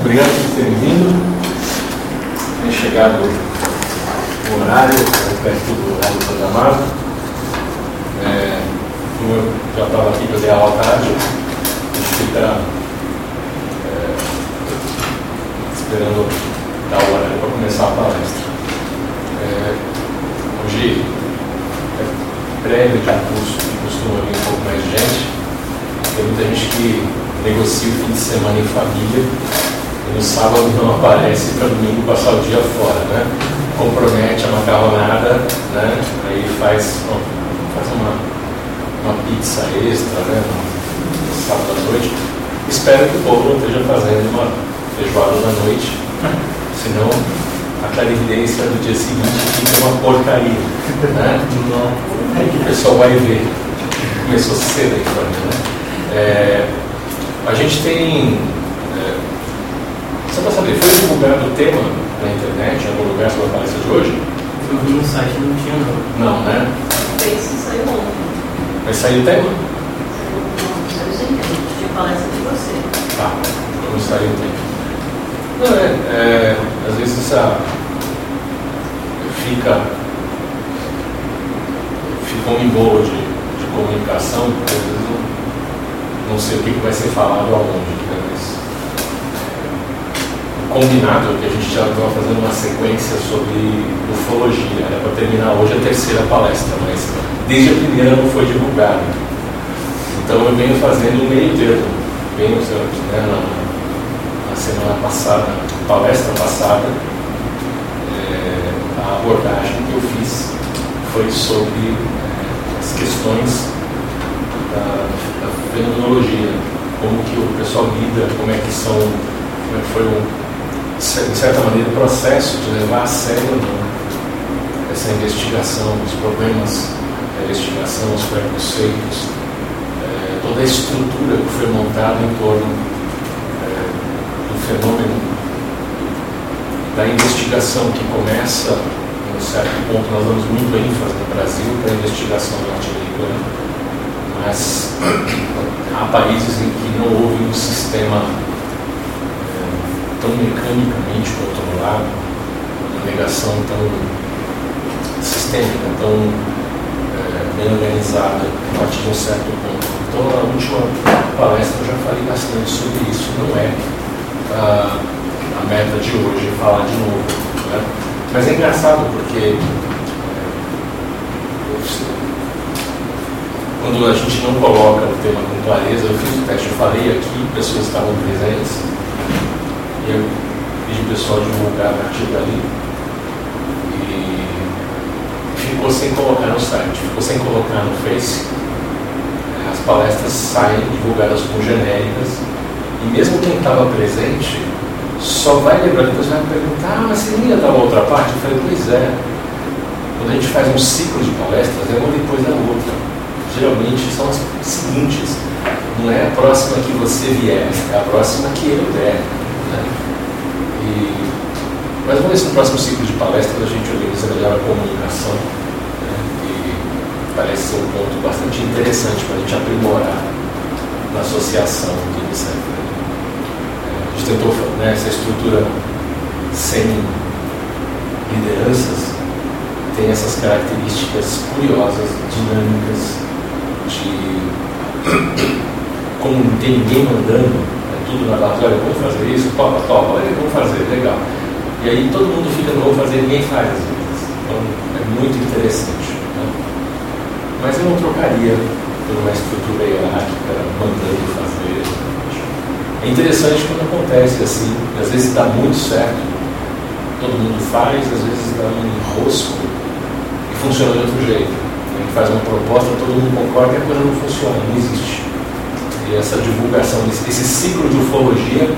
Obrigado por terem vindo. Tem chegado o horário, perto do horário programado. É, como eu já estava aqui, eu dei aula tarde, a gente é, esperando dar o horário para começar a palestra. É, hoje é prévio de curso que costuma vir um pouco mais de gente. Tem muita gente que negocia o fim de semana em família no sábado não aparece para domingo passar o dia fora, né? Compromete a macarronada, né? Aí faz, bom, faz uma, uma pizza extra, né? No sábado à noite. Espero que o povo não esteja fazendo uma feijoada da noite, senão a clarividência do dia seguinte fica uma porcaria. Né? Aí que o pessoal vai ver. Começou cedo a história, né? É, a gente tem. Só para saber, foi divulgado o tema na internet, em algum lugar sobre a palestra de hoje? Eu vi no site, não tinha não. Não, né? Esse saiu ontem. Vai sair o tema? Saiu saiu sem tempo. Tinha palestra de você. Tá, vamos sair o tema. Não, é, é, às vezes essa fica, fica um embolo de, de comunicação, porque às vezes não, não sei o que, que vai ser falado aonde, né? O combinado que a gente já estava fazendo uma sequência sobre ufologia, era para terminar hoje a terceira palestra, mas desde a primeira não foi divulgada. Então eu venho fazendo um meio termo, bem né, na, na semana passada, palestra passada, é, a abordagem que eu fiz foi sobre é, as questões da, da, fenomenologia, como que o pessoal lida, como é que são, como é que foi um, de certa maneira o processo de levar a sério não, essa investigação, os problemas da investigação, os preconceitos, é, toda a estrutura que foi montada em torno é, do fenômeno da investigação que começa, em um certo ponto, nós damos muito ênfase no Brasil para a investigação norte-americana, mas há países em que não houve um sistema tão mecanicamente controlado, uma negação tão sistêmica, tão é, bem organizada a partir de um certo ponto. Então, na última palestra eu já falei bastante sobre isso. Não é. Ah, a meta de hoje falar de novo. Né? Mas é engraçado porque quando a gente não coloca o tema com clareza, eu fiz o teste, eu falei aqui, pessoas estavam presentes, eu pedi o pessoal divulgar a partir dali, e ficou sem colocar no site, ficou sem colocar no Face. As palestras saem divulgadas como genéricas, e mesmo quem estava presente só vai lembrar, depois vai perguntar, ah, mas você não ia dar uma outra parte? Eu falei, pois é. Quando a gente faz um ciclo de palestras, é uma depois da outra. Geralmente são as seguintes. Não é a próxima que você vier, é a próxima que eu der. Né? E, mas vamos ver se no próximo ciclo de palestras a gente organiza melhor a comunicação. Né? E parece ser um ponto bastante interessante para a gente aprimorar na associação do INSEP gente tentou né, essa estrutura sem lideranças tem essas características curiosas, dinâmicas, de como não tem ninguém mandando, tudo na olha, vamos fazer isso, topa, topa, olha, vamos fazer, legal. E aí todo mundo fica, não vou fazer, ninguém faz às vezes. Então é muito interessante. Né? Mas eu não trocaria por uma estrutura hierárquica mandando fazer. É interessante quando acontece assim, às vezes dá muito certo, todo mundo faz, às vezes dá um enrosco e funciona de outro jeito. A gente faz uma proposta, todo mundo concorda e a coisa não funciona, não existe. E essa divulgação, esse ciclo de ufologia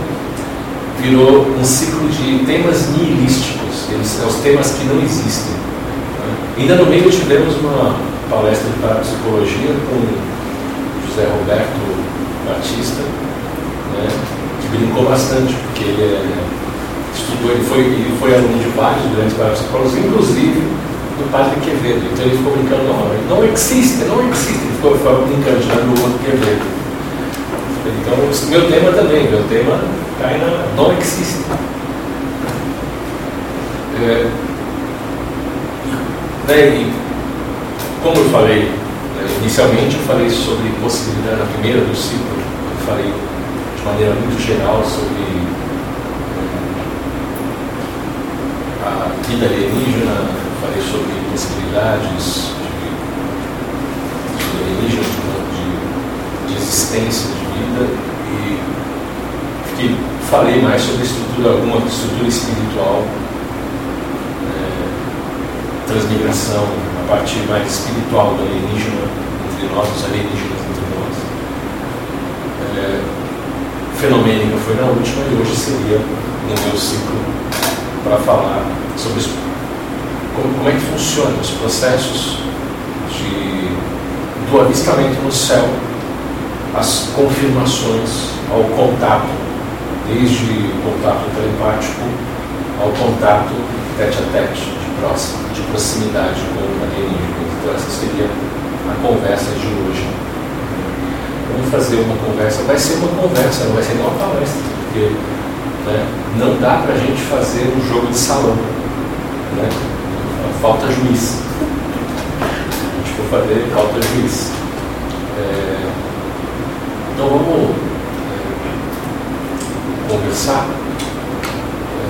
virou um ciclo de temas nihilísticos, eles são os temas que não existem. Ainda no meio tivemos uma palestra de parapsicologia com José Roberto Batista, né, que brincou bastante, porque ele é, estudou, ele foi, ele foi aluno de vários grandes parapsicólogos, inclusive do padre Quevedo. Então ele ficou brincando, não, não existe, não existe. Ele ficou, ficou brincando, tirando o outro Quevedo. Então, meu tema também, meu tema cai na não existe. É, né, como eu falei, né, inicialmente eu falei sobre possibilidade, na primeira do ciclo, eu falei de maneira muito geral sobre eh, a vida alienígena, falei sobre possibilidades de, de alienígenas, de, de existência de vida e falei mais sobre estrutura, alguma estrutura espiritual, é, transmigração a partir mais espiritual do alienígena entre nós, os alienígenas entre nós. É, fenomênica foi na última e hoje seria no meu ciclo para falar sobre como, como é que funcionam os processos de, do avistamento no céu, as confirmações ao contato, desde o contato telepático ao contato tete a tete, de próximo, de proximidade com o alienígena. Então essa seria a conversa de hoje. Vamos fazer uma conversa, vai ser uma conversa, não vai ser nem uma palestra, porque né, não dá para a gente fazer um jogo de salão. Né? falta juiz. A gente for fazer, falta juiz. É, então vamos conversar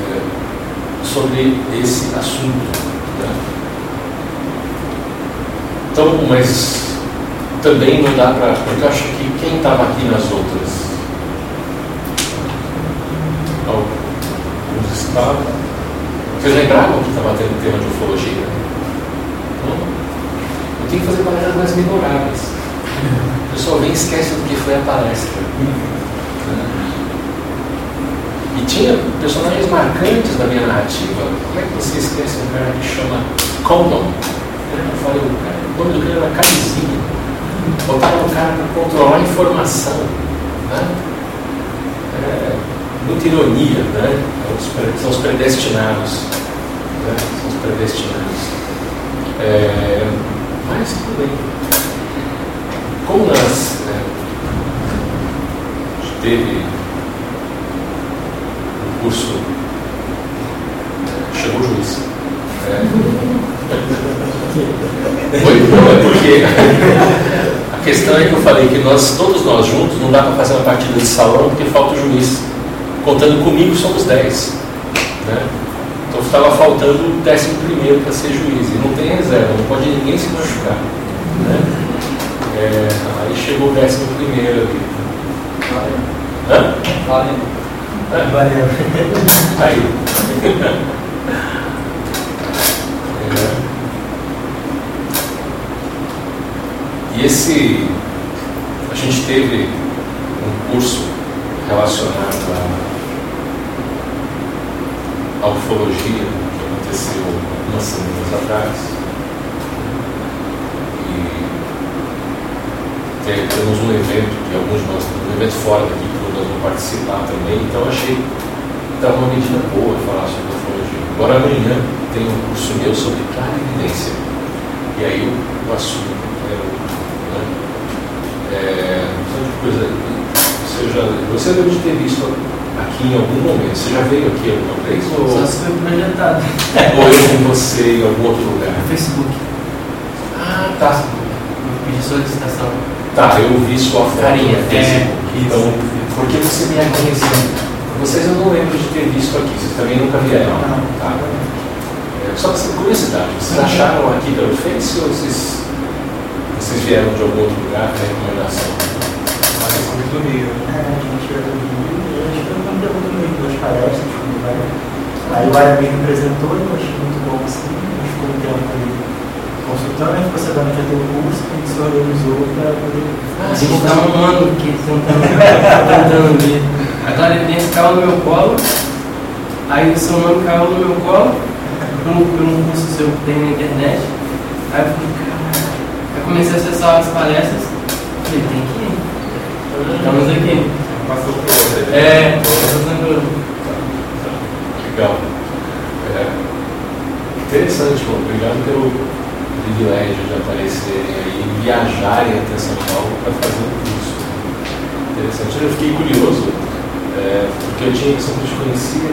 é, sobre esse assunto. Né? Então, mas também não dá para. Porque eu acho que quem estava aqui nas outras. Alguns estavam. Vocês lembravam que estava tendo tema de ufologia? Não? Eu tenho que fazer palestras mais memoráveis. O pessoal vem e esquece do que foi a palestra. E tinha personagens marcantes da minha narrativa. Como é que você esquece um cara que chama Condon? Eu falei, o nome do cara era Camisinha. Botaram um cara para controlar a informação. Né? É, muita ironia, né? São os predestinados. Né? São os predestinados. É, mas tudo bem. Como nós né, teve um curso, chegou o juiz. É, foi, é porque a questão é que eu falei que nós, todos nós juntos, não dá para fazer uma partida de salão porque falta o juiz contando comigo somos 10. Né? Então estava faltando o décimo primeiro para ser juiz. E não tem reserva, não pode ninguém se machucar. Né? É, aí chegou o décimo primeiro ali. Valeu. Hã? Valeu. Valeu. Aí. É. E esse. A gente teve um curso relacionado a a ufologia, que aconteceu algumas semanas atrás. E temos um evento, que alguns de nós um evento fora daqui, que nós vamos participar também, então achei que estava uma medida boa falar sobre ufologia. Agora amanhã tem um curso meu sobre clarividência. E aí o, assunto é, né? é, coisa, você, já, você deve ter visto aqui em algum momento. Você já veio aqui alguma vez? Ou... Só se foi projetado. ou eu com você em algum outro lugar? No Facebook. Ah, tá. Eu pedi solicitação. Tá, eu vi sua foto Carinha, no Facebook. é, então, por que você me reconheceu? Vocês eu não lembro de ter visto aqui, vocês também nunca vieram. Não. Tá. É, só essa curiosidade, vocês acharam aqui pelo Face ou vocês, vocês vieram de algum outro lugar para recomendação? Parece muito do Rio. É, a gente veio do Rio e a gente foi no Rio duas palestras, como vai. Aí o Ara me apresentou e eu achei muito bom assim, a gente ficou um tempo ali consultando, gente ficou sabendo que ia ter o curso, que a gente se organizou para poder. A gente tá um ano aqui tentando, tentando ver. A clarividência caiu no meu colo, aí o seu nome caiu no meu colo, por um, por um curso seu que tem na internet. Aí eu falei, caralho. Aí comecei a acessar as palestras, falei, tem que ir. Estamos aqui. Passou por você. É, tô fazendo. Legal. É. Interessante, bom, obrigado pelo privilégio de aparecerem aí, viajarem até São Paulo para fazer um curso. Interessante. Eu a gente conhecia,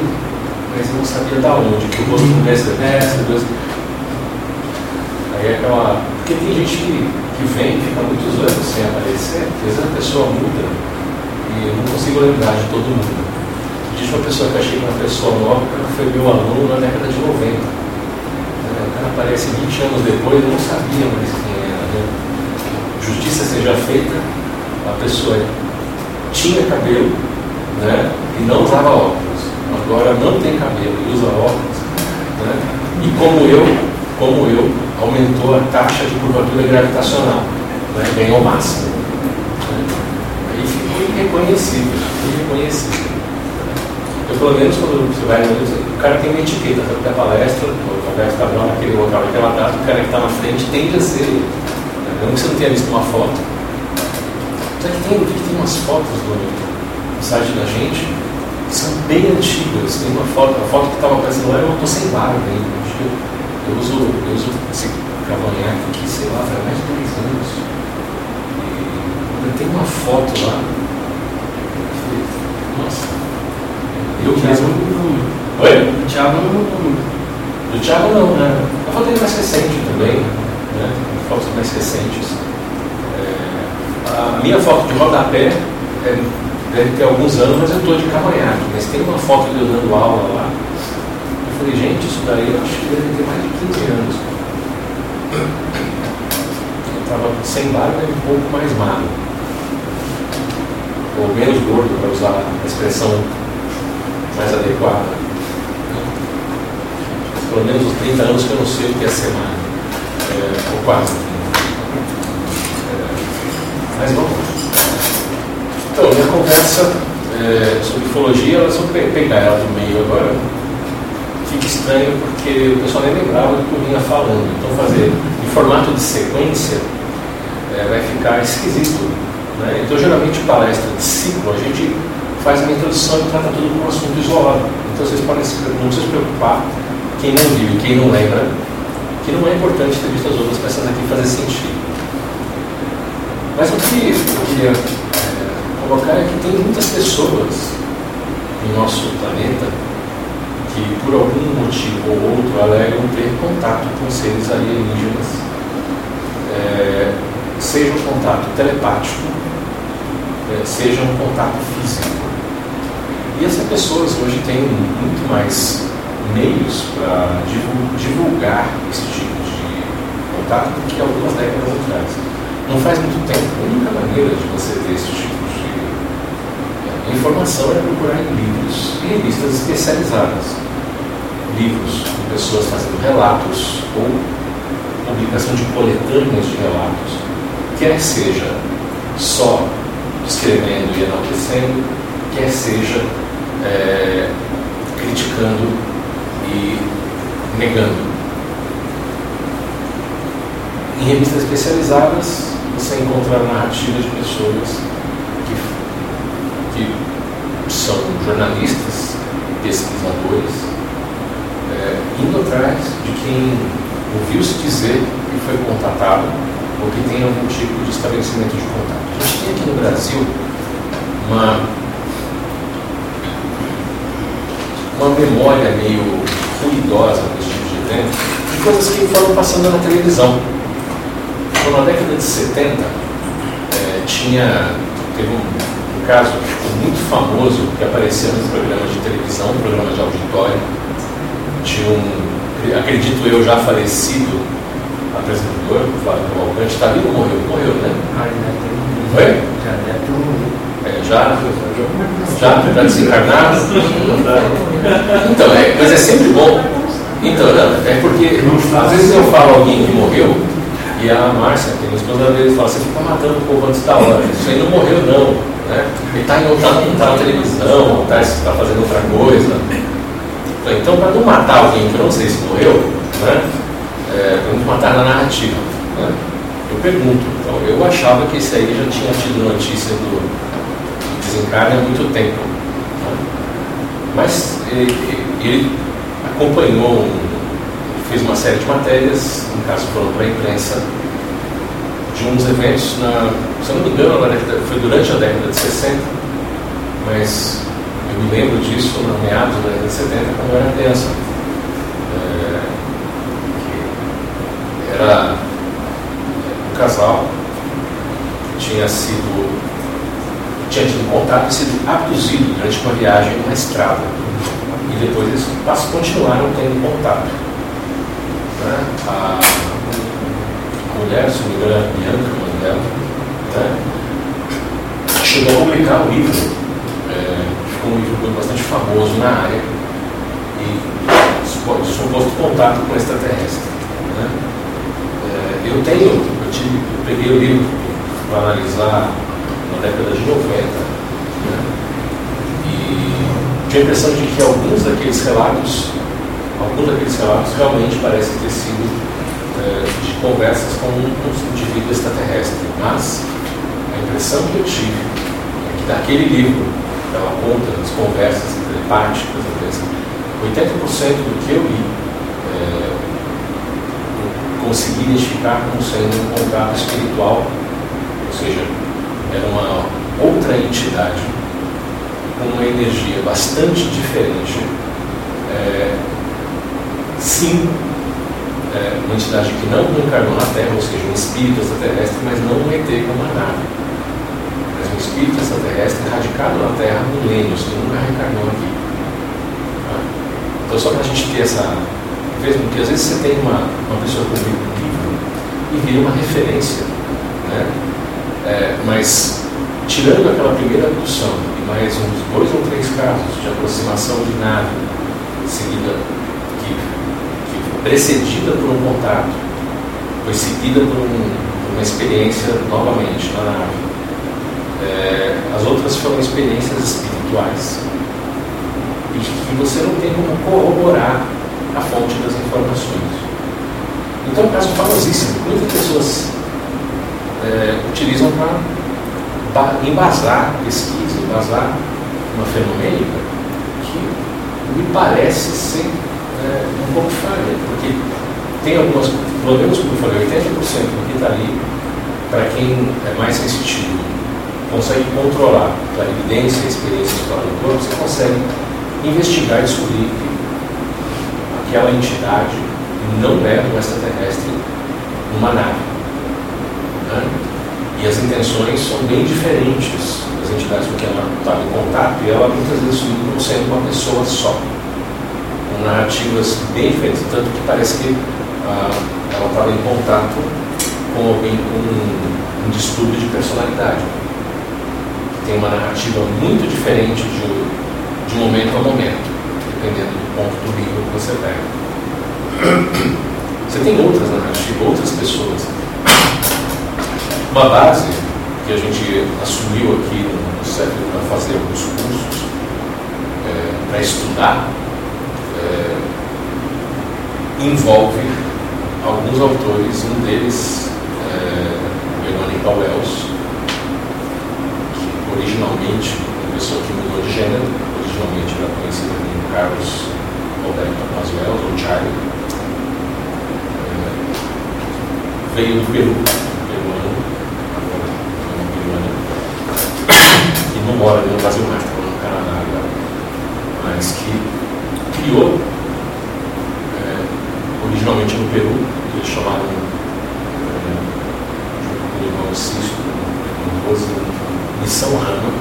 mas eu não sabia da onde, que o rosto começa É. essa coisa. Aí é aquela. Porque tem gente que, que vem e fica muitos anos sem aparecer, porque às vezes a pessoa muda e eu não consigo lembrar de todo mundo. Pessoa que eu achei uma pessoa nova, que foi meu aluno na década de 90. É, O cara aparece 20 anos depois, eu não sabia mais quem era. Né? Justiça seja feita, a pessoa tinha cabelo né? e não usava óculos. Agora não tem cabelo e usa óculos. Né? E como eu, como eu, aumentou a taxa de curvatura gravitacional. Né? Ganhou massa. Né? Aí ficou irreconhecível. Irreconhecível. Pelo menos, quando você vai no o cara tem uma etiqueta? Da palestra, o Roberto Cabral, naquele local, naquela data, o cara que está na frente tende a ser ele. Né? Mesmo que você não tenha visto uma foto. Só que tem, tem umas fotos no site da gente que são bem antigas. Tem uma foto, a foto que estava aparecendo lá, eu estou sem barba ainda. Que eu uso, eu uso esse cavanhaque aqui, sei lá, faz mais de 10 anos. E tem uma foto lá. Nossa. Eu mesmo. Oi? O Thiago não. Do Thiago não, né? A foto dele é mais recente também, né? Fotos mais recentes. É, a minha foto de rodapé é, deve ter alguns anos, mas eu estou de cavanhaque. Mas tem uma foto de eu dando aula lá. Eu falei, gente, isso daí eu acho que deve ter mais de 15 anos. Eu estava sem barba e um pouco mais magro. Ou menos gordo, para usar a expressão mais adequada pelo menos uns 30 anos que eu não sei o que é ser magro. É, ou quase. É, mas vamos. Então, minha conversa é, sobre ufologia, ela só pe- pegar ela do meio agora, fica estranho porque o pessoal nem lembrava do que eu vinha falando. Então, fazer em formato de sequência é, vai ficar esquisito. Né? Então, geralmente, palestra de ciclo, a gente faz uma introdução e trata tudo como um assunto isolado. Então, vocês podem não se preocupar quem não viu e quem não lembra, que não é importante ter visto as outras peças aqui fazer sentido. Mas o que eu queria é, colocar é que tem muitas pessoas no nosso planeta que, por algum motivo ou outro, alegam ter contato com seres alienígenas, é, seja um contato telepático, é, seja um contato físico. E essas pessoas hoje têm muito mais meios para divulgar esse tipo de contato do que algumas décadas atrás. Não faz muito tempo, a única maneira de você ter esse tipo de informação é procurar em livros e revistas especializadas. Livros de pessoas fazendo relatos ou publicação de coletâneas de relatos, quer seja só escrevendo e enaltecendo, quer seja é, criticando e negando. Em revistas especializadas, você encontra narrativas de pessoas que, que são jornalistas, pesquisadores, é, indo atrás de quem ouviu-se dizer que foi contatado ou que tem algum tipo de estabelecimento de contato. A gente tem aqui no Brasil uma uma memória meio ruidosa desse tipo de evento, de coisas que foram passando na televisão. Então, na década de 70, eh, tinha, teve um, um caso muito famoso, que aparecia nos programas de televisão, programas de auditório, de um, acredito eu, já falecido apresentador, Flávio Cavalcante, está vivo ou morreu? Morreu, né? Ah. Foi? Já deve ter morrido. Já, já, já desencarnado. Então, é, mas é sempre bom. Então, não, é porque às vezes eu falo alguém que morreu e a Márcia, que é minha esposa, às vezes fala, você fica matando o povo antes da hora. Isso aí não morreu, não. Né? Ele está tá, tá na televisão, está tá fazendo outra coisa. Então, para não matar alguém que eu não sei se morreu, né? É, para não matar na narrativa, né? eu pergunto. Então, eu achava que esse aí já tinha tido notícia do, desencarne há muito tempo. Mas ele, ele acompanhou, fez uma série de matérias, no caso foram para a imprensa, de uns eventos, na, se eu não me engano, na foi durante a década de 60, mas eu me lembro disso no meados da década de 70, quando eu era criança. É, era um casal que tinha sido tinha tido contato e sido abduzido durante uma viagem numa estrada. E depois eles continuaram tendo contato. Né? A mulher, se não me engano, Bianca, a mãe dela, né? chegou a publicar um livro, é, ficou um livro bastante famoso na área, e suposto contato com extraterrestre. Né? É, eu tenho, eu, tive, eu peguei o livro para analisar na década de 90, né? e tinha a impressão de que alguns daqueles relatos, alguns daqueles relatos realmente parecem ter sido é, de conversas com um indivíduo extraterrestre, mas a impressão que eu tive é que daquele livro, ela conta das conversas telepáticas, 80% do que eu li é, consegui identificar como sendo um contato espiritual, ou seja, era uma outra entidade com uma energia bastante diferente. É, sim, é, uma entidade que não encarnou na Terra, ou seja, um espírito extraterrestre, mas não um ET com uma nave. Mas um espírito extraterrestre radicado na Terra há milênios, que nunca reencarnou aqui. Tá? Então, só para a gente ter essa. Mesmo que às vezes você tem uma, uma pessoa que um livro e vira uma referência. Né? É, mas, tirando aquela primeira abdução e mais uns dois ou três casos de aproximação de nave, seguida precedida por um contato, foi seguida por, um, uma experiência novamente na nave. É, as outras foram experiências espirituais e que você não tem como corroborar a fonte das informações. Então, é um caso famosíssimo. Muitas pessoas é, utilizam para embasar pesquisa, embasar uma fenomênica que me parece ser é, um pouco falha, porque tem algumas, pelo menos como eu falei, 80% do que está ali, para quem é mais sensitivo, consegue controlar a evidência e experiência fora do corpo, você consegue investigar e descobrir que aquela entidade não é um extraterrestre numa nave. Né? E as intenções são bem diferentes das entidades com que ela estava em contato, e ela muitas vezes como sendo uma pessoa só narrativas bem diferentes, tanto que parece que ah, ela estava em contato com alguém com um, um distúrbio de personalidade. Tem uma narrativa muito diferente de, de momento a momento, dependendo do ponto do livro que você pega. Você tem outras narrativas, outras pessoas. Uma base que a gente assumiu aqui no CEP para fazer alguns cursos, é, para estudar é, envolve alguns autores, um deles é Verônica Wells, que originalmente, uma pessoa que mudou de gênero, originalmente era conhecida como Carlos Alberto Maswell, ou Charlie, é, veio do Peru, peruano, peruano, e não mora no Brasil mais, está no Canadá agora, mas que criou, é, originalmente no Peru, que eles chamaram, é, junto com o irmão Cisco, em Missão Rama,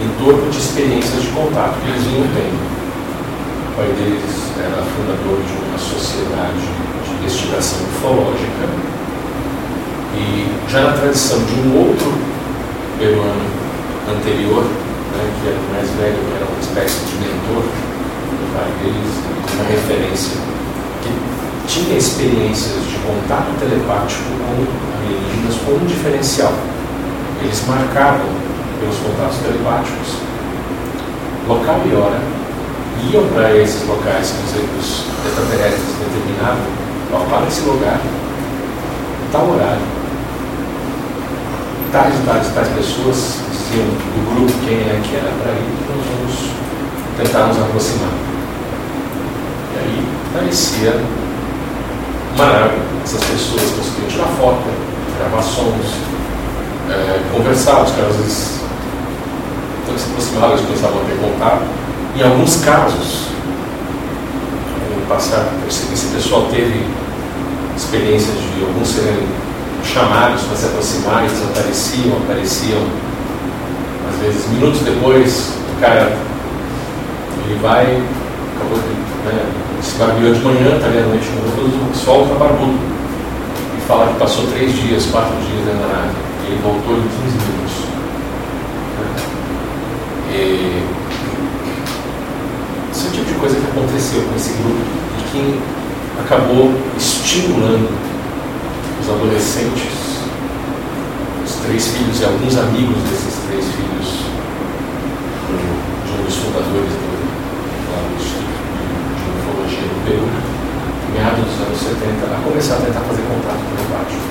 em torno de experiências de contato que eles vinham tendo. O pai deles era fundador de uma sociedade de investigação ufológica e já na tradição de um outro peruano anterior, né, que era o mais velho, era uma espécie de mentor, pai deles, uma referência, que tinha experiências de contato telepático com alienígenas com um diferencial. Eles marcavam pelos contatos telepáticos local e hora, iam para esses locais que os extraterrestres determinavam, para esse lugar, tal horário, tais e tais, tais pessoas diziam do grupo quem é que era para ir, nós vamos tentar nos aproximar. E aí parecia nave. Essas pessoas conseguiam tirar foto, gravar sons, é, conversar. Os caras às vezes Então se aproximavam, eles começavam a ter contato. Em alguns casos, no passado, esse pessoal teve experiências de alguns serem chamados para se aproximar e desapareciam, apareciam às vezes minutos depois, o cara ele vai, acabou de, né, se barbeou de manhã, está ali à noite no o sol está barbudo. E fala que passou três dias, quatro dias dentro da nave. E ele voltou em 15 minutos. E, esse é o tipo de coisa que aconteceu com esse grupo e que acabou estimulando os adolescentes, os três filhos e alguns amigos desses três filhos, de um dos fundadores do, do Instituto de Ufologia do Peru, meados dos anos 70, a começar a tentar fazer contato telepático.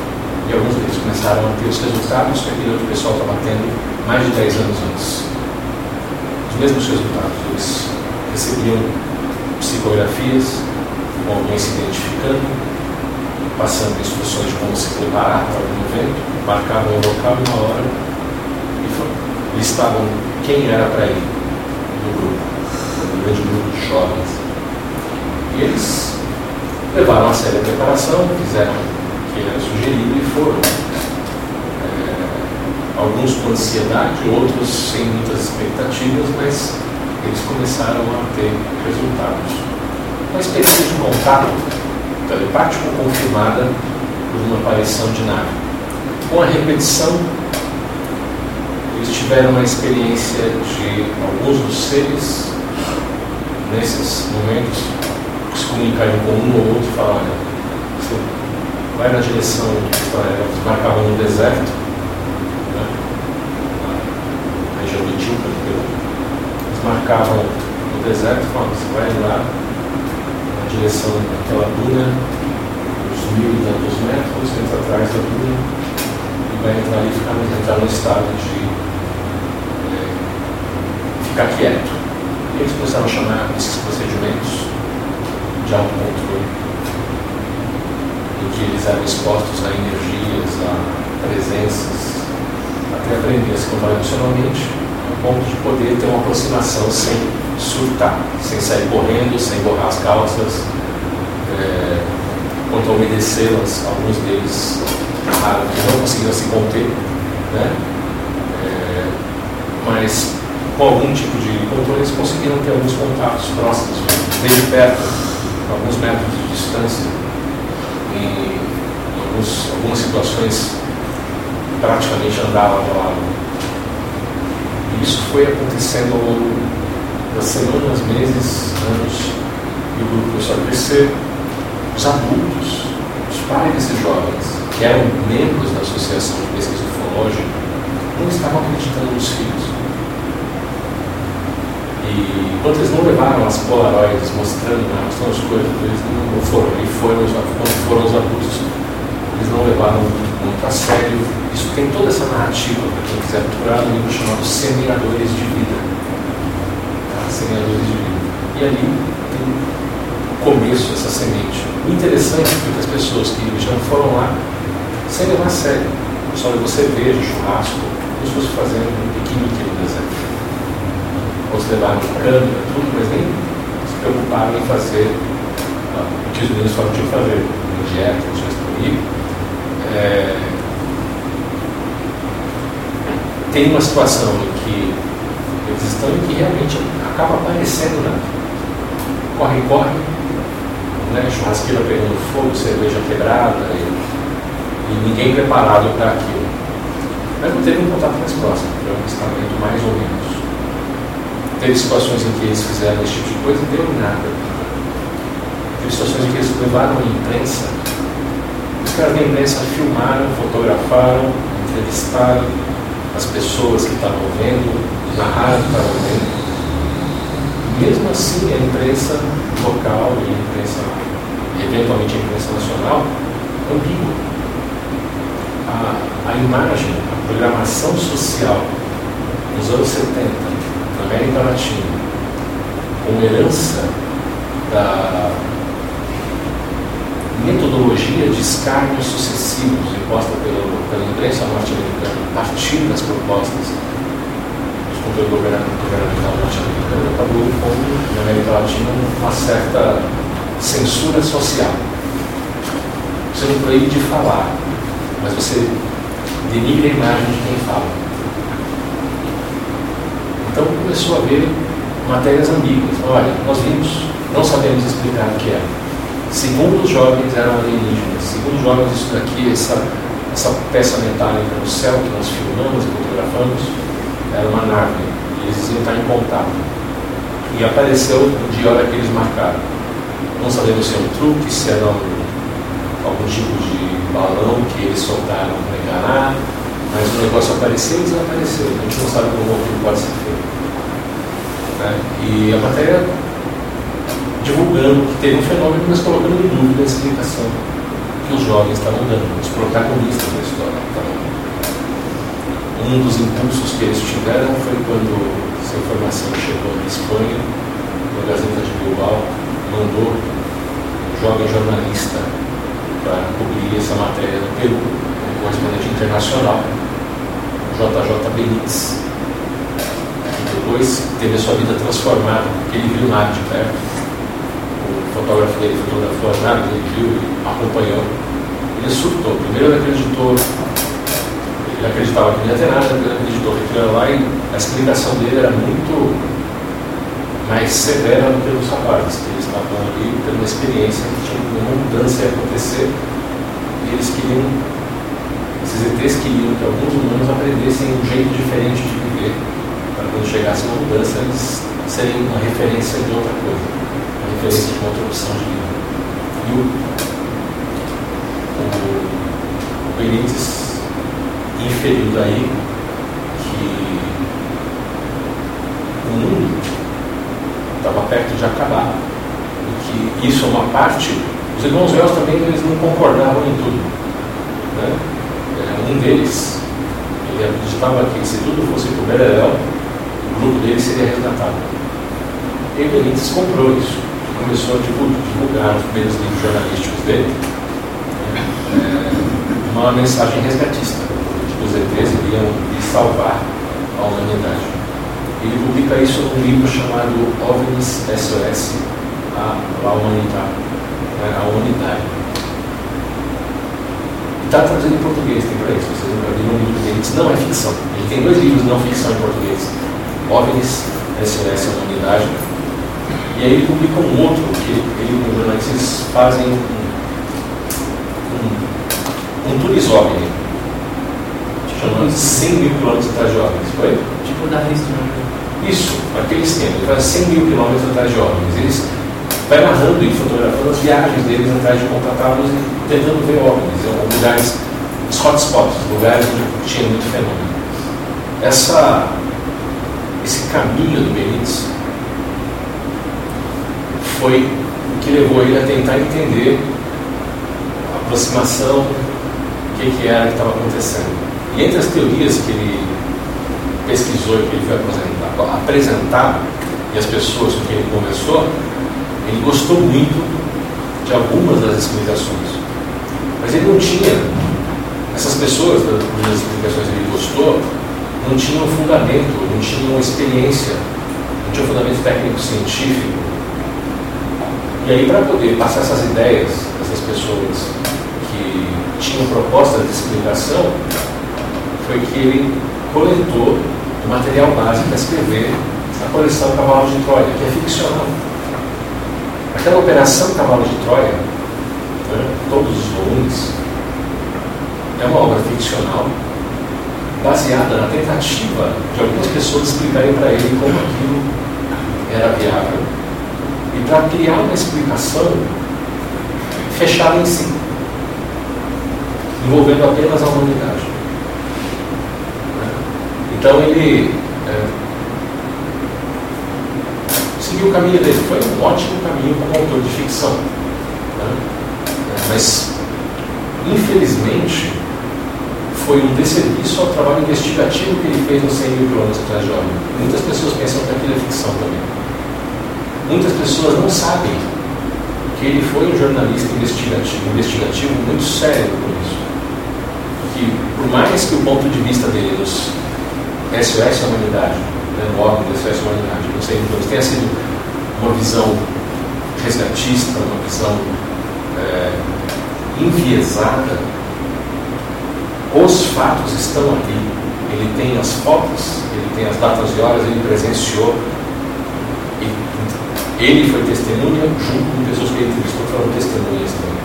E alguns deles começaram a ter os resultados que aquele outro pessoal estava tendo mais de 10 anos antes. Os mesmos resultados. Eles recebiam psicografias, com alguém se identificando, passando instruções de como se preparar para algum evento, marcavam o local e uma hora e listavam quem era para ir no grupo, no grande grupo de jovens. E eles levaram a sério a preparação, fizeram o que era sugerido e foram. É, alguns com ansiedade, outros sem muitas expectativas, mas eles começaram a ter resultados uma experiência de contato telepático confirmada por uma aparição de nave. Com a repetição, eles tiveram uma experiência de alguns dos seres, nesses momentos, se comunicariam com um ou outro e falaram: você vai na direção, eles marcavam no deserto, né, na região do Tímpano, eles marcavam no deserto e falavam: você vai lá direção daquela duna, uns mil e tantos metros, entra atrás da duna e vai entrar ali e entrar no estado de ficar quieto. Eles começaram a chamar esses procedimentos de autocontrole, em que eles eram expostos a energias, a presenças, até aprender a se controlar emocionalmente, a ponto de poder ter uma aproximação sem surtar, sem sair correndo, sem borrar as calças. É, quanto a obedecê-las, alguns deles que não conseguiram se conter, né? É, mas com algum tipo de controle eles conseguiram ter alguns contatos próximos, bem de perto, alguns metros de distância, em alguns, algumas situações praticamente andavam ao lado. E isso foi acontecendo ao longo das semanas, meses, anos, e o grupo começou a crescer. Os adultos, os pais desses jovens, que eram membros da Associação de Pesquisa Ufológica, não estavam acreditando nos filhos. E enquanto eles não levaram as polaroids mostrando, né, as coisas, eles não foram, e foram foram os adultos, eles não levaram muito a sério. Isso tem toda essa narrativa, para quem quiser procurar, no livro chamado Semeadores de Vida semeadores de vida. E ali tem o começo dessa semente. O interessante é que as pessoas que já foram lá, sem levar a sério, só você veja churrasco, como se fosse fazendo um pequeno aqui no deserto. Levaram câmera, tudo, mas nem se preocuparam em fazer o que os meninos falam que fazer, uma dieta, uma comigo. É, tem uma situação em que eles estão em que realmente acaba aparecendo na corre, corre, né? churrasqueira pegando fogo, cerveja quebrada e, e ninguém preparado para aquilo. Mas não teve um contato mais próximo, foi um estamento mais ou menos. Teve situações em que eles fizeram esse tipo de coisa e deu nada. Teve situações em que eles levaram a imprensa, os caras da imprensa filmaram, fotografaram, entrevistaram as pessoas que estavam vendo, narraram que estavam vendo mesmo assim, a imprensa local e a imprensa, eventualmente a imprensa nacional, ambígua. A, a imagem, a programação social nos anos 70, na América Latina, como herança da metodologia de escárnios sucessivos imposta pela, pela imprensa norte-americana, a partir das propostas dos controle governamental norte-americano acabou pondo na América Latina uma certa censura social. Você não proíbe de falar, mas você denigre a imagem de quem fala. Então começou a haver matérias ambíguas. Olha, nós vimos, não sabemos explicar o que é. Segundo os jovens eram alienígenas. Segundo os jovens, isso daqui, essa, essa peça metálica no céu que nós filmamos e fotografamos, era uma nave. E eles iam estar em contato. E apareceu no dia hora que eles marcaram. Não sabemos se é um truque, se era um, algum tipo de balão que eles soltaram para enganar, mas o negócio apareceu e desapareceu. A gente não sabe como aquilo pode ser feito. Né? E a matéria divulgando que teve um fenômeno, mas colocando em dúvida a explicação que os jovens estavam dando, os protagonistas da história. Um dos impulsos que eles tiveram foi quando essa informação chegou na Espanha, na Gazeta de Bilbao, mandou um jovem jornalista para cobrir essa matéria no Peru, um correspondente internacional, JJ Benítez. E depois teve a sua vida transformada, porque ele viu nada de perto. O fotógrafo dele fotografou as naves, ele viu e acompanhou. Ele surtou. Primeiro ele acreditou ele acreditava que não ia ter nada, ele acreditou que era lá e a explicação dele era muito mais severa do que os rapazes, que eles estavam ali tendo uma experiência que tinha uma mudança ia acontecer e eles queriam, esses ETs queriam que alguns humanos aprendessem um jeito diferente de viver, para quando chegasse uma mudança eles serem uma referência de outra coisa, uma referência de uma outra opção de vida. E o, o, o Benítez inferiu daí que o mundo estava perto de acabar. E que isso é uma parte. Os irmãos Wells também eles não concordavam em tudo. Né? Um deles, ele acreditava que se tudo fosse para o Beleléu, o grupo dele seria resgatado. E Benítez comprou isso. Começou a divulgar os primeiros livros jornalísticos dele. É, uma mensagem resgatista os ETs iriam salvar a humanidade. Ele publica isso num livro chamado OVNIs SOS, a, a humanidade. Né, a humanidade. Está traduzido em português, tem para isso. Vocês nunca viram um livro dele, não é ficção. Ele tem dois livros não ficção em português. OVNIs SOS, a humanidade. E aí ele publica um outro, que ele e os jornalistas fazem um, um, um turisóvni chama 100 mil quilômetros atrás de OVNIs, foi? Tipo da History. Isso, aquele esquema. Ele faz 100 mil quilômetros atrás de OVNIs. Eles vai narrando e fotografando as viagens deles atrás de contratá-los e tentando ver OVNIs. Em lugares, os hotspots, lugares onde tinha muito fenômeno. Essa, esse caminho do Benítez foi o que levou ele a tentar entender a aproximação, o que, que era que estava acontecendo. E entre as teorias que ele pesquisou e que ele foi apresentar, apresentar e as pessoas com quem ele conversou, ele gostou muito de algumas das explicações. Mas ele não tinha, essas pessoas das explicações que ele gostou, não tinham fundamento, não tinham experiência, não tinham fundamento técnico-científico. E aí, para poder passar essas ideias, essas pessoas que tinham propostas de explicação, foi que ele coletou o material básico para escrever a coleção Cavalo de Troia, que é ficcional. Aquela operação Cavalo de Troia, né, todos os volumes, é uma obra ficcional baseada na tentativa de algumas pessoas explicarem para ele como aquilo era viável e para criar uma explicação fechada em si, envolvendo apenas a humanidade. Então ele é, o caminho dele. Foi um ótimo caminho como autor de ficção. Né? É, mas, infelizmente, foi um desserviço ao trabalho investigativo que ele fez no 100 mil quilômetros atrás de homem. Muitas pessoas pensam que aquilo é ficção também. Muitas pessoas não sabem que ele foi um jornalista investigativo, investigativo muito sério por isso. Que, por mais que o ponto de vista dele nos SOS humanidade né, no órgão da espécie humanidade, não sei, tenha sido uma visão resgatista, uma visão é, enviesada, os fatos estão aqui. Ele tem as fotos, ele tem as datas e horas, ele presenciou. E ele foi testemunha, junto com pessoas que ele entrevistou foram testemunhas também.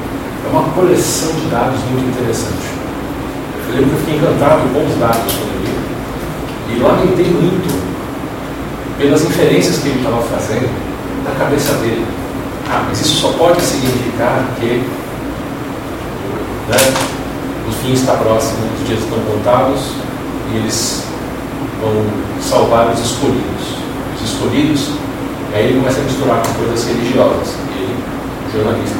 É uma coleção de dados muito interessante. Eu lembro que eu fiquei encantado com os dados quando eu. E lamentei muito pelas inferências que ele estava fazendo na cabeça dele. Ah, mas isso só pode significar que né, o fim está próximo, os dias estão contados e eles vão salvar os escolhidos. Os escolhidos, aí ele começa a misturar com coisas religiosas. Ele, jornalista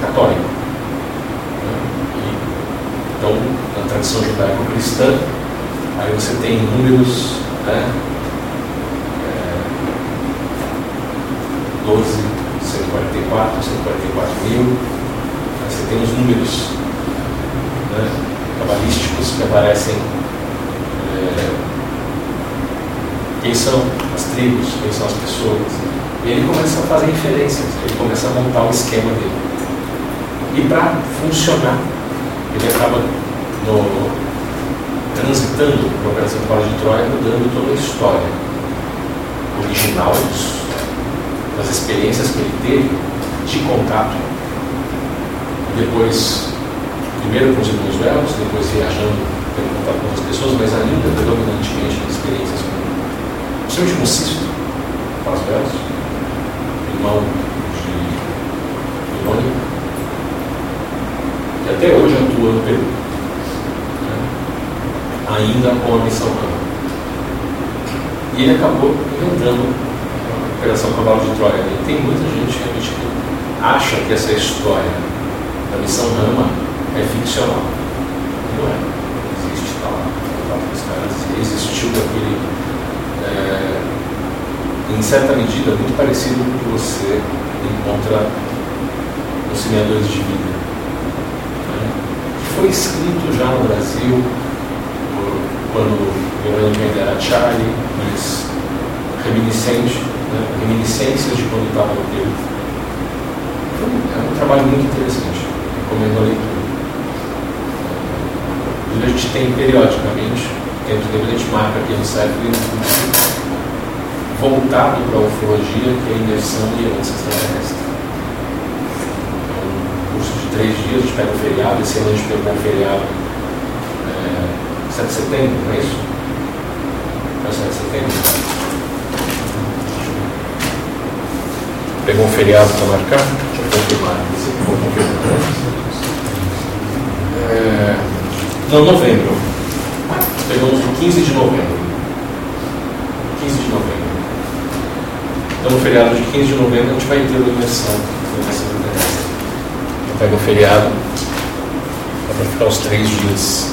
católico. Né, e, então, na tradição judaico-cristã, aí você tem números, né, 12, 144, 144 mil. Você tem os números né, cabalísticos que aparecem. É, quem são as tribos, quem são as pessoas. E ele começa a fazer inferências, ele começa a montar o esquema dele. E para funcionar, ele acaba no, transitando para a Operação Paulo de Troia, mudando toda a história original dos das experiências que ele teve de contato. Depois, primeiro com os irmãos velos, depois viajando pelo contato com outras pessoas, mas ainda predominantemente nas experiências com, principalmente com Cisto, Paz Velos, irmão de Irônica, que até hoje atua no Peru, né? ainda com a missão. E ele acabou inventando Operação Cavalo de Troia. E tem muita gente realmente que acha que essa história da missão Rama é ficcional. Não é. Existe, está lá. Caras existiu aquele. É, em certa medida, muito parecido com o que você encontra nos semeadores de vida. Né? Foi escrito já no Brasil, quando o Leonardo era Charlie, mas reminiscente reminiscências de quando estava no Peru. Então, é um trabalho muito interessante, recomendo a leitura. a gente tem periodicamente, tempo de tempo a gente marca aqui no site voltado para a ufologia, que é a imersão e herança extraterrestre. É um curso de três dias, a gente pega o feriado, esse ano a gente pegou um feriado é, 7 de setembro, não é isso? É 7 de setembro. Pegou um feriado para marcar? Deixa eu confirmar. Vou confirmar. É... Não, novembro. Pegamos no 15 de novembro. 15 de novembro. Então, no feriado de 15 de novembro, a gente vai ter a imersão. Pega o feriado. Dá para ficar os três dias.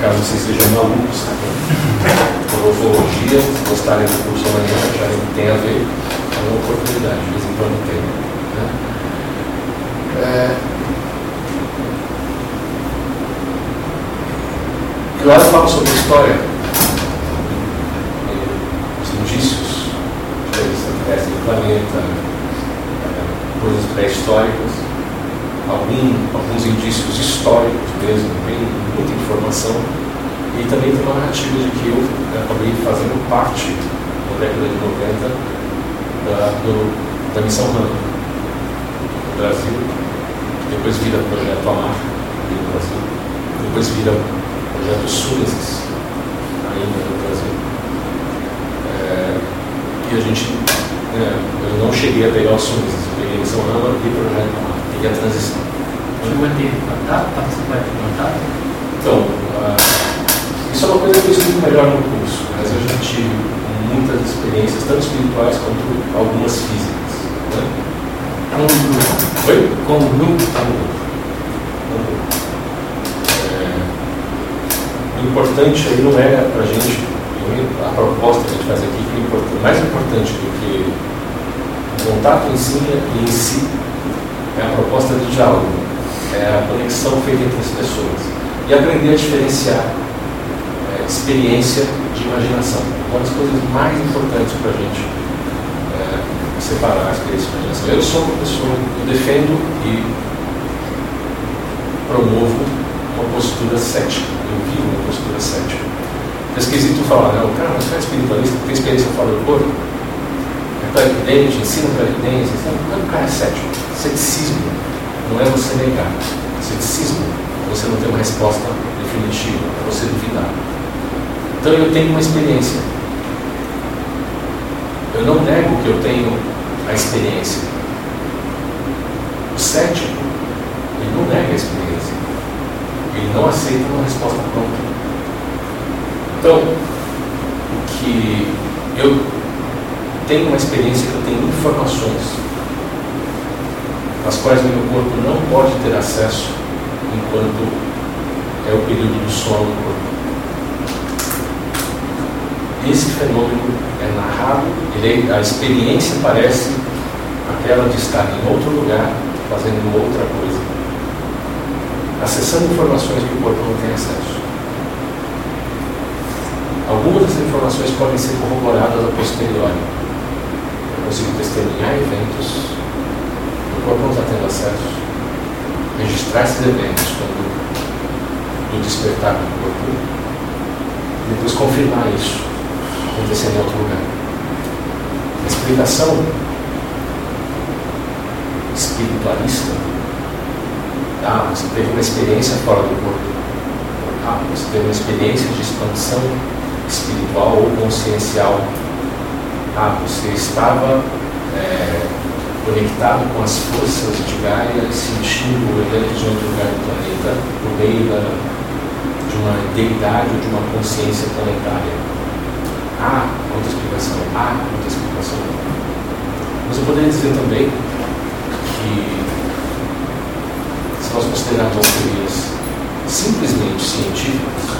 Caso vocês sejam malucos, por ufologia, se gostarem do curso amanhã, já tem a ver uma oportunidade, de vez em quando tem. Né? É... E eu falo sobre história, os indícios que acontecem no planeta, é, coisas pré-históricas, algum, alguns indícios históricos mesmo, tem muita informação, e também tem uma narrativa de que eu acabei fazendo parte, na década de 90, da, do, da missão RAM no Brasil, depois vira projeto Amar no Brasil, depois vira projeto Súnesis ainda no Brasil. É, e a gente, é, eu não cheguei a pegar o Súnesis, eu peguei a missão RAM e projeto Amar, peguei a transição. A ter contato, participar de contato? Então, uh, isso é uma coisa que eu explico melhor no curso, mas já tive muitas experiências, tanto espirituais quanto algumas físicas. Né? Com o grupo. Oi? Com o grupo. É, o importante aí não é para a gente, a proposta que a gente faz aqui, que é mais importante do que o contato em si, em si é a proposta de diálogo, é a conexão feita entre as pessoas e aprender a diferenciar é, experiência de imaginação. Uma das coisas mais importantes para a gente é, separar a experiência de imaginação. Eu sou uma pessoa, eu defendo e promovo uma postura cética. Eu vivo uma postura cética. É esquisito falar, não, cara, mas você é espiritualista, tem experiência fora do corpo? É clarividente, ensina clarividência, não, o cara é cético. Ceticismo não é você negar. Ceticismo é você não ter uma resposta definitiva, é você duvidar. Então eu tenho uma experiência. Eu não nego que eu tenho a experiência. O cético, ele não nega a experiência. Ele não aceita uma resposta pronta. Então, o que eu tenho uma experiência que eu tenho informações as quais meu corpo não pode ter acesso enquanto é o período do sono do corpo. Esse fenômeno é narrado, ele, é, a experiência parece aquela de estar em outro lugar, fazendo outra coisa, acessando informações que o corpo não tem acesso. Algumas dessas informações podem ser corroboradas a posteriori. Eu consigo testemunhar eventos o corpo não está tendo acesso, registrar esses eventos quando do despertar do corpo, depois confirmar isso acontecendo em outro lugar. A explicação espiritualista, ah, você teve uma experiência fora do corpo, ah, você teve uma experiência de expansão espiritual ou consciencial. Ah, você estava é, conectado com as forças de Gaia, sentindo eventos de outro lugar do planeta por meio da, de uma deidade ou de uma consciência planetária. Há outra explicação, há outra explicação. Mas eu poderia dizer também que se nós considerarmos as teorias simplesmente científicas,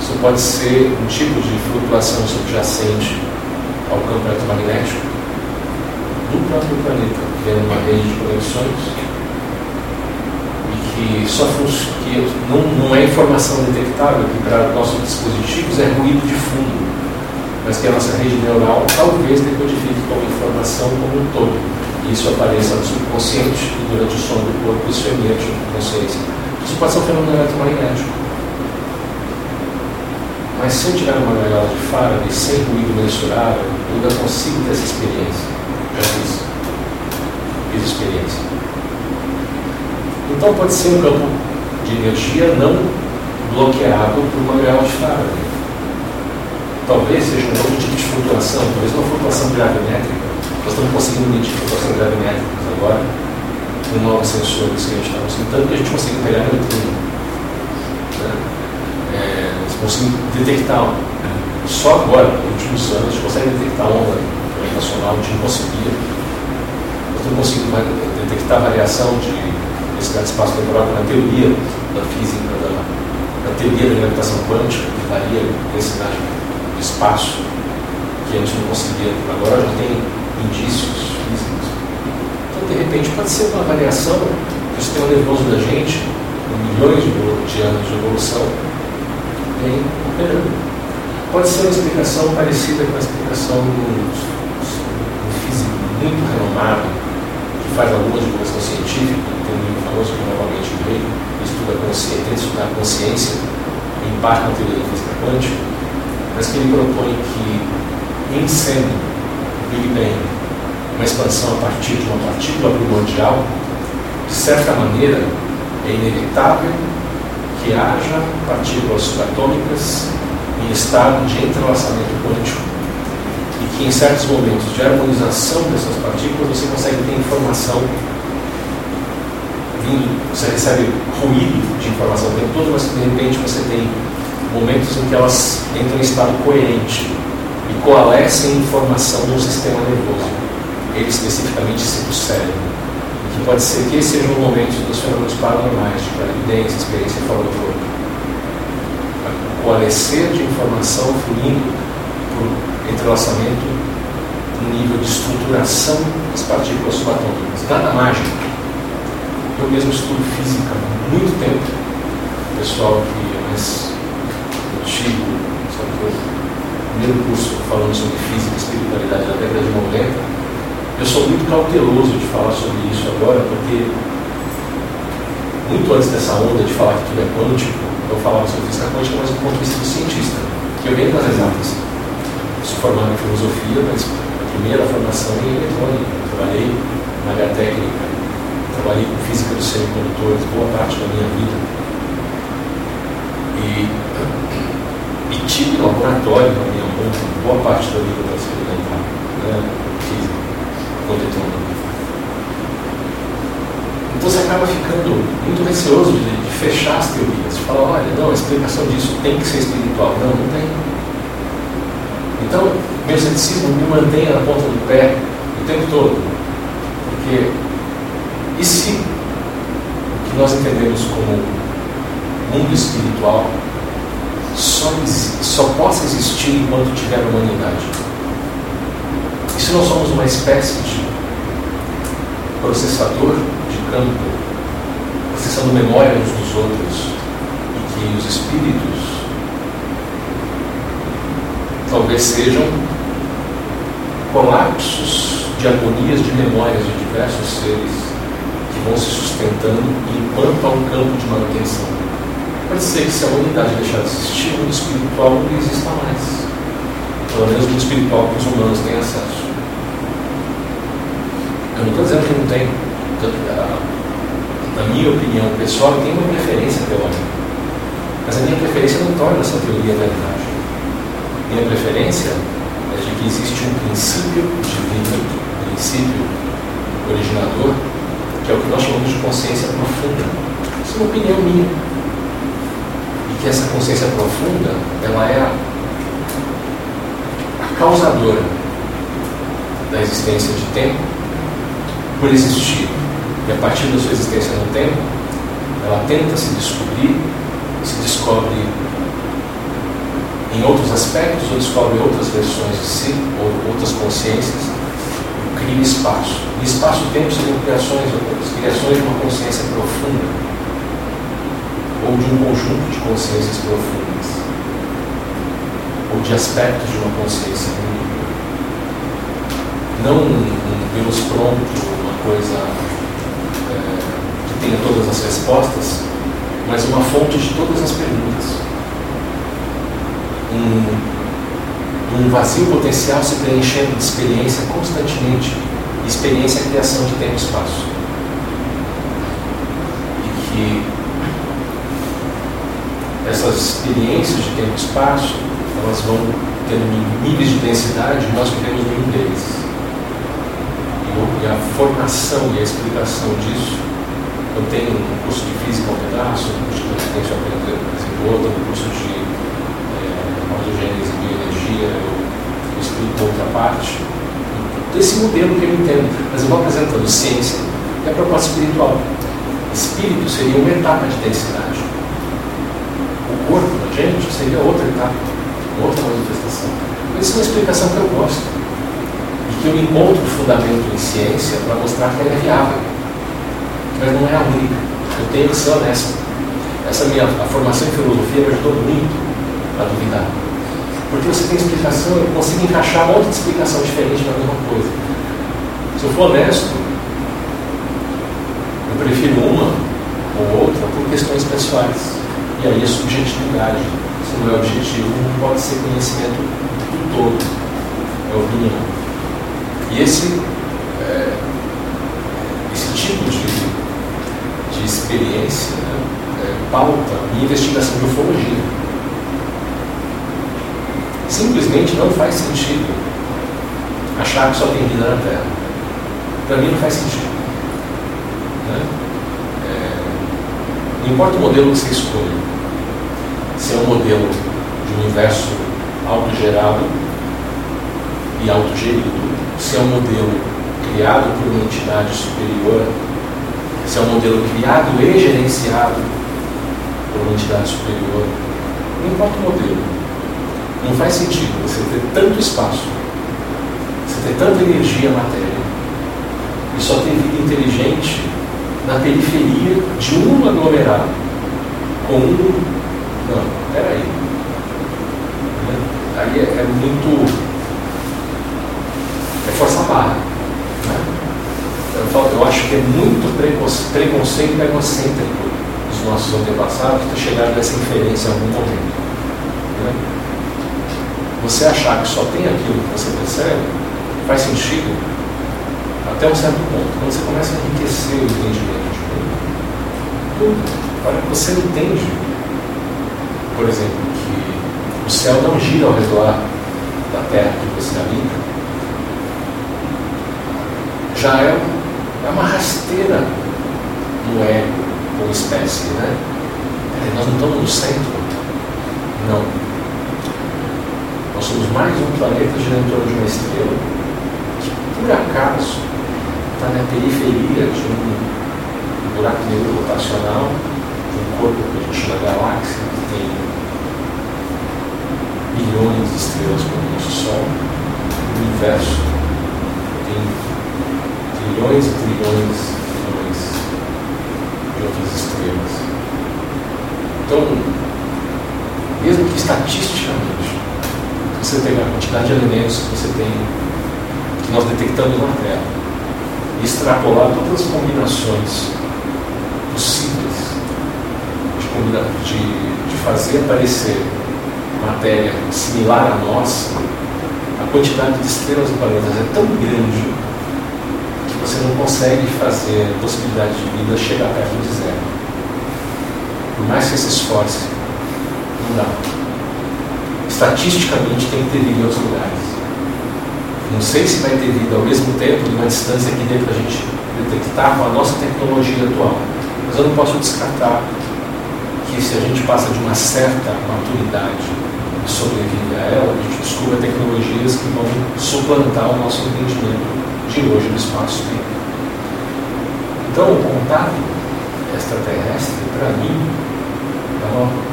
isso pode ser um tipo de flutuação subjacente ao campo eletromagnético do próprio planeta, vendo uma rede de conexões que só que não, não é informação detectável, que para nossos dispositivos é ruído de fundo, mas que a nossa rede neural talvez decodifique como informação como um todo. E isso apareça no subconsciente e durante o sono do corpo isso emite consciência. Isso pode ser um fenômeno eletromagnético. Mas se eu tiver uma gaiola de Faraday sem ruído mensurável, eu ainda consigo ter essa experiência. Já fiz. Fiz experiência. Então pode ser um campo de energia não bloqueado por uma gaiola de Faraday. Talvez seja um outro tipo de flutuação, talvez uma flutuação gravimétrica. Nós estamos conseguindo medir flutuações gravimétricas agora, com novos sensores que a gente está conseguindo, que a gente consegue pegar neutrino. Né? conseguimos detectar, só agora, nos últimos anos, a gente consegue detectar onda gravitacional, a gente não conseguia. Nós não conseguimos detectar variação de densidade espaço-temporal na teoria da física, da, da teoria da gravitação quântica, que varia a densidade do espaço, que a gente não conseguia. Agora já tem indícios físicos. Então, de repente, pode ser uma variação do sistema nervoso da gente, com milhões de anos de evolução, vem operando. Pode ser uma explicação parecida com a explicação do, físico muito renomado, faz alguma divulgação científica, tem um livro famoso que novamente veio, estuda consciência, estudar consciência, em parte na teoria da física quântica, mas que ele propõe que, em sendo o Big Bang uma expansão a partir de uma partícula primordial, de certa maneira, é inevitável que haja partículas subatômicas em estado de entrelaçamento quântico que em certos momentos de harmonização dessas partículas você consegue ter informação vindo, você recebe ruído de informação o tempo todo, mas de repente você tem momentos em que elas entram em estado coerente e coalescem informação no sistema nervoso, ele especificamente do cérebro que pode ser que esse seja o momento dos fenômenos paranormais, de clarividência, experiência fora do corpo. O coalescer de informação fluindo por entrelaçamento no nível de estruturação das partículas subatômicas. Nada mágico. Eu mesmo estudo física há muito tempo. O pessoal que é mais antigo, sabe, primeiro curso falando sobre física e espiritualidade da década de 90, eu sou muito cauteloso de falar sobre isso agora, porque muito antes dessa onda de falar que tudo é quântico, eu falava sobre física quântica, mas do ponto de vista do cientista, que eu venho das exatas. Sou formado em filosofia, mas a primeira formação em eletrônica. Trabalhei na área técnica, trabalhei com física dos semicondutores boa parte da minha vida. E e tive laboratório na minha mão, boa parte da vida para experimentar, física, eletrônica. Então você acaba ficando muito receoso de, de, fechar as teorias, de falar, olha, não, a explicação disso tem que ser espiritual. Não, não tem. Então, meu ceticismo me mantém na ponta do pé o tempo todo. Porque e se o que nós entendemos como mundo espiritual só, só possa existir enquanto tiver humanidade. E se nós somos uma espécie de processador de campo, processando memória uns dos outros, e que os espíritos talvez sejam colapsos de harmonias de memórias de diversos seres que vão se sustentando enquanto há um campo de manutenção. Pode ser que se a humanidade deixar de existir, o mundo espiritual não exista mais. Pelo menos o mundo espiritual que os humanos têm acesso. Eu não estou dizendo que não tem. Na minha opinião pessoal, tem uma preferência teórica. Mas a minha preferência não torna essa teoria verdade. Minha preferência é de que existe um princípio divino, um princípio originador, que é o que nós chamamos de consciência profunda. Isso é uma opinião minha que essa consciência profunda ela é a causadora da existência de tempo por existir. E a partir da sua existência no tempo, ela tenta se descobrir, se descobre em outros aspectos ou descobre outras versões de si, ou outras consciências, cria espaço. E espaço-tempo seriam criações, criações de uma consciência profunda ou de um conjunto de consciências profundas, ou de aspectos de uma consciência única. Não um Deus pronto, uma coisa é, que tenha todas as respostas, mas uma fonte de todas as perguntas. Um, um vazio potencial se preenchendo de experiência constantemente. Experiência é criação de tempo e espaço. E que essas experiências de tempo e espaço, elas vão tendo níveis de densidade, nós vivemos nenhum deles. E a formação e a explicação disso, eu tenho um curso de física ao pedaço, um curso de resistência ao pedaço, outro, um curso de é, e bioenergia, eu explico outra parte. Desse modelo que eu entendo, mas eu vou apresentando ciência e a proposta espiritual. Espírito seria uma etapa de densidade corpo da gente, seria outra etapa, outra manifestação. Essa é uma explicação que eu gosto e que eu encontro fundamento em ciência para mostrar que ela é viável, mas não é a única. Eu tenho que ser honesto. Essa minha formação em filosofia me ajudou muito a duvidar. Porque você tem explicação, eu consigo encaixar um monte de explicação diferente na mesma coisa. Se eu for honesto, eu prefiro uma ou outra por questões pessoais. E aí a subjetividade, se não é objetivo, não pode ser conhecimento do todo, é opinião. E esse, é, esse tipo de, de experiência né, é, pauta minha investigação de ufologia. Simplesmente não faz sentido achar que só tem vida na Terra. Para mim não faz sentido. Né? É, não importa o modelo que você escolha, se é um modelo de universo autogerado e autogerido, se é um modelo criado por uma entidade superior, se é um modelo criado e gerenciado por uma entidade superior, não importa o modelo. Não faz sentido você ter tanto espaço, você ter tanta energia matéria e só ter vida inteligente na periferia de um aglomerado com um não, peraí. aí é, é muito. é força a barra. Né? Eu, falo, eu acho que é muito preconce- preconceito egocêntrico dos nossos antepassados ter chegado nessa inferência em algum momento. né? Você achar que só tem aquilo que você percebe faz sentido até um certo ponto. Quando você começa a enriquecer o entendimento de tudo, olha, você entende, por exemplo, que o céu não gira ao redor da terra que você habita, já é, é uma rasteira no ego como espécie, né? Nós não estamos no centro. Não. Nós somos mais um planeta girando torno de uma estrela que, por acaso, está na periferia de um buraco negro rotacional, de um corpo que a gente chama galáxia, que tem bilhões de estrelas como o nosso Sol. O universo tem trilhões e trilhões e trilhões de outras estrelas. Então, mesmo que estatisticamente, você pegar a quantidade de elementos que você tem, que nós detectamos na Terra, e extrapolar todas as combinações possíveis de, combina- de- de fazer aparecer matéria similar à nossa, a quantidade de estrelas do planeta é tão grande que você não consegue fazer a possibilidade de vida chegar perto de zero. Por mais que se esforce, não dá. Estatisticamente tem que ter em outros lugares. Não sei se vai ter vida ao mesmo tempo, numa distância que dê para a gente detectar com a nossa tecnologia atual. Mas eu não posso descartar que se a gente passa de uma certa maturidade e sobrevive a ela, a gente descubra tecnologias que vão suplantar o nosso entendimento de hoje no espaço-tempo. Então, o contato extraterrestre, para mim, é uma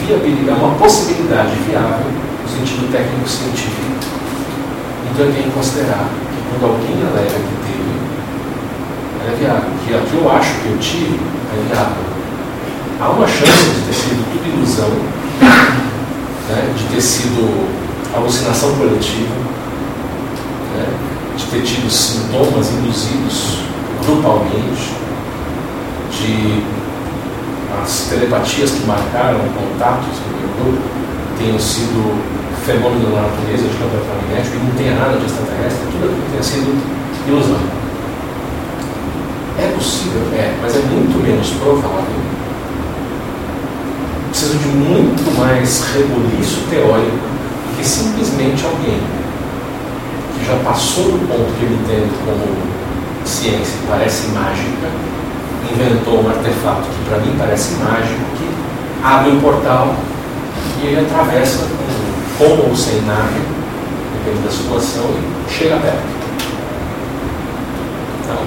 viabilidade, uma possibilidade viável no sentido técnico-científico. Então eu tenho que considerar que quando alguém alega que teve, ela é viável. Que a que eu acho que eu tive é viável. Há uma chance de ter sido tudo ilusão, né, de ter sido alucinação coletiva, né, de ter tido sintomas induzidos grupalmente, de as telepatias que marcaram contatos no meu tenham sido fenômeno da natureza de campo eletromagnético e não tenha nada de extraterrestre, tudo aquilo tenha sido ilusão. É possível? É, mas é muito menos provável. Precisa de muito mais rebuliço teórico do que simplesmente alguém que já passou do ponto que ele entende como ciência parece mágica, inventou um artefato que para mim parece mágico, que abre um portal e ele atravessa com, ou sem nave, depende da situação, e chega perto. Então,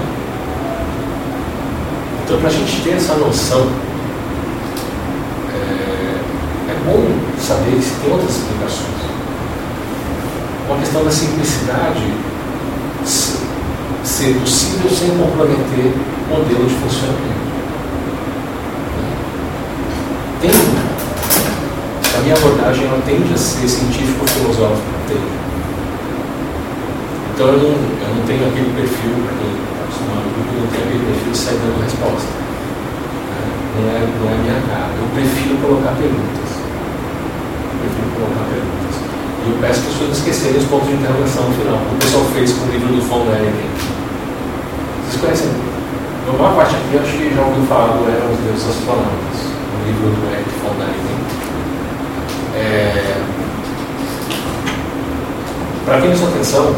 então para a gente ter essa noção, é, é bom saber se tem outras explicações. Uma questão da simplicidade ser possível sem comprometer o modelo de funcionamento. Tem, a minha abordagem ela tende a ser científico-filosófica. Então eu não, eu não tenho aquele perfil, para quem está acostumado comigo, não tenho aquele perfil de sair dando resposta. né? Não é, não é a minha cara. Eu prefiro colocar perguntas. Eu prefiro colocar perguntas. E eu peço para as pessoas esquecerem os pontos de interrogação no final. O pessoal fez com o livro do Von Däniken. Conhecem? A maior parte aqui acho que já ouviu falar do Eram os Deuses Astronautas, o livro do Eric von Däniken. É... Para quem prestou atenção,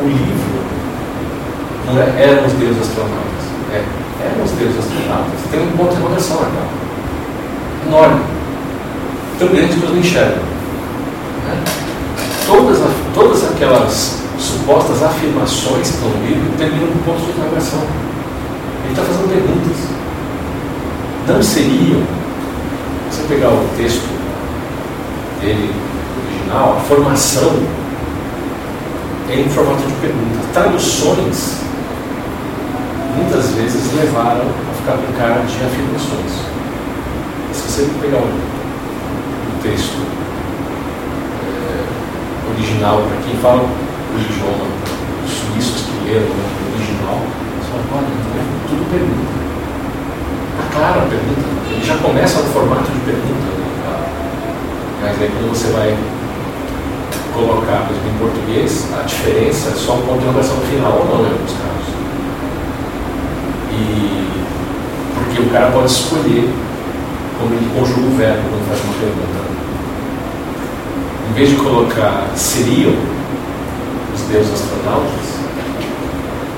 o livro não é Eram os Deuses Astronautas, é Eram os Deuses Astronautas. Tem um ponto de interrogação na capa. Enorme. Tão grande que eu não enxergo. Né? Todas, todas aquelas supostas afirmações no livro terminam com pontos de interrogação. Ele está fazendo perguntas. Não seriam, se você pegar o texto dele original, a formação é em formato de pergunta. Traduções muitas vezes levaram a ficar com cara de afirmações. Se você pegar o texto é, original, para quem fala o idioma, os suíços que leram o original, você fala, olha, é tudo pergunta. Está clara a pergunta. Ele já começa no formato de pergunta. Né? Mas aí quando você vai colocar, por exemplo, em português, a diferença é só um ponto de interrogação final ou não, em alguns casos. E porque o cara pode escolher como ele conjuga o verbo quando faz uma pergunta. Em vez de colocar seriam os deuses astronautas,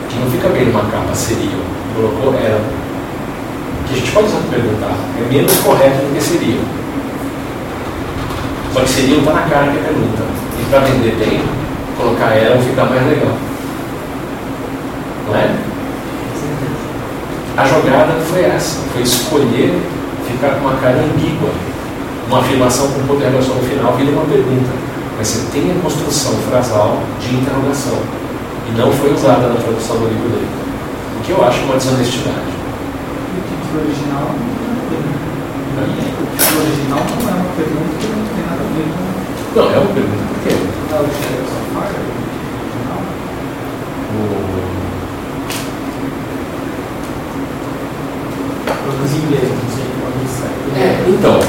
que não fica bem numa capa seriam, colocou eram. Que a gente pode perguntar, é menos correto do que seriam. Só que seriam está na cara que pergunta. E para vender bem, colocar eram fica mais legal. Não é? A jogada foi essa, foi escolher ficar com uma cara ambígua. Uma afirmação com de interrogação no final vira uma pergunta. Mas você tem a construção frasal de interrogação. E não foi usada na tradução do livro dele. O que eu acho uma desonestidade. O título original não é O título original não é uma pergunta que não tem nada a ver com. Não, é uma pergunta. Por quê? Não é o Shadows of Fire? Original? O... Os ingleses, não sei quando sai. É, então,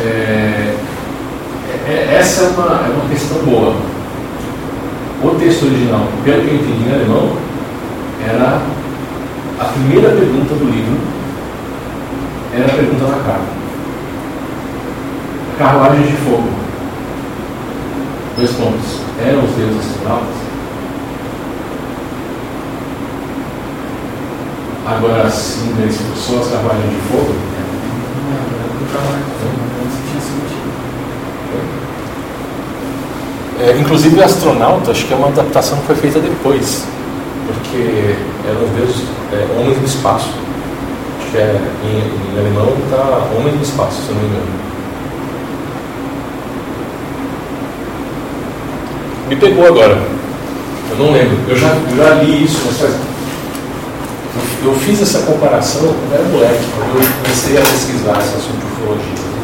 é, é, essa é uma, é uma questão boa. O texto original, pelo que eu entendi em alemão, era a primeira pergunta do livro, era a pergunta da carta. Carruagem de fogo. Dois pontos. Eram os deuses astronautas? Agora sim, se só as carruagens de fogo, É, inclusive, astronauta, acho que é uma adaptação que foi feita depois, porque eram deuses é, homens do espaço. Acho que é, em, em alemão está homem do espaço, se não me engano. Me pegou agora. Eu não lembro. Eu já, eu já li isso, mas faz. Eu fiz essa comparação quando era moleque, quando eu comecei a pesquisar esse assunto de ufologia.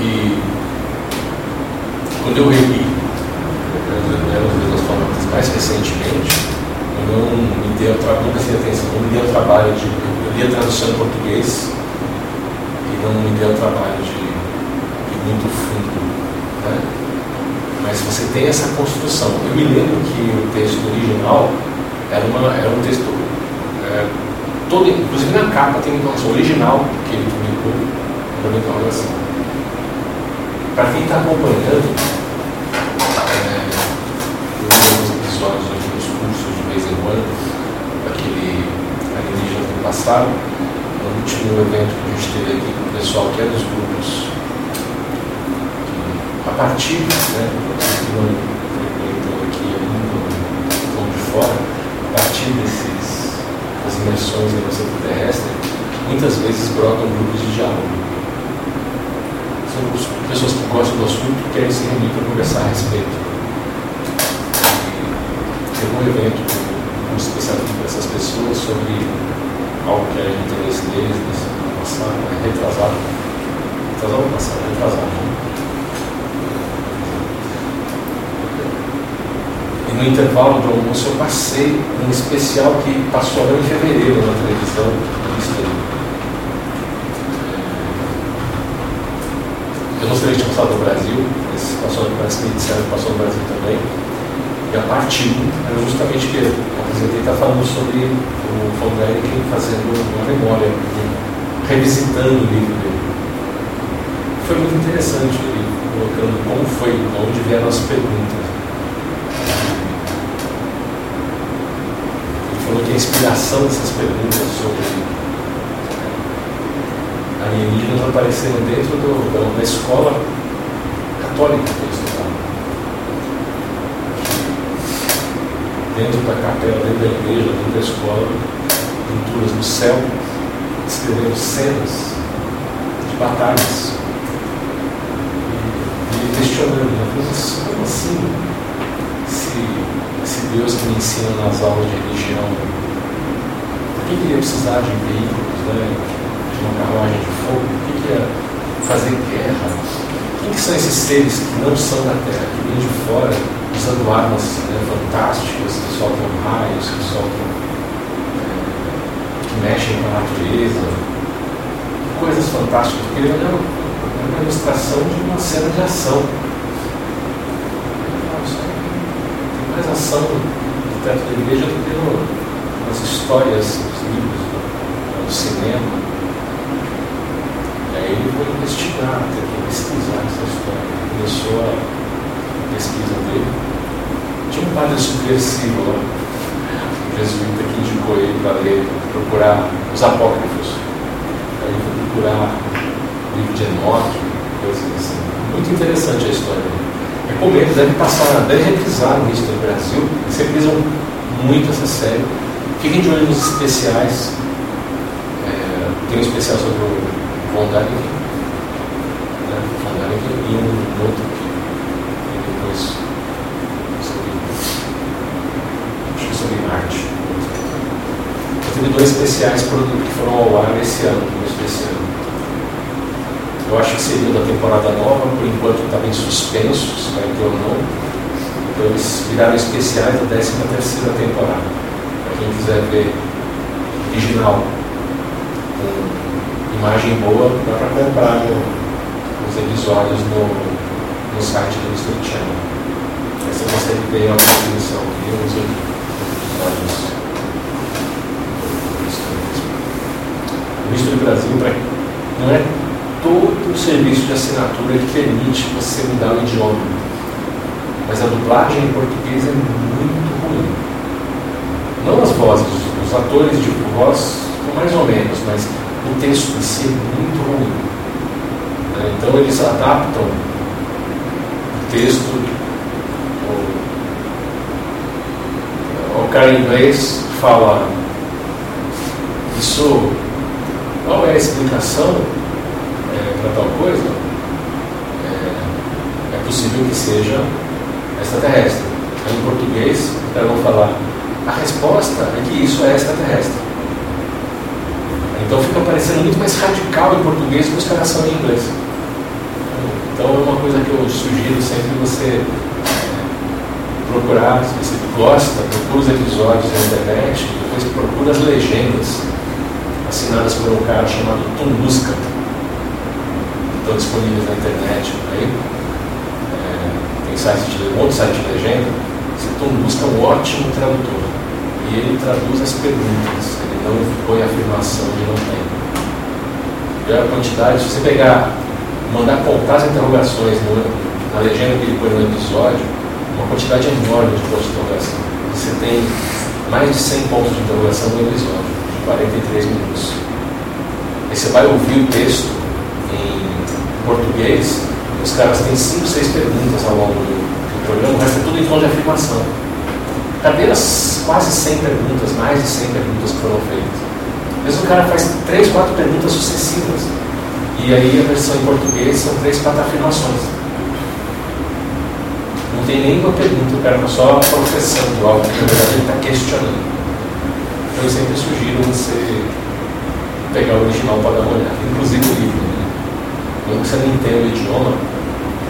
E quando eu reli eram os livros astronautas mais recentemente, eu não me dei trabalho, nunca fiz atenção, não me dei trabalho de. Eu li a tradução em português e não me dei o trabalho de ir muito fundo. Né? Mas você tem essa construção. Eu me lembro que o texto original era, uma, era um texto. É, todo, inclusive na capa tem informação original que ele publicou, era uma interrogação. Para quem está acompanhando, alguns episódios aqui nos cursos de vez em quando, aquele alienígena do passado, no último evento que a gente teve aqui com o pessoal que é dos grupos a partir, né, não frequentam aqui ainda, estão de fora, a partir desses, das imersões no centro terrestre, muitas vezes brotam grupos de diálogo. São grupos, pessoas que gostam do assunto querem se reunir para conversar a respeito. Teve um evento com um especialista para essas pessoas sobre algo que era de interesse deles, nesse ano passado, né, retrasado. Retrasado ou passado? Retrasado. Né? E no intervalo do almoço eu passei um especial que passou agora em fevereiro na televisão. Que tinha passado no Brasil, esse parece que disseram que passou no Brasil também. E a parte 1 era justamente que eu apresentei, está falando sobre o Von fazendo uma memória, revisitando o livro dele. Foi muito interessante ele colocando como foi, onde vieram as perguntas. falou que a inspiração dessas perguntas sobre alienígenas apareceram dentro do, da, da escola católica que ele estudava. Dentro da capela, dentro da igreja, dentro da escola, pinturas no céu, descrevendo cenas de batalhas. E ele questionando, né? mas como assim? Se se Deus que me ensina nas aulas de religião, por que, que ia precisar de veículos, né, uma carruagem de fogo? Por que, que ia fazer guerra. Quem que são esses seres que não são da Terra, que vêm de fora, usando armas né, fantásticas, que soltam raios, que soltam. É, que mexem com a natureza, coisas fantásticas, porque ele é uma ilustração de uma cena de ação. Tem mais ação no teto da igreja do que nas histórias, nos livros, no cinema. E aí ele foi investigar, tentou pesquisar essa história. Começou a pesquisa dele. Tinha um padre subversivo lá, um jesuíta que indicou ele para ler, procurar os apócrifos. Aí foi procurar livro de Enoque, coisas assim. Muito interessante a história dele. Recomendo, deve passar, deve reprisar no History do Brasil. Eles reprisam muito essa série. Fiquem de olho nos especiais. É, tem um especial sobre o Von né? Von Däniken e um outro que depois sobre, acho que sobre Marte. Eu tive dois especiais que foram ao ar esse ano, no especial. Eu acho que seria da temporada nova, por enquanto estava em suspenso, se vai ter ou não. Então eles viraram especiais da 13 terceira temporada. Para quem quiser ver original, com imagem boa, dá para comprar os episódios no, no site do History Channel. Aí você consegue ver a definição aqui nos episódios. O History Brasil não é todo o serviço de assinatura que permite você mudar o idioma. Mas a dublagem em português é muito ruim. Não as vozes, os atores de voz, mais ou menos, mas o texto em si é muito ruim. Né? Então eles adaptam texto. O, o cara em inglês fala isso qual é a explicação é, para tal coisa? É, é, possível que seja extraterrestre. Em português, o cara vai falar a resposta é que isso é extraterrestre. Então fica parecendo muito mais radical em português que os caras em inglês. Então é uma coisa que eu sugiro sempre você procurar, se você gosta, procura os episódios na internet, depois procura as legendas assinadas por um cara chamado Tom Muscat. Estão disponíveis na internet aí. É, tem site de, um outro site de legenda. Esse Tom Muscat é um ótimo tradutor. E ele traduz as perguntas não põe afirmação de não tem. E a quantidade, se você pegar, mandar contar as interrogações na legenda que ele põe no episódio, uma quantidade enorme de pontos de interrogação. Você tem mais de 100 pontos de interrogação no episódio, de 43 minutos. Aí você vai ouvir o texto em português, os caras têm 5, 6 perguntas ao longo do, do programa, o resto é tudo em tom de afirmação. Cadê as quase 100 perguntas, mais de 100 perguntas que foram feitas? Às vezes o cara faz 3, 4 perguntas sucessivas. E aí a versão em português são 3, 4 afirmações. Não tem nenhuma pergunta, o cara só professando algo que na verdade ele está questionando. Então eu sempre sugiro você pegar o original para dar uma olhada, inclusive o livro. Né? Quando você não entende o idioma,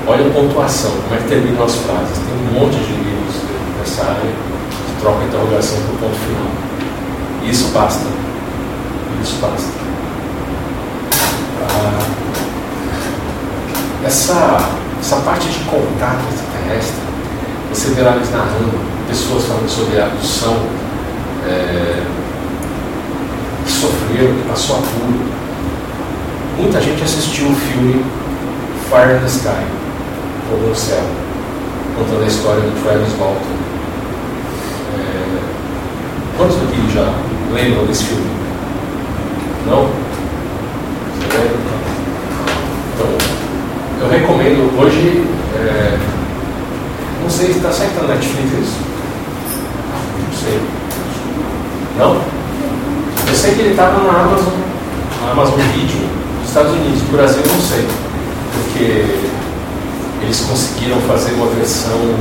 olha a pontuação, como é que terminam as frases. Tem um monte de livros nessa área troca a interrogação para o ponto final. Isso basta. Isso basta. Essa, essa parte de contato extraterrestre, você verá eles narrando, pessoas falando sobre a abdução, é, que sofreram, que passou apuro. Muita gente assistiu o filme Fire in the Sky, Fogo no Céu, contando a história do Travis Walton Quantos aqui já lembram desse filme? Não? Você lembra? Então, eu recomendo hoje. É, não sei se está certo na Netflix isso. Não sei. Não? Eu sei que ele estava na Amazon, na Amazon Video dos Estados Unidos. No Brasil não sei. Porque eles conseguiram fazer uma versão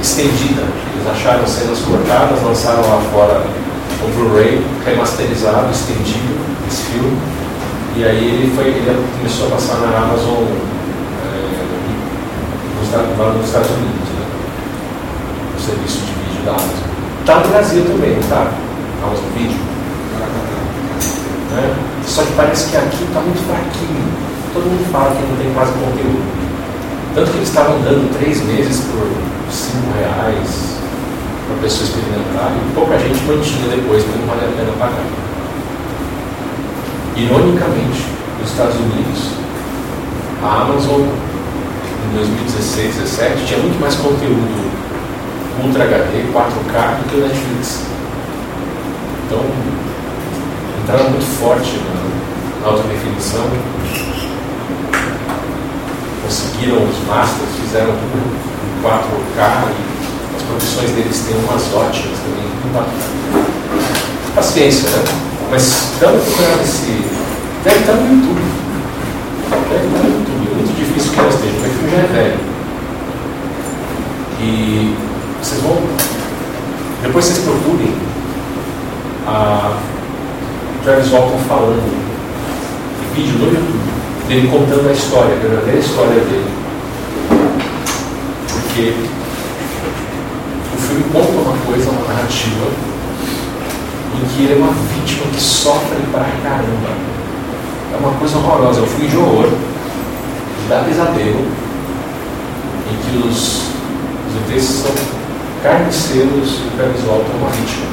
estendida. Eles acharam cenas cortadas, lançaram lá fora o Blu-ray remasterizado, estendido, esse filme. E aí ele, foi, ele começou a passar na Amazon é, lá nos Estados Unidos, né? o serviço de vídeo da Amazon. Está no Brasil também, tá? Amazon Vídeo. Né? Só que parece que aqui está muito fraquinho. Todo mundo fala que não tem quase conteúdo. Tanto que eles estavam dando três meses por cinco reais para a pessoa experimentar e pouca gente mantinha depois, porque não vale a pena pagar. Ironicamente, nos Estados Unidos, a Amazon em 2016, 2017 tinha muito mais conteúdo Ultra HD, 4K do que o Netflix. Então, entraram muito forte na alta definição, conseguiram os masters, fizeram tudo em 4K e as produções deles têm umas ótimas também, muito Paciência, né? Mas dando procurar esse. Deve estar no YouTube. Deve estar no YouTube. É muito difícil que ela esteja, porque o filme já é velho. E vocês vão. Depois vocês procurem a Travis Walton falando vídeo no YouTube, dele contando a história, a verdadeira história dele. Porque o filme conta uma coisa, uma narrativa, em que ele é uma vítima que sofre pra caramba. É uma coisa horrorosa, é um filme de horror, que dá pesadelo, em que os, os ETs são carniceiros e o Walton é uma vítima.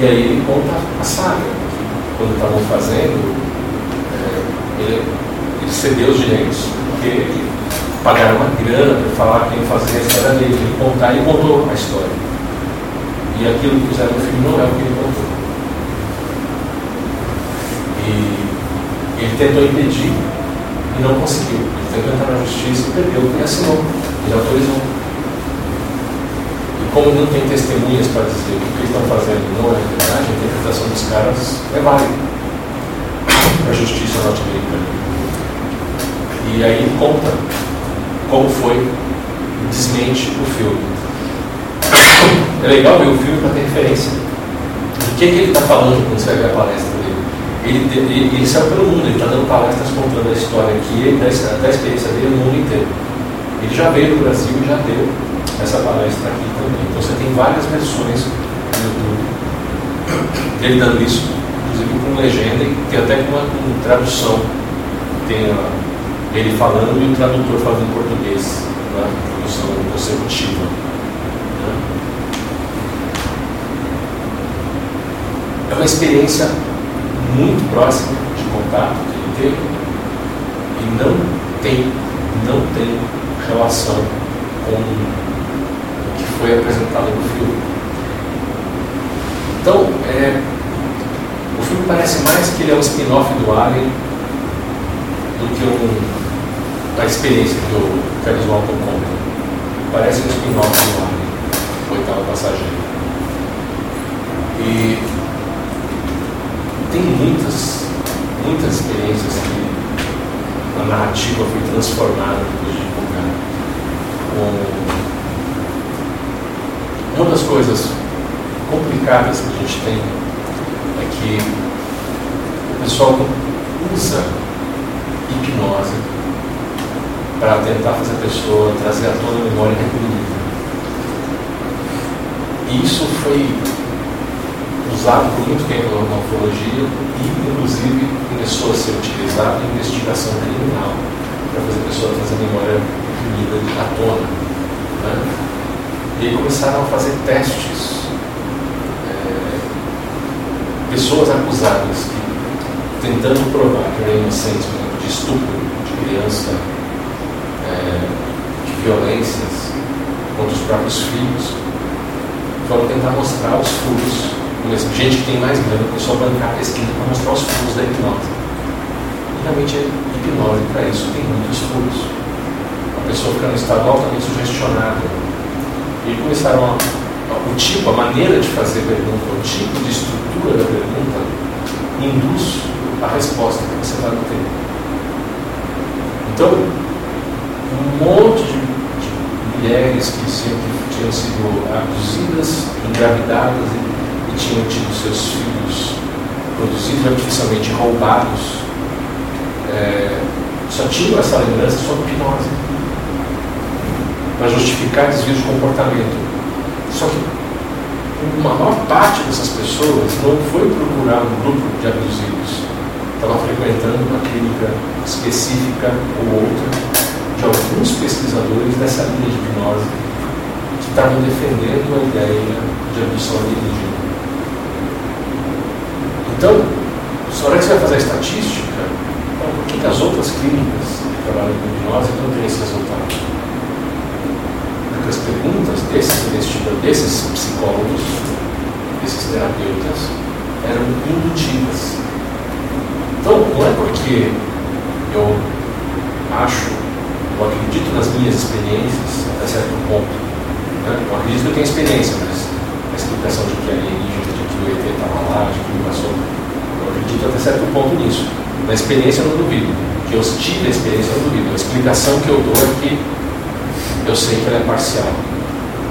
E aí ele conta a saga. Quando estavam fazendo, é, ele, ele cedeu os direitos, porque pagaram uma grana para falar quem fazia a história dele, ele contar e contou a história. E aquilo que fizeram no filme não é o que ele contou. E ele tentou impedir e não conseguiu. Ele tentou entrar na justiça e perdeu, e assinou, ele autorizou como não tem testemunhas para dizer que o que eles estão fazendo não é verdade, a interpretação dos caras é válida a justiça norte-americana. E aí conta como foi o desmente do filme. É legal ver o filme para ter referência. O que, é que ele está falando quando você vai ver a palestra dele? Ele, ele, ele saiu pelo mundo, ele está dando palestras contando a história aqui, da, da experiência dele no mundo inteiro. Ele já veio do Brasil e já deu essa palestra aqui também. Então você tem várias versões no YouTube dele dando isso, inclusive com legenda e tem até com uma tradução. Tem a, ele falando e o tradutor falando em português, né? tradução consecutiva. Né? É uma experiência muito próxima de contato que ele teve e não tem, não tem relação com foi apresentado no filme. Então, é, o filme parece mais que ele é um spin-off do Alien do que um, a experiência que o Travis Walton conta. Parece um spin-off do Alien, o oitavo passageiro. E tem muitas, muitas experiências que a narrativa foi transformada depois de divulgar. Com uma das coisas complicadas que a gente tem é que o pessoal usa hipnose para tentar fazer a pessoa trazer à tona a memória reprimida. E isso foi usado por muito tempo na ufologia e, inclusive, começou a ser utilizado em investigação criminal para fazer a pessoa trazer memória reprimida à tona. Né? E aí começaram a fazer testes. É, pessoas acusadas que, tentando provar que por exemplo, de estupro de criança, é, de violências contra os próprios filhos, foram tentar mostrar os furos. Gente que tem mais grana começou a bancar a pesquisa para mostrar os furos da hipnose. E realmente, a hipnose, para isso, tem muitos furos. A pessoa fica no estado altamente sugestionada e começaram a, o tipo, a maneira de fazer pergunta, o tipo de estrutura da pergunta induz a resposta que você vai ter. Então, um monte de, de mulheres que sempre tinham sido abduzidas, engravidadas e, tinham tido seus filhos produzidos artificialmente roubados é, só tinham essa lembrança sob hipnose para justificar desvio de comportamento. Só que uma maior parte dessas pessoas não foi procurar um grupo de abusivos, estava frequentando uma clínica específica ou outra de alguns pesquisadores dessa linha de hipnose que estavam defendendo a ideia de abdução alienígena. Então, na hora que você vai fazer a estatística, por que, as outras clínicas que trabalham com hipnose não têm esse resultado? Porque as perguntas desses investigadores, desses psicólogos, desses terapeutas, eram indutivas. Então, não é porque eu acho, eu acredito nas minhas experiências até certo ponto. Né? Eu acredito que eu tenho experiência, mas explicação de que alienígena, de que o ET estava lá, de que ele passou, eu acredito até certo ponto nisso. Na experiência eu não duvido. Que eu tive a experiência eu não duvido. A explicação que eu dou é que eu sei que ela é parcial.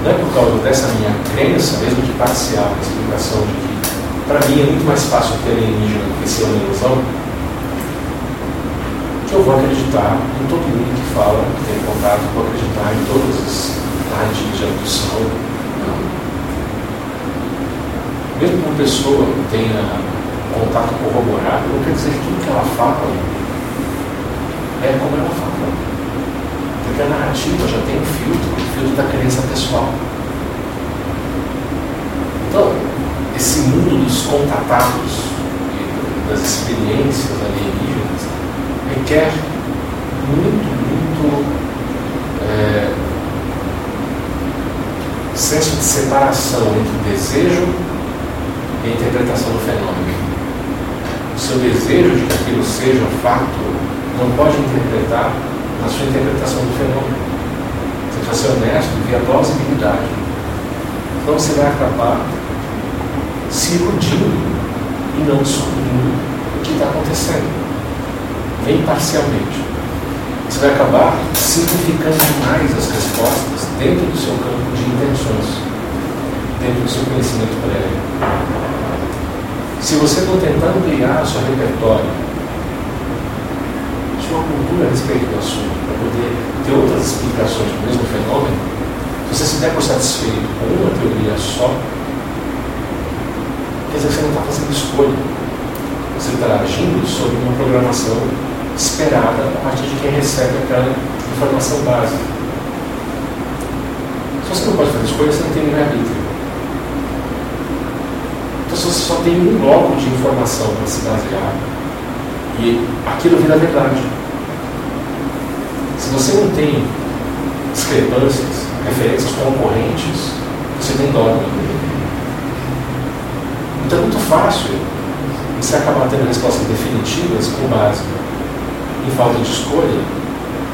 Não é por causa dessa minha crença, mesmo de parcial, a explicação de que, para mim, é muito mais fácil ter alienígena do que ser uma ilusão, que eu vou acreditar em todo mundo que fala, que tem contato, vou acreditar em todas as narrativas de abdução. Mesmo que uma pessoa tenha contato corroborado, não quer dizer que tudo que ela fala é como ela fala. Porque a narrativa já tem um filtro, o um filtro da crença pessoal. Então, esse mundo dos contatados das experiências alienígenas requer muito, muito é, senso de separação entre o desejo e a interpretação do fenômeno. O seu desejo de que aquilo seja fato não pode interpretar na sua interpretação do fenômeno. Você precisa ser honesto e ver a plausibilidade. Então você vai acabar se iludindo e não descobrindo o que está acontecendo, nem parcialmente. Você vai acabar simplificando demais as respostas dentro do seu campo de intenções, dentro do seu conhecimento prévio. Se você não tentar ampliar o seu repertório, sua cultura a respeito do assunto, para poder ter outras explicações do mesmo fenômeno, se você se der por satisfeito com uma teoria só, quer dizer que você não está fazendo escolha. Você está agindo sobre uma programação esperada a partir de quem recebe aquela informação básica. Se você não pode fazer escolha, você não tem livre-arbítrio. Você só tem um bloco de informação para se basear, e aquilo vira verdade. Se você não tem discrepâncias, referências concorrentes, você tem dogma. Então é muito fácil você acabar tendo respostas definitivas com base em falta de escolha,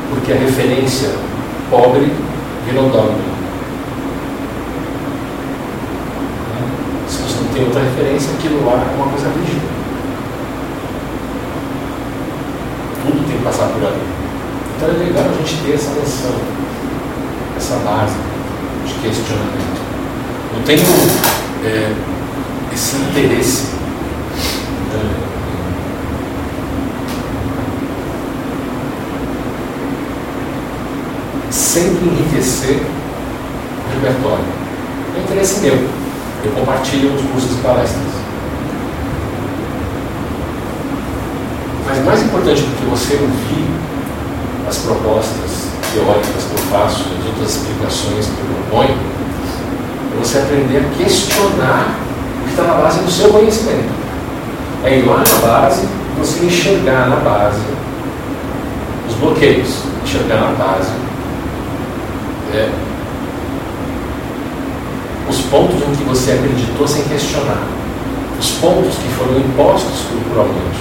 porque a referência pobre virou dogma. Outra referência, aquilo lá é uma coisa rígida. Tudo tem que passar por ali. Então é legal a gente ter essa noção, essa base de questionamento. Eu tenho é, esse interesse né, sempre enriquecer o repertório. É interesse meu. Eu compartilho os cursos e palestras. Mas mais importante do que você ouvir as propostas teóricas que eu faço, as outras explicações que eu proponho, é você aprender a questionar o que está na base do seu conhecimento. É ir lá na base, você enxergar na base os bloqueios, enxergar na base é, os pontos em que você acreditou sem questionar, os pontos que foram impostos culturalmente.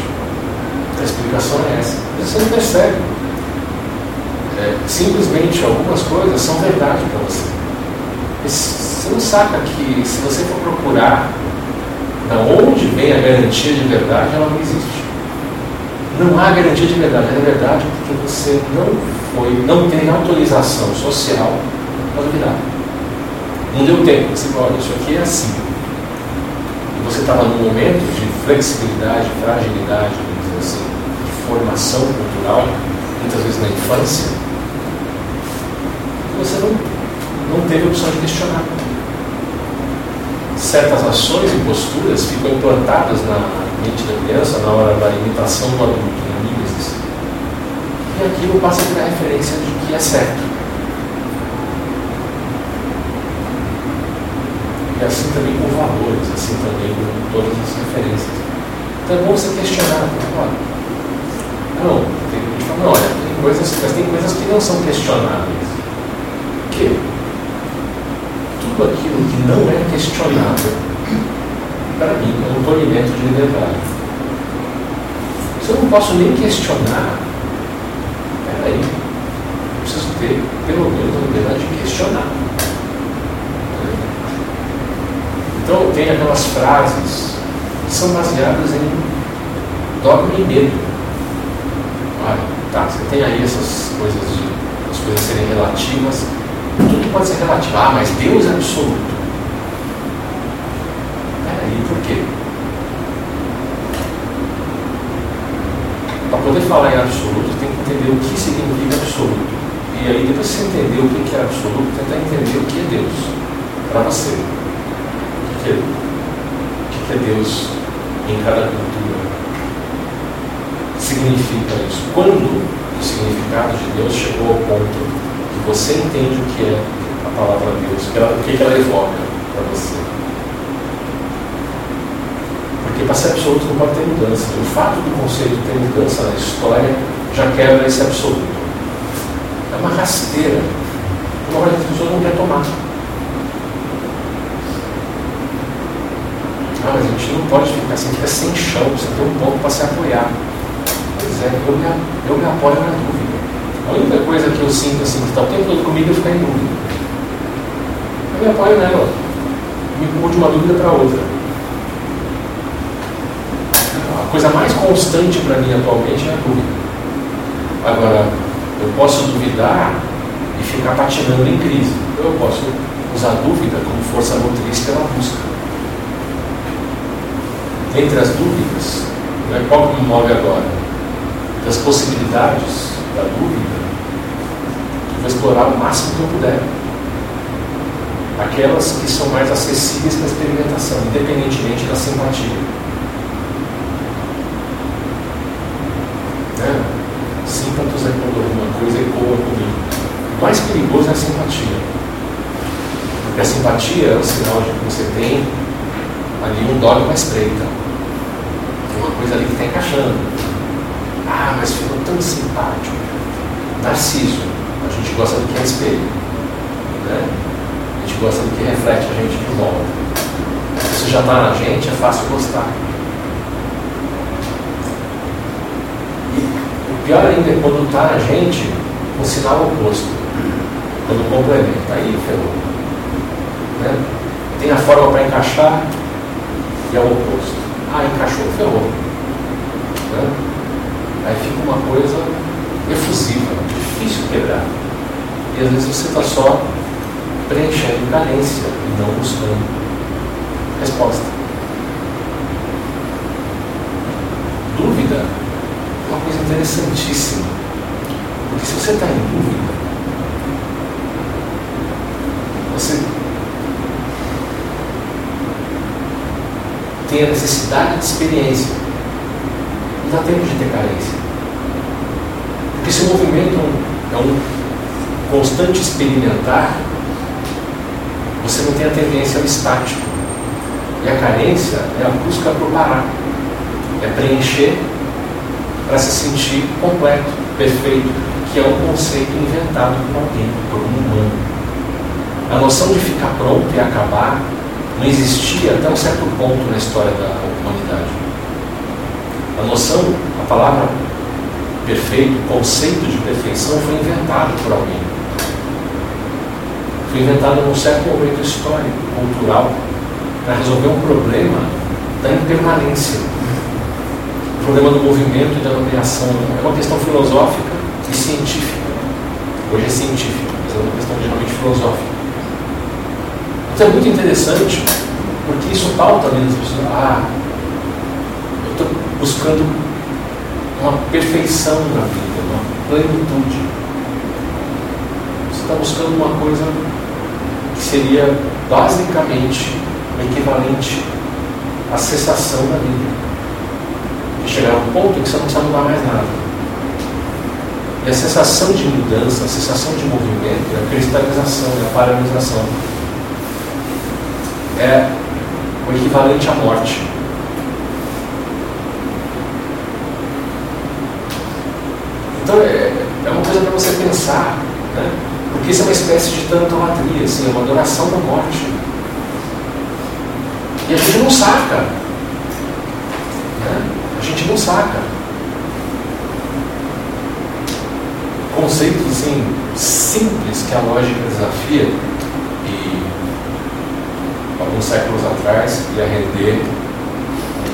A explicação é essa. Você não percebe. É, simplesmente algumas coisas são verdade para você. Você não saca que se você for procurar da onde vem a garantia de verdade, ela não existe. Não há garantia de verdade. É verdade porque você não foi, não tem autorização social para duvidar. Não deu tempo. Você fala, isso aqui é assim. e você estava num momento de flexibilidade, fragilidade, vamos dizer assim, de formação cultural, muitas vezes na infância, você não, não teve a opção de questionar. Certas ações e posturas ficam implantadas na mente da criança na hora da imitação do adulto, em mimesis, e aquilo passa a ter a referência de que é certo. E assim também com valores, assim também com todas as referências. Então é bom você questionar, olha, não, tem gente fala, não, olha, tem coisas, mas tem coisas que não são questionáveis. O quê? Tudo aquilo que não é questionável, para mim, é um polimento de liberdade. Se eu não posso nem questionar, peraí, preciso ter pelo menos a liberdade de questionar. Então tem aquelas frases que são baseadas em dogma e medo. Olha, tá, você tem aí essas coisas de as coisas serem relativas, tudo pode ser relativo. Ah, mas Deus é absoluto. Peraí, por quê? Para poder falar em absoluto, tem que entender o que significa absoluto. E aí, depois que você entender o que é absoluto, tentar entender o que é Deus para você que, que é Deus em cada cultura. Significa isso. Quando o significado de Deus chegou ao ponto que você entende o que é a palavra Deus, o que ela, o evoca para você. Porque para ser absoluto não pode ter mudança. O fato do conceito ter mudança na história já quebra esse absoluto. É uma rasteira. Uma hora que a pessoa não quer tomar. Mas a gente não pode ficar assim, fica sem chão, você tem um ponto para se apoiar. Pois é, eu me, eu me apoio na dúvida. A única coisa que eu sinto assim, que está o tempo todo comigo é ficar em dúvida. Eu me apoio nela. Me pulo de uma dúvida para outra. A coisa mais constante para mim atualmente é a dúvida. Agora, eu posso duvidar e ficar patinando em crise. Eu posso usar a dúvida como força motriz pela busca entre as dúvidas, né, qual que me move agora? Das possibilidades da dúvida, eu vou explorar o máximo que eu puder. Aquelas que são mais acessíveis para a experimentação, independentemente da simpatia. Né? Símpatos é quando alguma coisa ecoa comigo. O mais perigoso é a simpatia. Porque a simpatia é o sinal de que você tem ali um dogma espreita uma coisa ali que está encaixando. Ah, mas ficou tão simpático. Narciso. A gente gosta do que é espelho. Né? A gente gosta do que reflete a gente de volta. Se já está na gente, é fácil gostar. E o pior ainda é quando está na gente um sinal oposto. Quando complementa. Aí ferrou. Né? Tem a forma para encaixar e é o oposto. Ah, encaixou, ferrou. Né? Aí fica uma coisa efusiva, difícil quebrar. E às vezes você está só preenchendo carência e não buscando resposta. Dúvida é uma coisa interessantíssima. Porque se você está em dúvida, você tem a necessidade de experiência. Não dá tempo de ter carência. Porque se o movimento é um constante experimentar, você não tem a tendência ao estático. E a carência é a busca por parar. É preencher para se sentir completo, perfeito, que é um conceito inventado por alguém, por um humano. A noção de ficar pronto e acabar não existia até um certo ponto na história da humanidade. A noção, a palavra perfeito, o conceito de perfeição foi inventado por alguém. Foi inventado num certo momento histórico, cultural, para resolver um problema da impermanência. O problema do movimento e da nomeação. É uma questão filosófica e científica. Hoje é científica, mas é uma questão geralmente filosófica. Então é muito interessante Porque isso pauta a vida das pessoas. Ah, buscando uma perfeição na vida, uma plenitude. Você está buscando uma coisa que seria basicamente o equivalente à cessação da vida. E chegar a um ponto em que você não precisa mudar mais nada. E a sensação de mudança, a sensação de movimento, é a cristalização, é a paralisação. É o equivalente à morte. Então é, é uma coisa para você pensar, né? porque isso é uma espécie de tantolatria, assim, é uma adoração da morte. E a gente não saca. Né? A gente não saca. Conceitos assim, simples que a lógica desafia e alguns séculos atrás ia render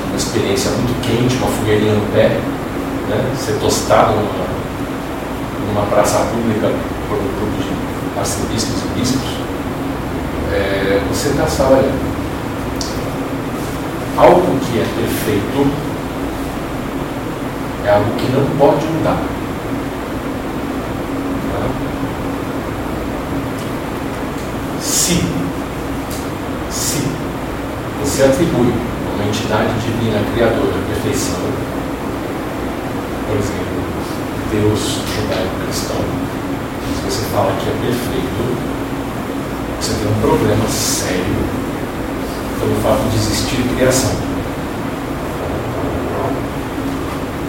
uma experiência muito quente, uma fogueirinha no pé, né? ser tostado numa, numa praça pública por um grupo de arcebispos e bispos. É, você pensar, olha, algo que é perfeito é algo que não pode mudar. Se, se você atribui a uma entidade divina criadora a perfeição, por exemplo, Deus judaico-cristão, se você fala que é perfeito, você tem um problema sério pelo fato de existir criação.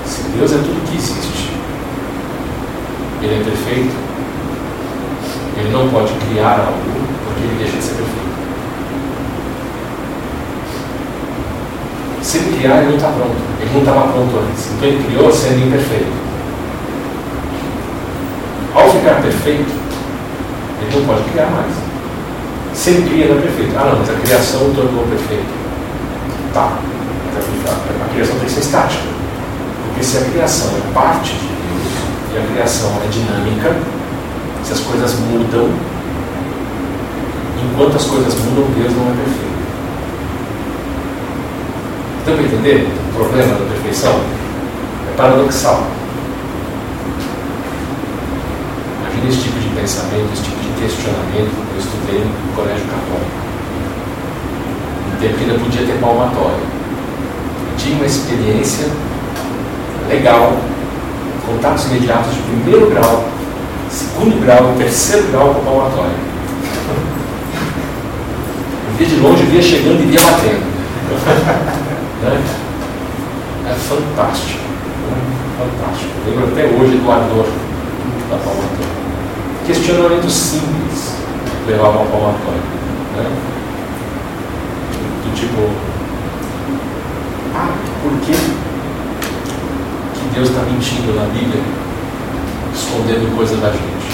Se Deus é tudo que existe, Ele é perfeito, Ele não pode criar algo porque Ele deixa de ser perfeito. Se Ele criar, Ele não está pronto. Ele não estava pronto antes. Então Ele criou sendo imperfeito. Ficar perfeito, Ele não pode criar mais. Se ele cria, não é perfeito. Ah, não, mas a criação tornou perfeito. Tá. Mas a, criação tem que ser estática. Porque se a criação é parte de Deus e a criação é dinâmica, se as coisas mudam, enquanto as coisas mudam, Deus não é perfeito. Deu para entender o problema da perfeição? É paradoxal. Imagina esse tipo de pensamento, esse tipo de questionamento eu estudei no colégio católico. Que ainda podia ter palmatório. Eu tinha uma experiência legal, contatos imediatos de primeiro grau, segundo grau e terceiro grau com palmatório. Eu via de longe, via chegando e via batendo. né? É fantástico. Né? Fantástico. Eu lembro até hoje do ardor da palmatória questionamento simples levava ao palmatório. Né? Do tipo, ah, por que, que Deus está mentindo na Bíblia, escondendo coisa da gente?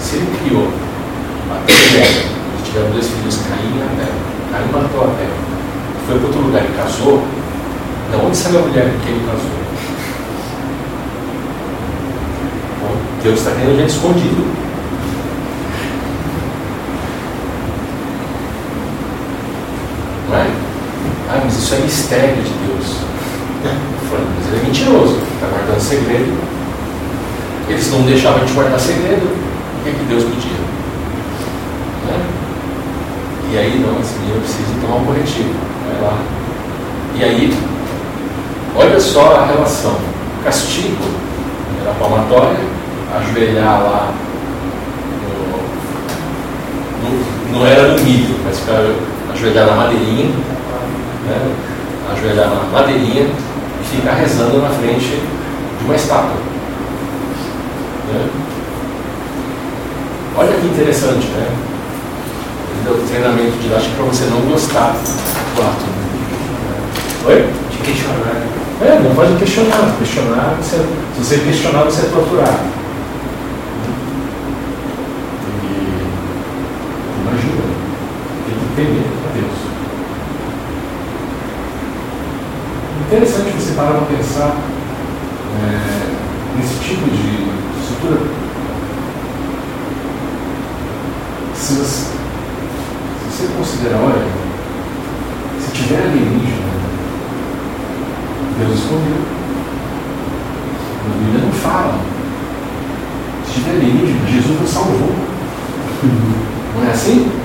Se ele criou a terra, tiveram dois filhos, Caim e Abel, Caim matou Abel, foi para outro lugar e casou, de onde saiu a mulher com quem ele casou? Deus está tendo gente escondido. Não é? Ah, mas isso é mistério de Deus. Mas ele é mentiroso, está guardando segredo. Eles não deixavam a gente guardar segredo, o que, é que Deus podia? Né? E aí, não, esse menino precisa tomar um corretivo. Vai lá. E aí, olha só a relação. Castigo era palmatória, ajoelhar lá, no, no, não era no milho, mas ficar ajoelhar na madeirinha, né? ajoelhar na madeirinha e ficar rezando na frente de uma estátua. Né? Olha que interessante, né? Ele deu treinamento didático para você não gostar do ato. Né? Oi? De questionar. É, não pode questionar. Questionar, você, se você questionar, você é torturado. Temer a Deus. Interessante você parar para pensar é, nesse tipo de estrutura. Se você, se você disseram, olha, se tiver alienígena, Deus escondeu. A Bíblia não fala. Se tiver alienígena, Jesus nos salvou. Não é assim?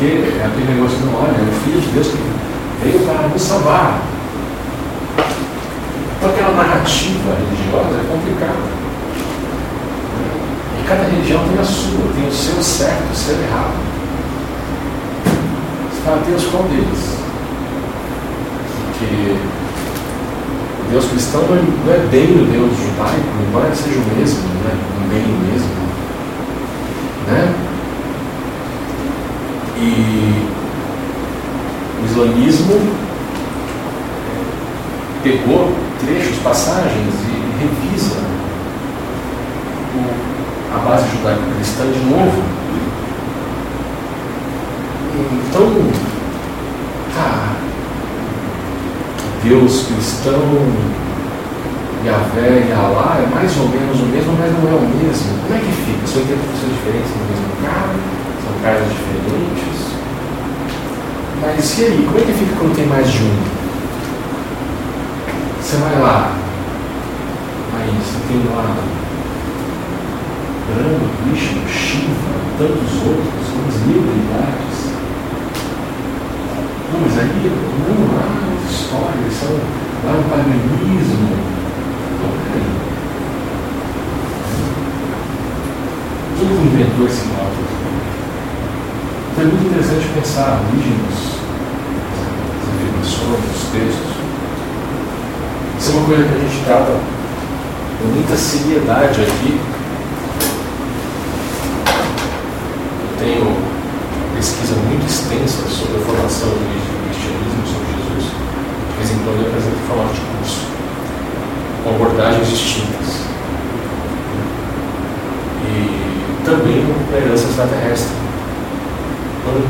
Porque é aquele negócio, não, olha, é o Filho de Deus que veio para nos salvar. Então aquela narrativa religiosa é complicada. E cada religião tem a sua, tem o seu certo, o seu errado. Fala, Deus, qual deles? Porque o Deus cristão não é, não é bem o Deus judaico, embora seja o mesmo, né? bem o mesmo. Né? E o islamismo pegou trechos, passagens e revisa a base judaico-cristã de novo. Então, ah, Deus cristão, Yahvé e Alá é mais ou menos o mesmo, mas não é o mesmo. Como é que fica? São interpretações diferentes no mesmo cara? São caras diferentes? Mas e aí, como é que fica quando tem mais de um? Você vai lá, aí você tem lá Brahma, Vishnu, Shiva, tantos outros, umas mil unidades. Não, mas aí não há história, são lá um paganismo. Não, peraí. Quem inventou esse modo? É muito interessante pensar a origem das afirmações, dos textos. Isso é uma coisa que a gente trata com muita seriedade aqui. Eu tenho pesquisa muito extensa sobre a formação do cristianismo, sobre Jesus. De vez em quando eu apresento formato de curso, com abordagens distintas. E também com herança extraterrestre. Quanto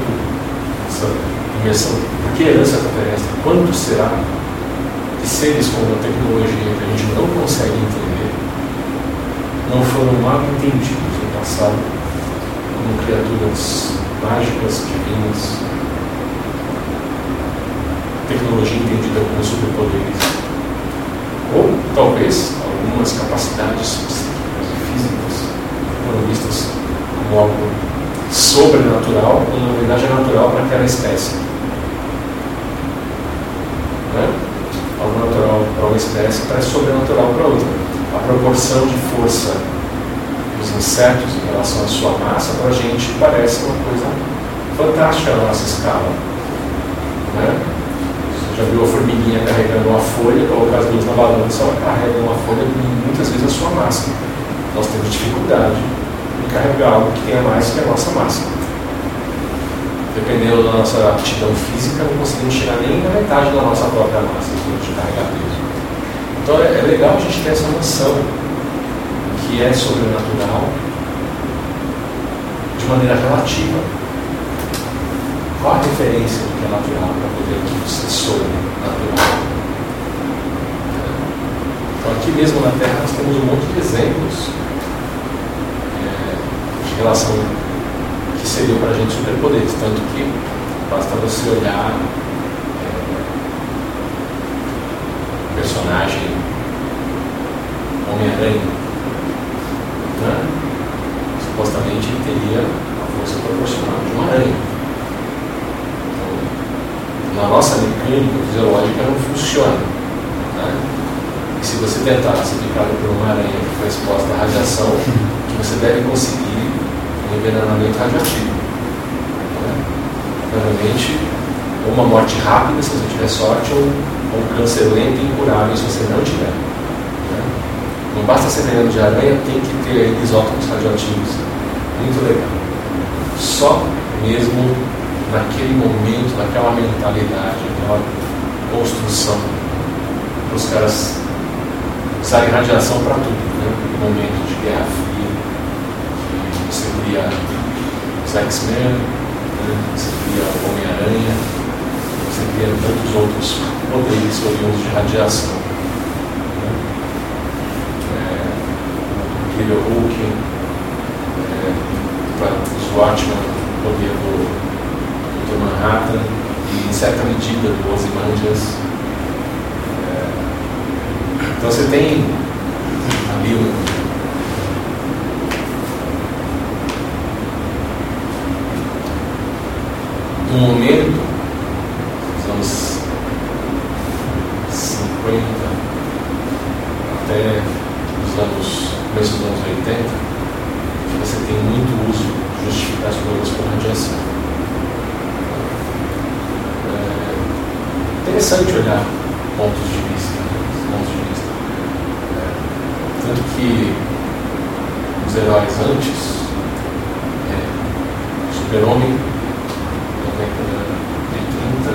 essa imersão, por que herança extraterrestre? Quanto será de seres com uma tecnologia que a gente não consegue entender não foram mal entendidos no passado como criaturas mágicas, divinas, tecnologia entendida como superpoderes, ou talvez algumas capacidades psíquicas e físicas foram vistas como algo sobrenatural, quando na verdade é natural para aquela espécie. Né? algo natural para uma espécie parece sobrenatural para outra. A proporção de força dos insetos em relação à sua massa, para a gente, parece uma coisa fantástica na nossa escala. Né? Você já viu a formiguinha carregando uma folha, coloca as duas na balança, ela carrega uma folha muitas vezes a sua massa. Nós temos dificuldade carregar algo que tenha mais que a nossa massa dependendo da nossa aptidão física, não conseguimos chegar nem na metade da nossa própria massa de carregar peso. Então é, é legal a gente ter essa noção que é sobrenatural de maneira relativa. Qual a referência do que é natural para poder ser sobrenatural? Então aqui mesmo na Terra nós temos um monte de exemplos relação que seriam para a gente superpoderes. Tanto que basta você olhar é, personagem Homem-Aranha. Né? Supostamente ele teria a força proporcional de uma aranha. Então, na nossa mecânica fisiológica não funciona. Né? E se você tentar ser picado por uma aranha que foi exposta à radiação, que você deve conseguir envenenamento radioativo. Né? Ou uma morte rápida se você tiver sorte, ou um câncer lento e incurável se você não tiver. Né? Não basta ser veneno de aranha, tem que ter isótopos radioativos. Muito legal. Só mesmo naquele momento, naquela mentalidade, naquela construção, os caras usarem radiação para tudo, né? momento de guerra cria os X-Men, né? você cria o Homem-Aranha, você cria tantos outros poderes oriundos de radiação. Né? É, o Hulk, é, os Watchmen poder do, do Manhattan e, em certa medida, do Ozymandias. É, então você tem ali um um momento, nos anos 50 até os anos, começo dos anos 80, que você tem muito uso de justificar as coisas com radiação. É interessante olhar pontos de vista, pontos de vista. É, tanto que os heróis antes, é, super-homem década de 30,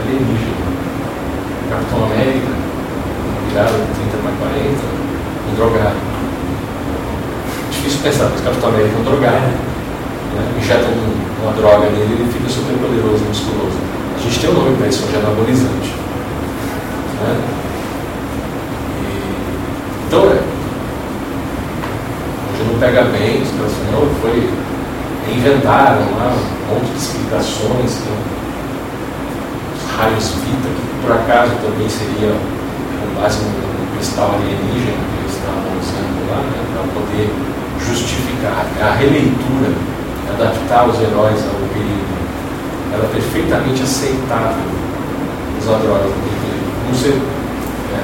alienígena. Capitão América, virada de 30 para 40, um drogado. Difícil pensar, mas Capitão América é um drogado. Né? Injetam uma droga nele e ele fica super poderoso, musculoso. A gente tem um nome para isso, hoje é anabolizante. Né? E, então, é. Hoje não pega bem, os caras não, foi inventaram lá um monte de explicações, tem raios Vita, que por acaso também seria com base no cristal alienígena que eles estavam usando lá, né, para poder justificar a releitura, adaptar os heróis ao período. Era perfeitamente aceitável usar drogas naquele período. Como você, é,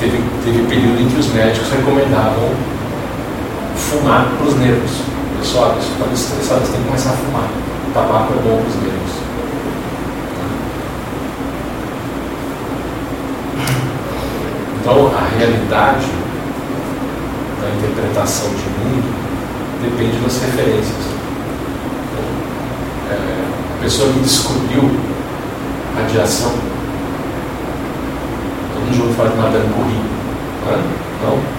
teve, teve período em que os médicos recomendavam fumar para os nervos. Pessoal, quando estressados tem que começar a fumar. O tabaco é bom para os nervos. Então, a realidade da interpretação de mundo depende das referências. É, a pessoa que descobriu radiação, todo mundo já ouviu falar de Madame Curie, não é? Não?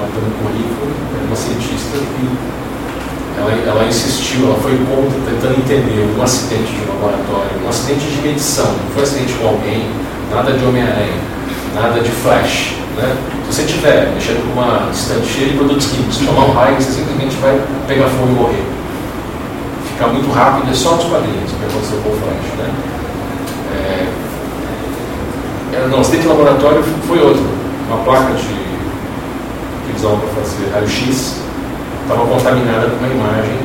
matando currículo, era uma cientista que ela, ela insistiu, ela foi contra, tentando entender um acidente de laboratório, um acidente de medição, não foi um acidente com alguém, nada de Homem-Aranha, nada de flash. Né? Se você estiver mexendo com uma estante cheia de produtos químicos, tomar um raio, você simplesmente vai pegar fogo e morrer. Ficar muito rápido é só dos quadrinhos que aconteceu com o flash. Né? É, não, acidente de laboratório foi outro. Uma placa de visão para fazer raio-x, estava contaminada com uma imagem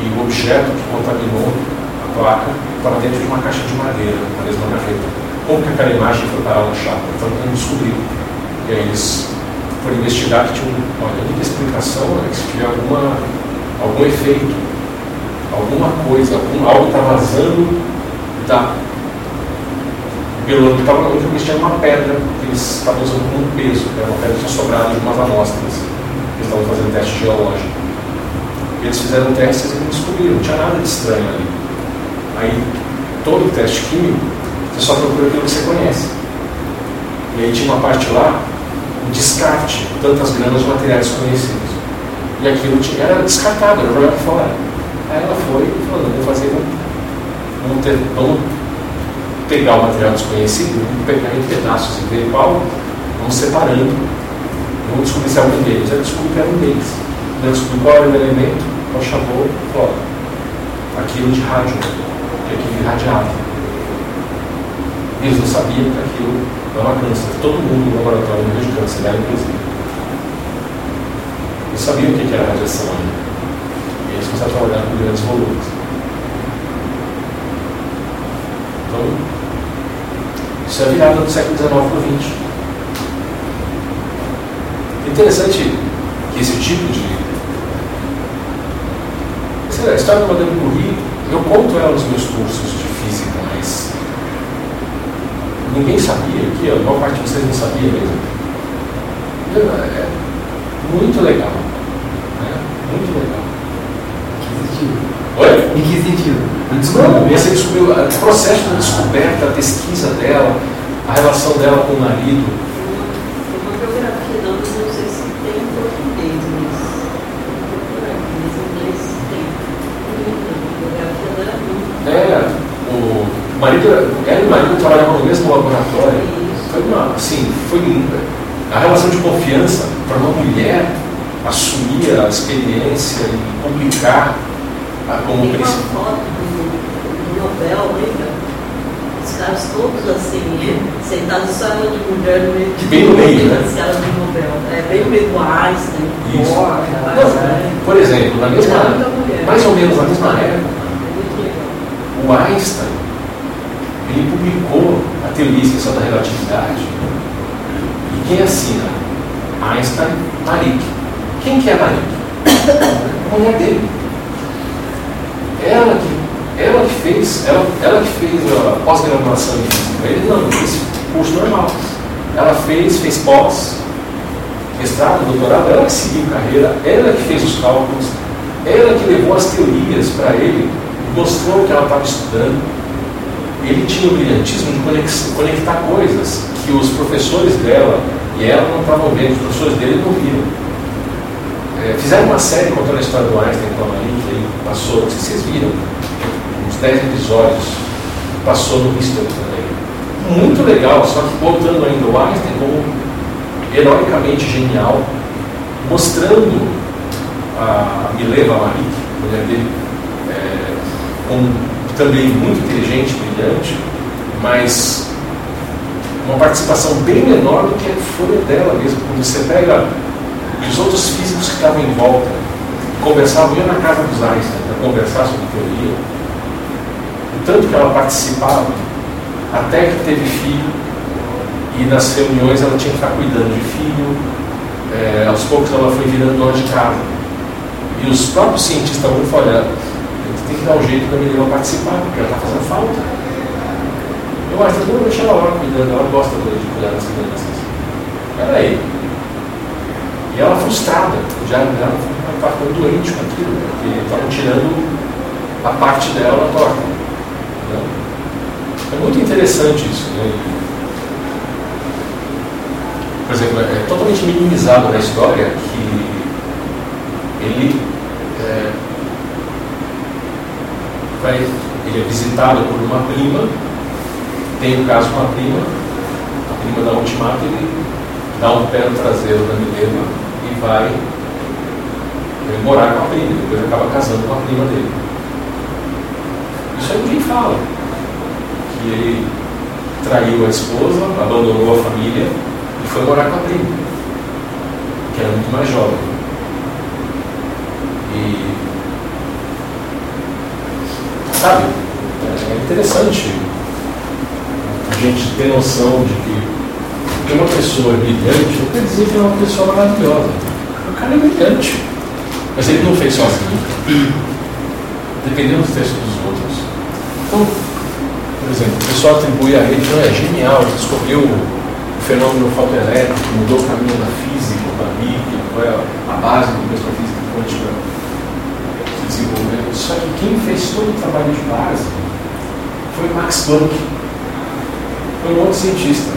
e o objeto que contaminou a placa estava dentro de uma caixa de madeira, na mesma gaveta. Como que aquela imagem foi parar na chapa? Então não descobriu. Eles foram investigar que tinha uma única explicação, né, que se alguma, algum efeito, alguma coisa, algum, algo está vazando da pelo que estava mexendo uma pedra que eles estavam usando como peso, que era uma pedra que tinha sobrado de umas amostras. Eles estavam fazendo teste geológico. E eles fizeram testes e não descobriram, não tinha nada de estranho ali. Aí, todo teste químico, você só procura aquilo que você conhece. E aí tinha uma parte lá, descarte, tantas gramas de materiais conhecidos. E aquilo era descartado, era jogado fora. Aí ela foi e falou, vou fazer, vamos, ter, vamos pegar o material desconhecido, vamos pegar em pedaços e ver qual, vamos separando, vamos descobrir se é algum deles. Eu descobri que era um deles. Eu descobri qual era o elemento, qual chamou, fora. Aquilo de rádio, que aquilo irradiava. Eles não sabiam que aquilo dava câncer. Todo mundo no laboratório de câncer, ela inclusive. Não sabiam o que era radiação ainda. E eles começaram a trabalhar com grandes volumes. Então, isso é a virada do século XIX para o XX. Interessante que esse tipo de. Essa história do Madame Curie, eu conto ela nos meus cursos de física, mas ninguém sabia aqui, a maior parte de vocês não sabia mesmo. É muito legal. Né? Muito legal. Que sentido? Oi? Em que sentido? Não, você descobriu o processo de descoberta, a pesquisa dela, a relação dela com o marido. Uma biografia dela, não sei se tem em português, mas em inglês tem. A biografia dela é muito. É, o marido, trabalhavam no mesmo laboratório. Foi uma, assim, foi a relação de confiança para uma mulher assumir a experiência e publicar a, como Tem uma foto do, do Nobel, lembra? Os caras todos assim, sentados só ela de mulher no meio de Bem no meio, né? Caras do Nobel. É bem no meio do Einstein, Isso. Por exemplo, na mesma, mais ou menos na mesma época, É o Einstein ele publicou a teoria extensão da relatividade. E quem assina? Einstein Marik. Quem que é Marik? A mulher dele. Ela que, ela que fez, ela, ela que fez a pós-graduação em física. Ele não, fez curso normal. Ela fez, fez pós, mestrado, doutorado, ela que seguiu carreira, ela que fez os cálculos, ela que levou as teorias para ele, mostrou o que ela estava estudando. Ele tinha o brilhantismo de conectar coisas que os professores dela e ela não estavam vendo, os professores dele não viram. É, fizeram uma série contando a história do Einstein com a Marie, que passou, não sei se vocês viram, uns 10 episódios, passou no History também. Muito legal, só que botando ainda o Einstein como heroicamente genial, mostrando a Mileva Marik, mulher dele, é, como também muito inteligente, brilhante, mas uma participação bem menor do que a dela mesmo. Quando você pega os outros físicos que estavam em volta, conversavam, iam na casa dos Einstein para conversar sobre teoria, o tanto que ela participava, até que teve filho, e nas reuniões ela tinha que estar cuidando de filho, é, aos poucos ela foi virando dona de casa. E os próprios cientistas estavam gente tem que dar um jeito da menina participar, porque ela está fazendo falta. Eu acho que eu vou deixar ela lá cuidando, ela gosta de cuidar das crianças. Peraí. E ela frustrada, já ela estava ficando doente com aquilo, porque estavam tirando a parte dela torta. Né? É muito interessante isso. Né? Por exemplo, é totalmente minimizado na história que ele é, vai, ele é visitado por uma prima, tem um caso com a prima, a prima da ultimata, ele dá um pé no traseiro da Milena e vai morar com a prima, depois acaba casando com a prima dele. Isso aí ninguém fala. Que ele traiu a esposa, abandonou a família e foi morar com a prima, que era muito mais jovem. E sabe, é interessante a gente ter noção de que uma pessoa é brilhante não quer dizer que é uma pessoa maravilhosa. O cara é brilhante. Mas ele não fez sozinho. Dependendo dos textos dos outros. Então, por exemplo, o pessoal atribui a ele, não, é genial, descobriu o fenômeno fotoelétrico, mudou o caminho da física, da Bíblia, foi a, a base do mesmo física quântica se desenvolveu. Só que quem fez todo o trabalho de base foi Max Planck. Foi um outro cientista.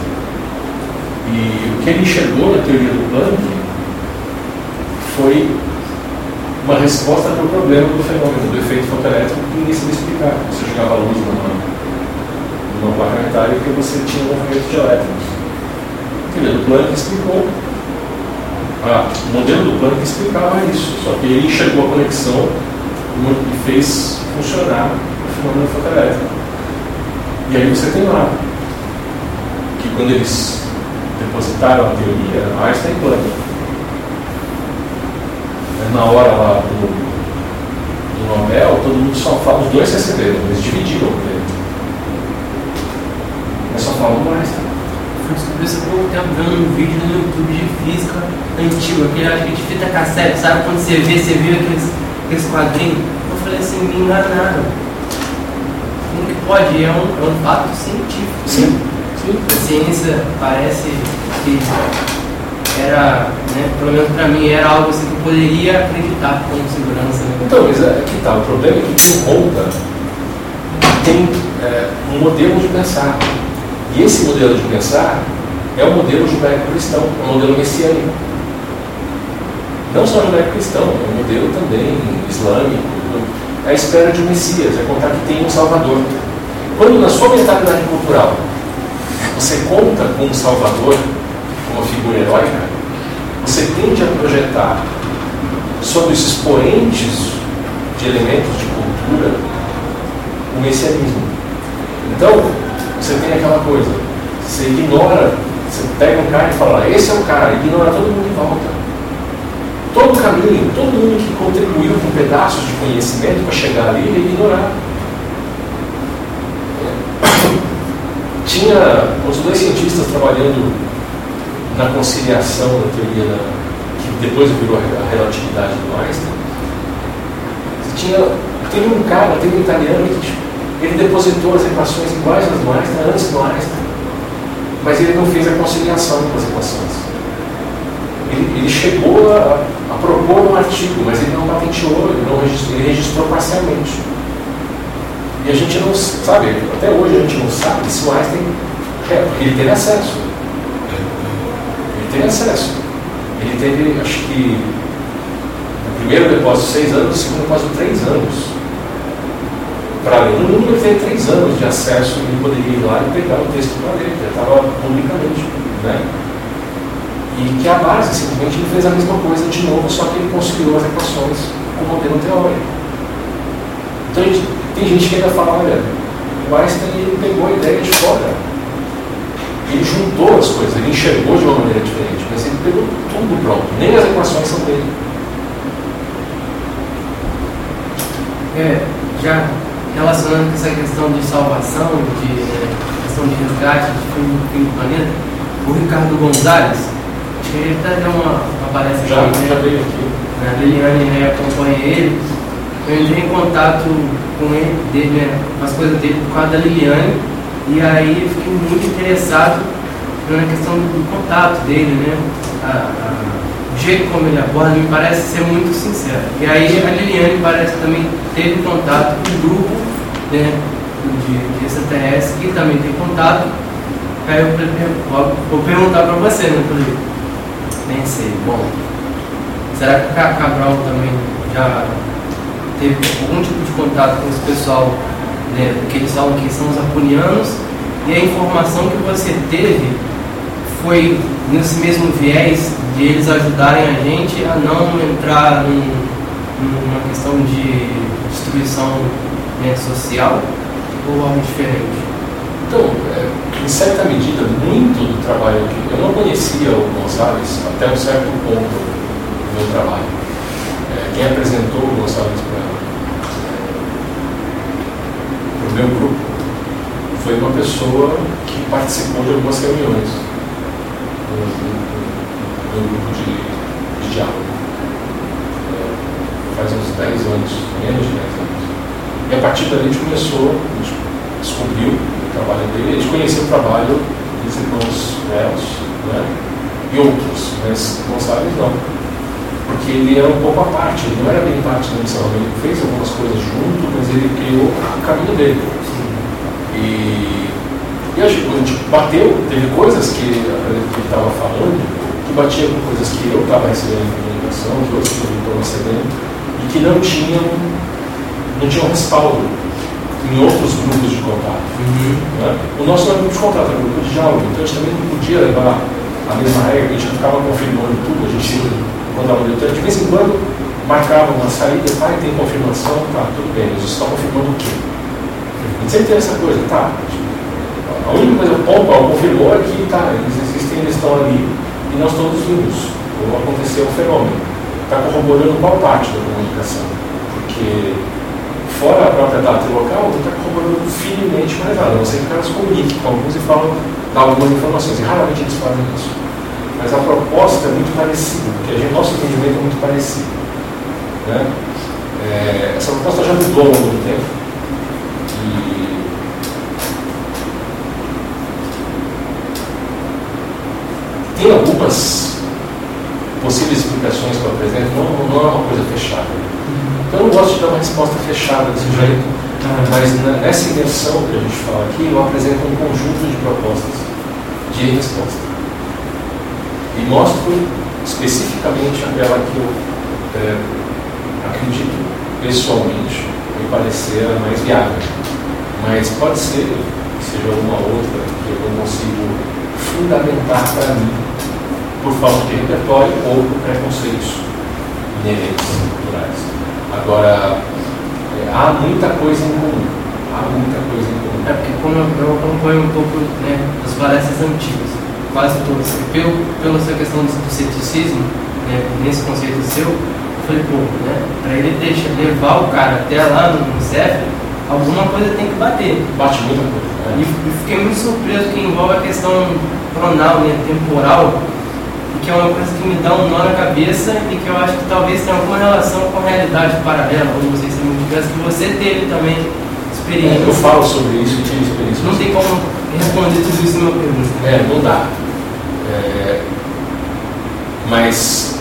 E o que ele enxergou na teoria do Planck foi uma resposta para o problema do fenômeno, do efeito fotoelétrico que ninguém sabia explicar. Você jogava luz numa, numa placa metálica e você tinha um movimento de elétrons. A teoria do Planck explicou. Ah, o modelo do Planck explicava isso, só que ele enxergou a conexão e fez funcionar o fenômeno fotoelétrico. E aí você tem lá que quando eles depositaram a teoria, Einstein. Mas na hora lá do, do Nobel, todo mundo só fala, os dois receberam, eles dividiram o prêmio. Mas só falam do Einstein. Fui descobrir isso há pouco tempo vendo um vídeo no YouTube de física antigo, aquele acho que de fita cassete, sabe? Quando você vê, você viu aqueles, aqueles quadrinhos. Eu falei assim, me enganaram. Como que pode? É um, é um fato científico. Sim, sim. A ciência parece que era, né, pelo menos para mim, era algo assim que eu poderia acreditar com segurança. Né? Então, mas é que tá, o problema é que quem conta tem é, um modelo de pensar. E esse modelo de pensar é o modelo judaico-cristão, é o modelo messiânico. Não só judaico-cristão, é modelo também islâmico. A espera de um Messias, é contar que tem um Salvador. Quando na sua mentalidade cultural você conta com um Salvador, como uma figura heróica, você tende a projetar sobre os expoentes de elementos de cultura, o messianismo. Então, você tem aquela coisa, você ignora, você pega um cara e fala, esse é o cara, ignora todo mundo em volta. Todo o caminho, todo mundo que contribuiu com pedaços de conhecimento para chegar ali, ele ignorar. Tinha os dois cientistas trabalhando na conciliação da teoria da, que depois virou a relatividade do Einstein. Tinha, teve um cara, teve um italiano que ele depositou as equações iguais às do Einstein antes do Einstein, mas ele não fez a conciliação com as equações. Ele, ele chegou a, a, propor um artigo, mas ele não patenteou, ele, não registrou, ele registrou parcialmente. E a gente não sabe, até hoje a gente não sabe se o Einstein, é, porque ele teve acesso. Ele teve acesso. Ele teve, acho que, o primeiro depósito seis anos, o segundo depósito três anos. Para ler. No mínimo ele teve três anos de acesso e poderia ir lá e pegar o texto para ler, já estava publicamente. Né? E que a base, simplesmente, ele fez a mesma coisa de novo, só que ele construiu as equações com modelo teórico. Então, gente, tem gente que ainda fala, olha, o Einstein ele pegou a ideia de fora. Ele juntou as coisas, ele enxergou de uma maneira diferente, mas ele pegou tudo pronto. Nem as equações são dele. É, já relacionando com essa questão de salvação, de é, questão de resgate, de fim do planeta, o Ricardo Gonzalez, ele até deu uma, uma palestra já, aqui, já veio aqui. A Liliane né, acompanha ele eu entrei em contato com ele, dele, né, com as coisas dele por causa da Liliane, e aí eu fiquei muito interessado na questão do contato dele, né? A, a, o jeito como ele aborda me parece ser muito sincero. E aí a Liliane parece também teve contato com um grupo né, de, de extraterrestres que também tem contato. Aí eu vou, perguntar para você, né? Falei, pensei, bom, será que o Cabral também já teve algum tipo de contato com esse pessoal, né, que eles falam que são os apunianos, e a informação que você teve foi nesse mesmo viés de eles ajudarem a gente a não entrar num, numa questão de destruição né, social ou algo diferente? Então, em certa medida, muito do trabalho que eu não conhecia o Gonçalves até um certo ponto do meu trabalho. É, quem apresentou o Gonçalves para o meu grupo foi uma pessoa que participou de algumas reuniões no, no grupo de, de diálogo. É, faz uns 10 anos, menos de 10 anos. E a partir daí a gente começou, a gente descobriu trabalho dele, a gente conheceu o trabalho dos irmãos Velos né? e outros, mas Gonçalves não porque ele era um pouco à parte, ele não era bem parte da missão, ele fez algumas coisas junto, mas ele criou o caminho dele. E, e a gente bateu, teve coisas que ele estava falando, que batia com coisas que eu estava recebendo em comunicação, que outros estão recebendo, e que não tinham, não tinham respaldo em outros grupos de contato. Uhum. Né? O nosso não era grupo de contato, era grupo de diálogo, então a gente também não podia levar a mesma regra, a gente ficava confirmando tudo, a gente encontrava então, de vez em quando marcava uma saída, pai, tem confirmação, tá, tudo bem, eles estão confirmando o quê? A gente sempre tem essa coisa, tá? A única coisa, o Pompal confirmou é que tá, eles existem, eles estão ali e nós todos vimos como aconteceu o fenômeno. Está corroborando qual parte da comunicação? Porque fora a própria data e local, não está corroborando firmemente mais nada, a não ser que o cara se comunique com alguns e falam, dá algumas informações, e raramente eles fazem isso. Mas a proposta é muito parecida, porque a gente, nosso entendimento é muito parecido. Né? É, essa proposta já mudou ao longo do tempo. E tem algumas possíveis explicações que eu apresento, não, não é uma coisa fechada. Eu não gosto de dar uma resposta fechada desse jeito, mas nessa imersão que a gente fala aqui, eu apresento um conjunto de propostas de resposta e mostro especificamente aquela que eu é, acredito pessoalmente me parecer a mais viável. Mas pode ser que seja uma outra que eu não consigo fundamentar para mim por falta de repertório ou por preconceitos. inerentes, culturais. Agora, é, há muita coisa em comum. Há muita coisa em comum. É porque como eu, acompanho um pouco né, das falécias antigas, quase todas, pelo, pela sua questão do, ceticismo, né, nesse conceito seu, eu falei, pô, né, para ele deixar, levar o cara até lá no, CEF, alguma coisa tem que bater. Bate muita coisa. E, né? e fiquei muito surpreso que envolve a questão pronal, né, temporal, e que é uma coisa que me dá um nó na cabeça e que eu acho que talvez tenha alguma relação com a realidade paralela, ou não sei se é diverso, que você teve também experiência. É, eu falo sobre isso e tive experiência. Não tem como responder tudo isso numa pergunta. É, não dá. É, mas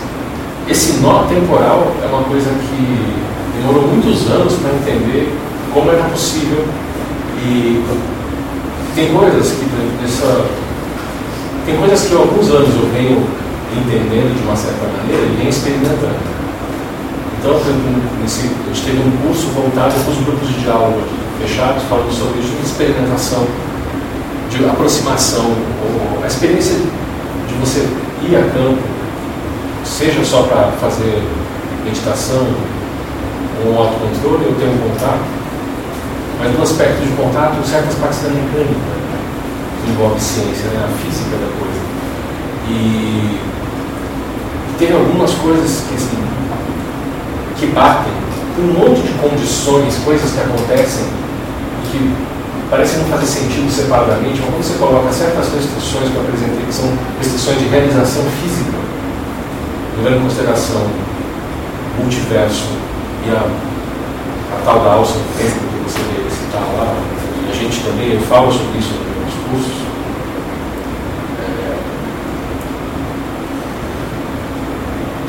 esse nó temporal é uma coisa que demorou muitos anos para entender como era possível e tem coisas que nessa tem coisas que há alguns anos eu venho entendendo de uma certa maneira e venho experimentando. Então, nesse, a gente teve um curso voltado para os grupos de diálogo aqui, fechados, falando sobre isso, de experimentação, de aproximação, ou a experiência de você ir a campo, seja só para fazer meditação ou autocontrole, ou ter um contato, mas no aspecto de contato, certas partes da mecânica né, que envolve ciência, né, a física da coisa. E tem algumas coisas que, assim, que batem, tem um monte de condições, coisas que acontecem que parecem não fazer sentido separadamente, mas quando você coloca certas restrições que eu apresentei, que são restrições de realização física, levando em consideração o multiverso e a, a tal da alça do tempo que você citar lá, e a gente também, eu falo sobre isso nos cursos, é,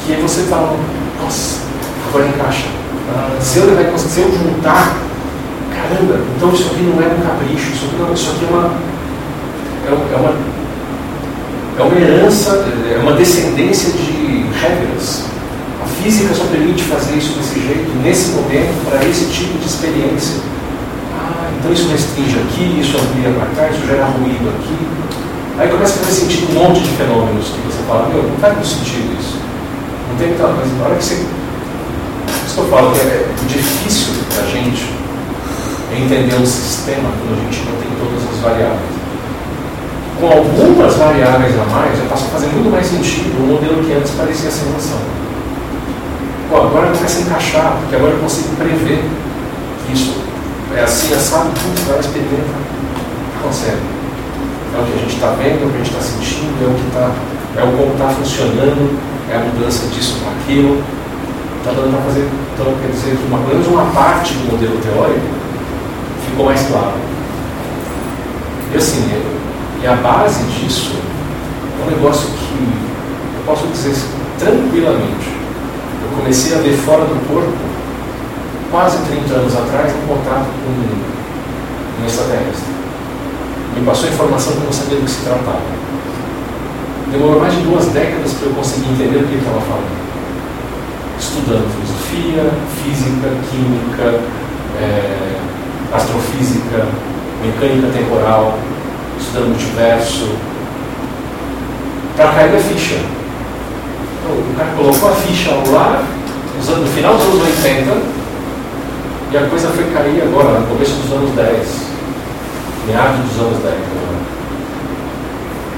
que você fala, nossa, agora encaixa. Se eu, levar se eu juntar, caramba, então isso aqui não é um capricho, isso aqui, não, isso aqui é uma, é, é uma é uma herança, é uma descendência de regras. A física só permite fazer isso desse jeito, nesse momento, para esse tipo de experiência. Ah, então isso restringe aqui, isso amplia para cá, isso gera ruído aqui. Aí começa a fazer sentido um monte de fenômenos que você fala, meu, não faz sentido isso. Tem muita mas na hora que você. Por isso que eu falo que é difícil para a gente entender um sistema quando a gente não tem todas as variáveis com algumas variáveis a mais, já passa a fazer muito mais sentido um modelo que antes parecia sem noção. Pô, agora começa a encaixar, porque agora eu consigo prever que isso é assim, assado, tudo, vai experimenta, consegue. É o que a gente está vendo, é o que a gente está sentindo, é o que está, é o como está funcionando, é a mudança disso para aquilo. Está dando para fazer, então quer dizer uma, pelo menos uma parte do modelo teórico ficou mais claro. E assim, eu- e a base disso é um negócio que eu posso dizer tranquilamente. Eu comecei a ver fora do corpo quase 30 anos atrás em contato com um extraterrestre. Me passou informação que eu não sabia do que se tratava. Demorou mais de duas décadas para eu conseguir entender o que ele estava falando. Estudando filosofia, física, química, eh, astrofísica, mecânica temporal, estudando multiverso, para cair a ficha. Então, o cara colocou a ficha lá, anos- no final dos anos 80, e a coisa foi cair agora, no começo dos anos 10, meados dos anos 10.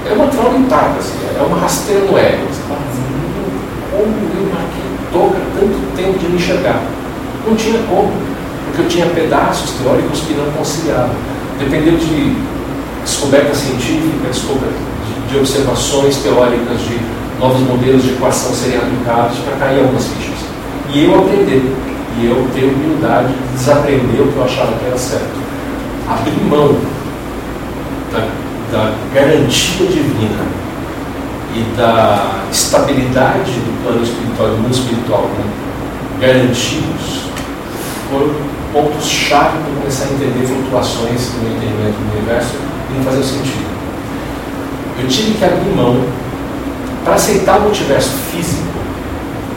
É uma traulitada, assim, é uma rasteira no ego. Você fala assim, "Meu, como eu marquei toca tanto tempo de me enxergar? Não tinha como, porque eu tinha pedaços teóricos que não conciliavam. Dependeu de descoberta científica, descoberta de, de observações teóricas, de novos modelos de equação serem aplicados para cair algumas fichas. E eu aprender, e eu ter humildade de desaprender o que eu achava que era certo. Abrir mão da, garantia divina e da estabilidade do plano espiritual, do mundo espiritual, né? garantidos, foram pontos-chave para começar a entender flutuações no entendimento do universo e não fazer sentido. Eu tive que abrir mão para aceitar o multiverso físico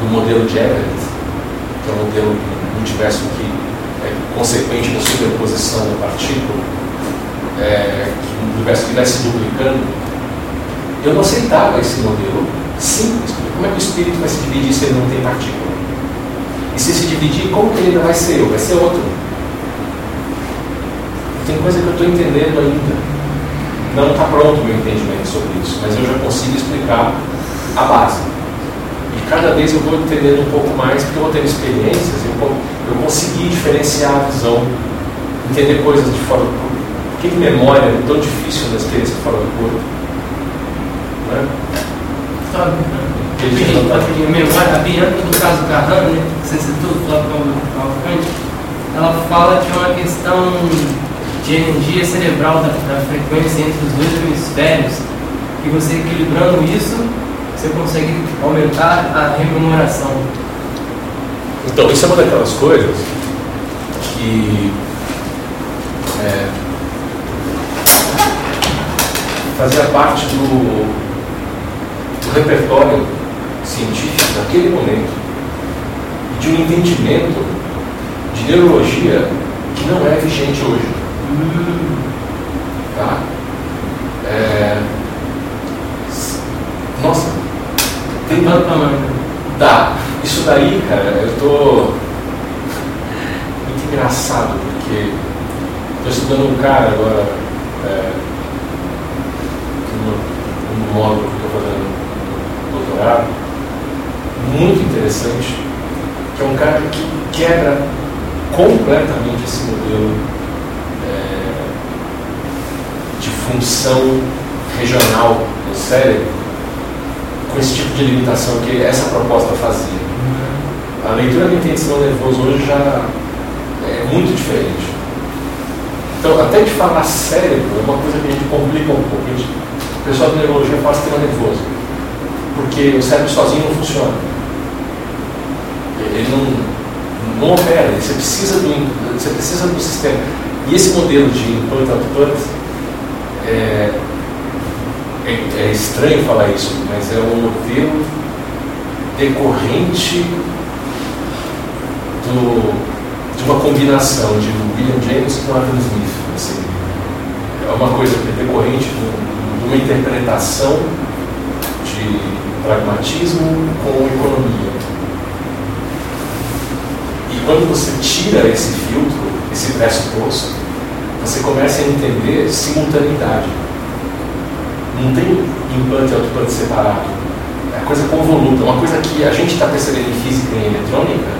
do modelo de Everett, que é um modelo de multiverso que é consequente da superposição da partícula, é, que um universo que se duplicando. Eu não aceitava esse modelo simples, Como é que o espírito vai se dividir se ele não tem partícula? E se se dividir, como que ele ainda vai ser eu? Vai ser outro. Tem coisa que eu estou entendendo ainda. Não está pronto o meu entendimento sobre isso, mas eu já consigo explicar a base. E cada vez eu vou entendendo um pouco mais, porque eu vou tendo experiências, eu, eu consegui diferenciar a visão, entender coisas de fora do que, que memória é tão difícil na experiência fora do corpo? Né? Sabe? A memória, a Bianca do caso Carrano, né? Você citou, Flávio Cavalcante, ela fala que é uma questão de energia cerebral da, da frequência entre os dois hemisférios, que você equilibrando isso, você consegue aumentar a rememoração. Então, isso é uma daquelas coisas que é, fazia parte do, do repertório científico naquele momento de um entendimento de neurologia que não é vigente hoje. Tá? É, nossa, tem tanto tamanho. Tá, isso daí, cara, eu tô muito engraçado, porque estou estudando um cara agora, é, no, no módulo que estou fazendo doutorado, muito interessante, que é um cara que quebra completamente esse modelo é, de função regional no cérebro com esse tipo de limitação que essa proposta fazia. A leitura do intenção nervoso hoje já é muito diferente. Então, até de falar cérebro é uma coisa que a gente complica um pouco. O pessoal da neurologia fala sistema nervoso, porque o cérebro sozinho não funciona. Ele não, não opera, você precisa, do, você precisa do sistema. E esse modelo de input-output é, é, é, estranho falar isso, mas é um modelo decorrente do, de uma combinação de William James com Adam Smith. Assim. É uma coisa decorrente de, de uma interpretação de pragmatismo com economia. E quando você tira esse filtro, esse pressuposto, você começa a entender simultaneidade não tem implante e autoimplante separado. É coisa convoluta, uma coisa que a gente está percebendo em física e em eletrônica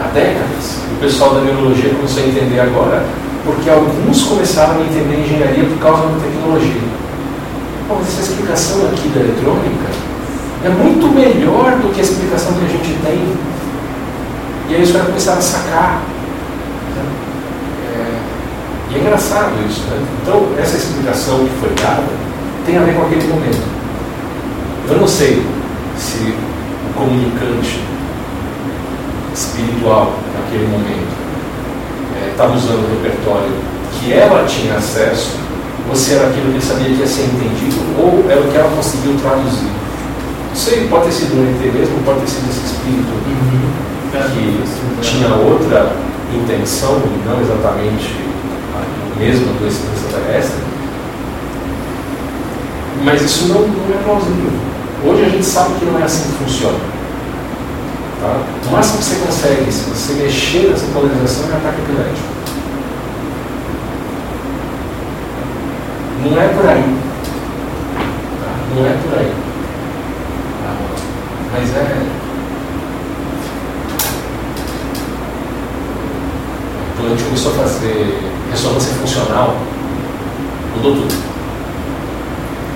há décadas. O pessoal da neurologia começou a entender agora, porque alguns começaram a entender engenharia por causa da tecnologia. Bom, essa explicação aqui da eletrônica é muito melhor do que a explicação que a gente tem. E aí os caras começaram a sacar. É, e é engraçado isso. Né? Então, essa explicação que foi dada tem a ver com aquele momento. Eu não sei se o comunicante espiritual naquele momento estava é, usando o repertório que ela tinha acesso, ou se era aquilo que ele sabia que ia ser entendido, ou era o que ela conseguiu traduzir. Não sei, pode ter sido um ET mesmo, pode ter sido esse espírito uhum. que tinha outra intenção, e não exatamente a mesma do extraterrestre, mas isso não, não é plausível. Hoje a gente sabe que não é assim que funciona. Tá? O máximo que você consegue, se você mexer nessa polarização, é ataque epilético. Não é por aí. Tá? Não é por aí. Mas é. Quando a gente começou a fazer ressonância funcional, mudou tudo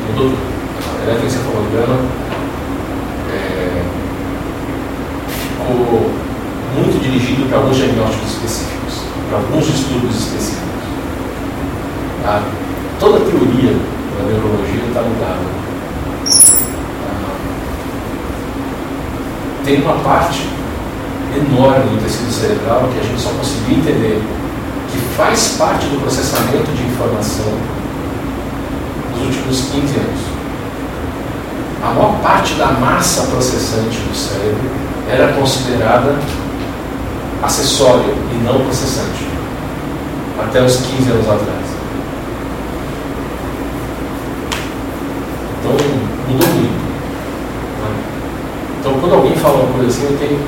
mudou tudo. A eletroencefalograma é, ficou muito dirigido para alguns diagnósticos específicos, para alguns estudos específicos. Tá? Toda a teoria da neurologia está mudada. Tá? Tem uma parte enorme do tecido cerebral que a gente só conseguiu entender que faz parte do processamento de informação nos últimos 15 anos. A maior parte da massa processante do cérebro era considerada acessório e não processante, até os 15 anos atrás. Muito. Então, quando alguém fala uma coisa assim, eu tenho.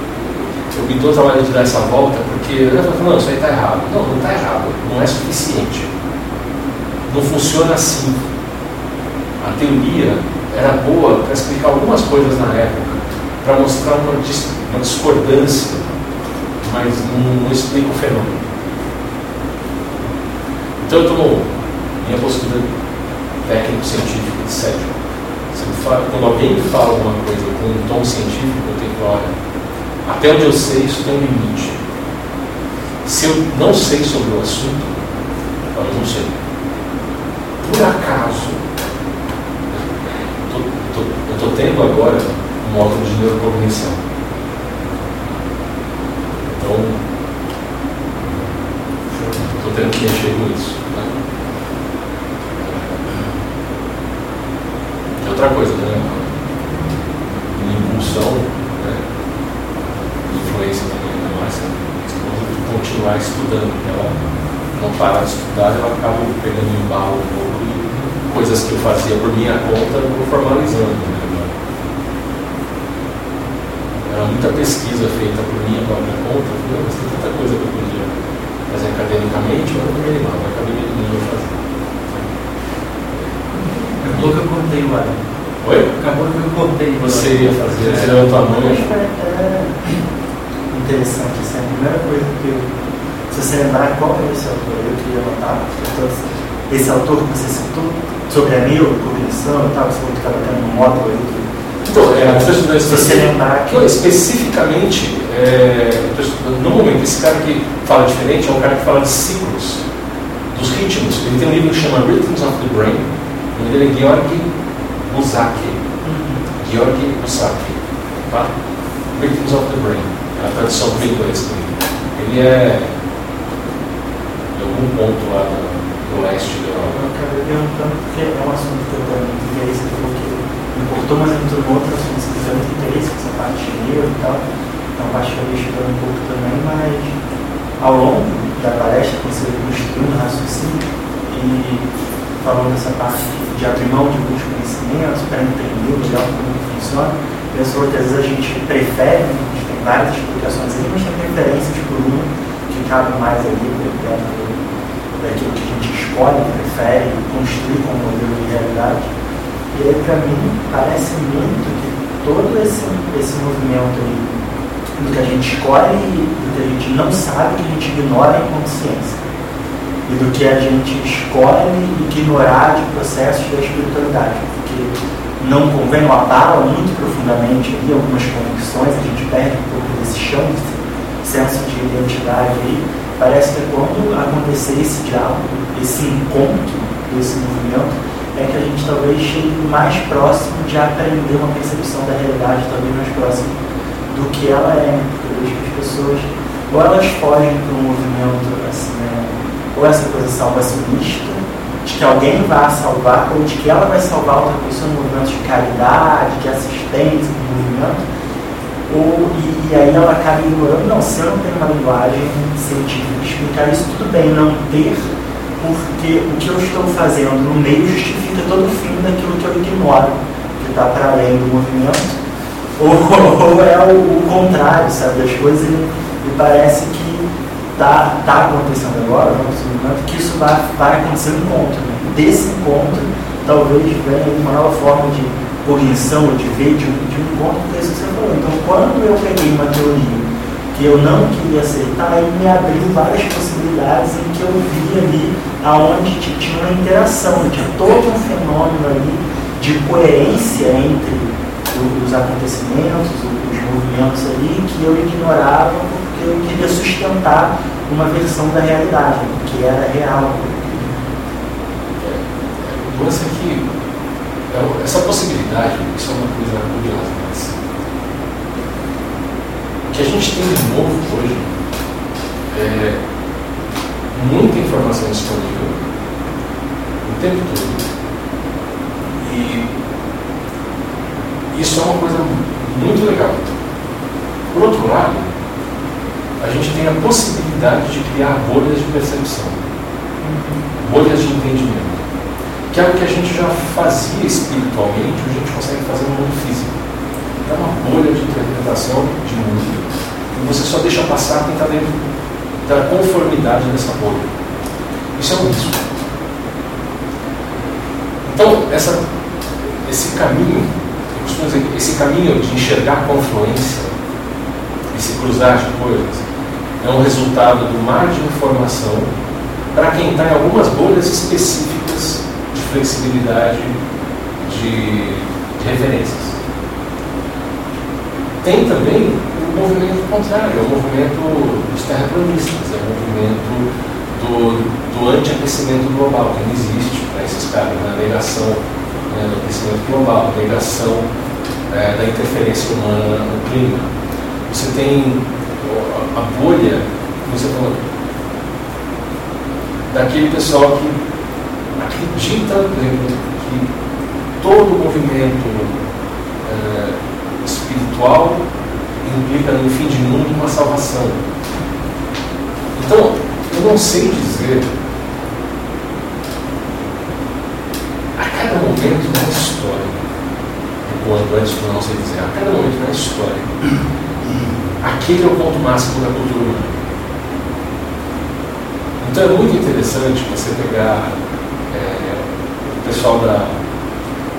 Eu me dou trabalho de dar essa volta, porque eu falo, não, isso aí está errado. Não, não está errado, não é suficiente. Não funciona assim. A teoria era boa para explicar algumas coisas na época, para mostrar uma, dis uma discordância, mas não, não explica o fenômeno. Então eu tomo minha postura técnico-científica de cético. Quando alguém fala alguma coisa com um tom científico, eu tenho que olha, até onde eu sei, isso tem um limite. Se eu não sei sobre o assunto, eu não sei. Por acaso, eu estou tendo agora um módulo de neurocognição. Então, estou tendo que mexer com isso. Né? E outra coisa, né? Impulsão, né? influência também da Márcia, de continuar estudando. Ela não para de estudar, ela acaba pegando embalo um pouco e coisas que eu fazia por minha conta, eu vou formalizando. Né? Era muita pesquisa feita por minha própria conta, mas tem tanta coisa que eu podia fazer academicamente, eu não, a academia não ia fazer. Acabou que eu cortei o ar. Oi? Acabou que eu cortei. Você ia fazer, você levantou a mão é interessante, assim, a primeira coisa que eu, se você lembrar qual é esse autor, eu queria anotar, então, esse autor que você citou, sobre a neurocognição e tal, você estava tendo um módulo aí que Então, é, estou estudando Se você lembrar que- especificamente, é, eu estou estudando- no momento, esse cara que fala diferente é um cara que fala de ciclos, dos ritmos. Ele tem um livro que chama Rhythms of the Brain, o nome dele é Georg Buzaki. Georg Buzaki, tá? Rhythms of the Brain, é a tradução do inglês dele. Ele é de algum ponto lá do, do leste da Europa. Eu acabei perguntando porque é um assunto que eu tenho muito interesse, que me importou, mas entrou em outro assunto que tem muito interesse, que essa parte de e tal. Então, parte que eu estudando um pouco também, mas ao longo da palestra, quando você construindo o raciocínio e falando dessa parte de abrir mão de muitos conhecimentos para entender melhor como funciona, pensou que às vezes a gente prefere, né, a gente tem várias explicações ali, mas tem preferências por uma que cabe mais ali dentro daquilo que a gente escolhe, prefere construir como modelo de realidade. E aí, para mim, parece muito que todo esse, esse movimento aí, do que a gente escolhe e do que a gente não sabe, que a gente ignora em consciência. E do que a gente escolhe ignorar de processos da espiritualidade. Porque não convém, ou abala muito profundamente ali algumas convicções, a gente perde um pouco desse chão, desse senso de identidade aí. Parece que quando acontecer esse diálogo, esse encontro desse movimento, é que a gente talvez chegue mais próximo de aprender uma percepção da realidade, talvez mais próximo do que ela é. Porque eu vejo que as pessoas, ou elas fogem para um movimento assim, né, ou essa coisa salvacionista, de que alguém vai salvar, ou de que ela vai salvar outra pessoa no movimento de caridade, de assistência no movimento, ou, e, e aí ela acaba ignorando, não, se eu não tenho uma linguagem científica de explicar isso, tudo bem não ter, porque o que eu estou fazendo no meio justifica todo o fim daquilo que eu ignoro, que está para além do movimento, ou, ou é o, o contrário, sabe, das coisas, e parece que está tá acontecendo agora, no nosso movimento, que isso vai, vai acontecer no encontro. Né? Desse encontro, talvez venha uma nova forma de cognição, ou de ver, de, um- de um encontro, é isso que você falou. Então, quando eu peguei uma teoria que eu não queria aceitar, aí me abriu várias possibilidades em que eu vi ali aonde tinha uma interação, tinha todo um fenômeno ali de coerência entre os acontecimentos, os movimentos ali, que eu ignorava eu queria sustentar uma versão da realidade, que era real. Lance é que é essa possibilidade, isso é uma coisa curiosa, mas o que a gente tem de novo hoje é muita informação disponível o tempo todo. E isso é uma coisa muito legal. Por outro lado, a gente tem a possibilidade de criar bolhas de percepção, bolhas de entendimento que é o que a gente já fazia espiritualmente, a gente consegue fazer no mundo físico. é uma bolha de interpretação de mundo. E você só deixa passar quem está dentro da conformidade dessa bolha. Isso é um risco. Então, essa, esse caminho, eu costumo dizer, esse caminho de enxergar a confluência, esse cruzar de coisas, é um resultado do mar de informação para quem está em algumas bolhas específicas de flexibilidade de, de referências. Tem também o movimento contrário, é o movimento dos terraplanistas, é o movimento do, do anti-aquecimento global, que não existe para esses caras, na né? negação né, do aquecimento global, negação é, da interferência humana no clima. Você tem a bolha, como você falou, daquele pessoal que acredita, por exemplo, que todo movimento é, espiritual implica no fim de mundo uma salvação. Então, eu não sei dizer a cada momento da história, enquanto antes eu não sei dizer, a cada momento da história, aquele é o ponto máximo da cultura humana. Então é muito interessante você pegar é, o pessoal da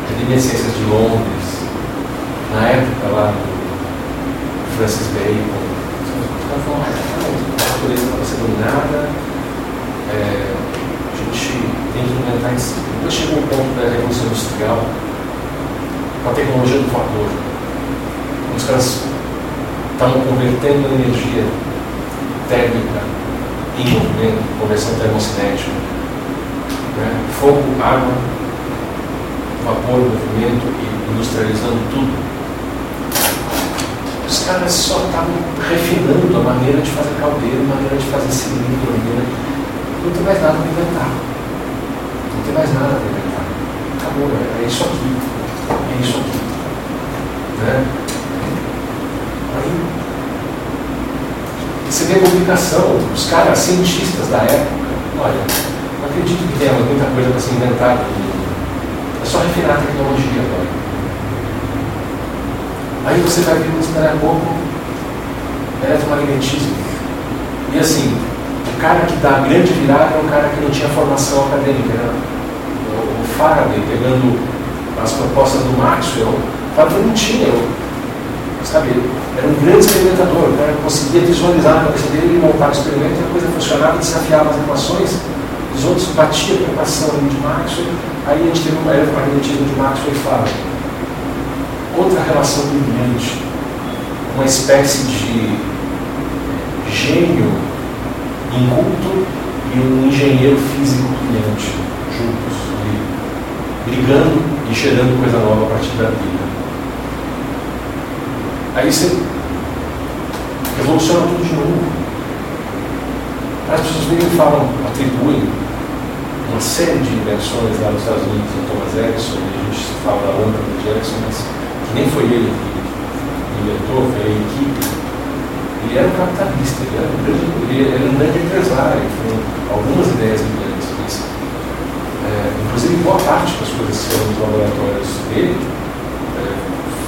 Academia de Ciências de Londres, na época lá do Francis Bacon, os a natureza não vai ser dominada, é, a gente tem que inventar isso. Depois chegou o ponto da Revolução Industrial, com a tecnologia do vapor. Os caras estavam convertendo energia térmica em movimento, conversão termocinética, né? fogo, água, vapor, movimento e industrializando tudo. Os caras só estavam refinando a maneira de fazer caldeiro, a maneira de fazer cilindro, maneira. Não tem mais nada para inventar. Não tem mais nada para inventar. Acabou, é, é isso aqui. É isso aqui. Né? Você a publicação, os caras, cientistas da época, olha, não acredito que tenha muita coisa para ser inventada. É só refinar a tecnologia agora. Aí você vai ver esperar a pouco eletromagnetismo. E assim, o cara que dá a grande virada é um cara que não tinha formação acadêmica. Né? O Faraday, pegando as propostas do Maxwell, Faraday não tinha, sabe, era um grande experimentador, né? conseguia visualizar na cabeça dele e montar o experimento, a coisa funcionava, desafiava as equações, os outros batiam com a equação de Maxwell, aí a gente teve uma eletromagnetismo de Maxwell e Faraday. Outra relação brilhante, uma espécie de gênio inculto e um engenheiro físico brilhante, juntos, brigando e gerando coisa nova a partir da briga. Aí você revoluciona tudo de novo. As pessoas vêm e falam, atribuem uma série de invenções lá nos Estados Unidos a Thomas Edison, e a gente fala da lâmpada de Edison, mas que nem foi ele que inventou, foi a equipe. Ele era um capitalista, ele era um grande, ele era um grande empresário, com algumas ideias brilhantes. Mas, é, inclusive, boa parte das coisas que foram nos laboratórios dele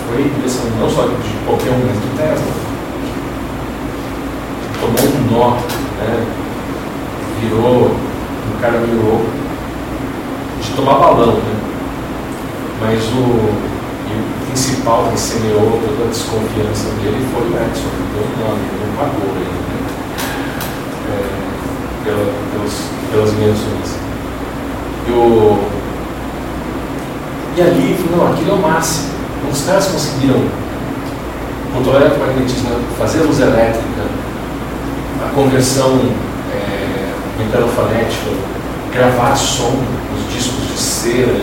foi direção não só de qualquer um, mas do Tesla. Tomou um nó, né? virou, o cara virou de tomar balão, né? Mas o, o principal que semeou toda a desconfiança dele foi o Edson, que deu um nome, não pagou ele, né? É, pela, pelos, pelas invenções. E, o, e ali, não, aquilo é o máximo os caras conseguiram, com o eletromagnetismo, fazer a luz elétrica, a conversão é, gravar som nos discos de cera,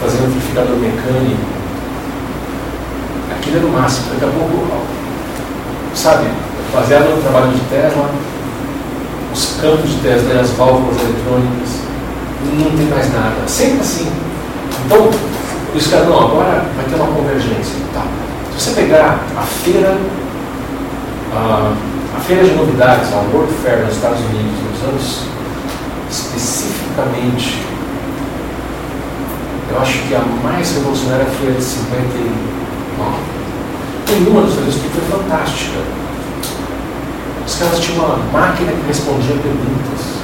fazer um amplificador mecânico. Aquilo era o máximo. Daqui a pouco, sabe, baseado no trabalho de Tesla, os campos de Tesla e as válvulas eletrônicas, não tem mais nada. Sempre assim. Então, e os caras, não, agora vai ter uma convergência. Tá. Se você pegar a feira, a, a feira de novidades, a World Fair nos Estados Unidos, nos anos especificamente, eu acho que a mais revolucionária foi a de 59. Tem uma dos livros que foi fantástica. Os caras tinham uma máquina que respondia perguntas.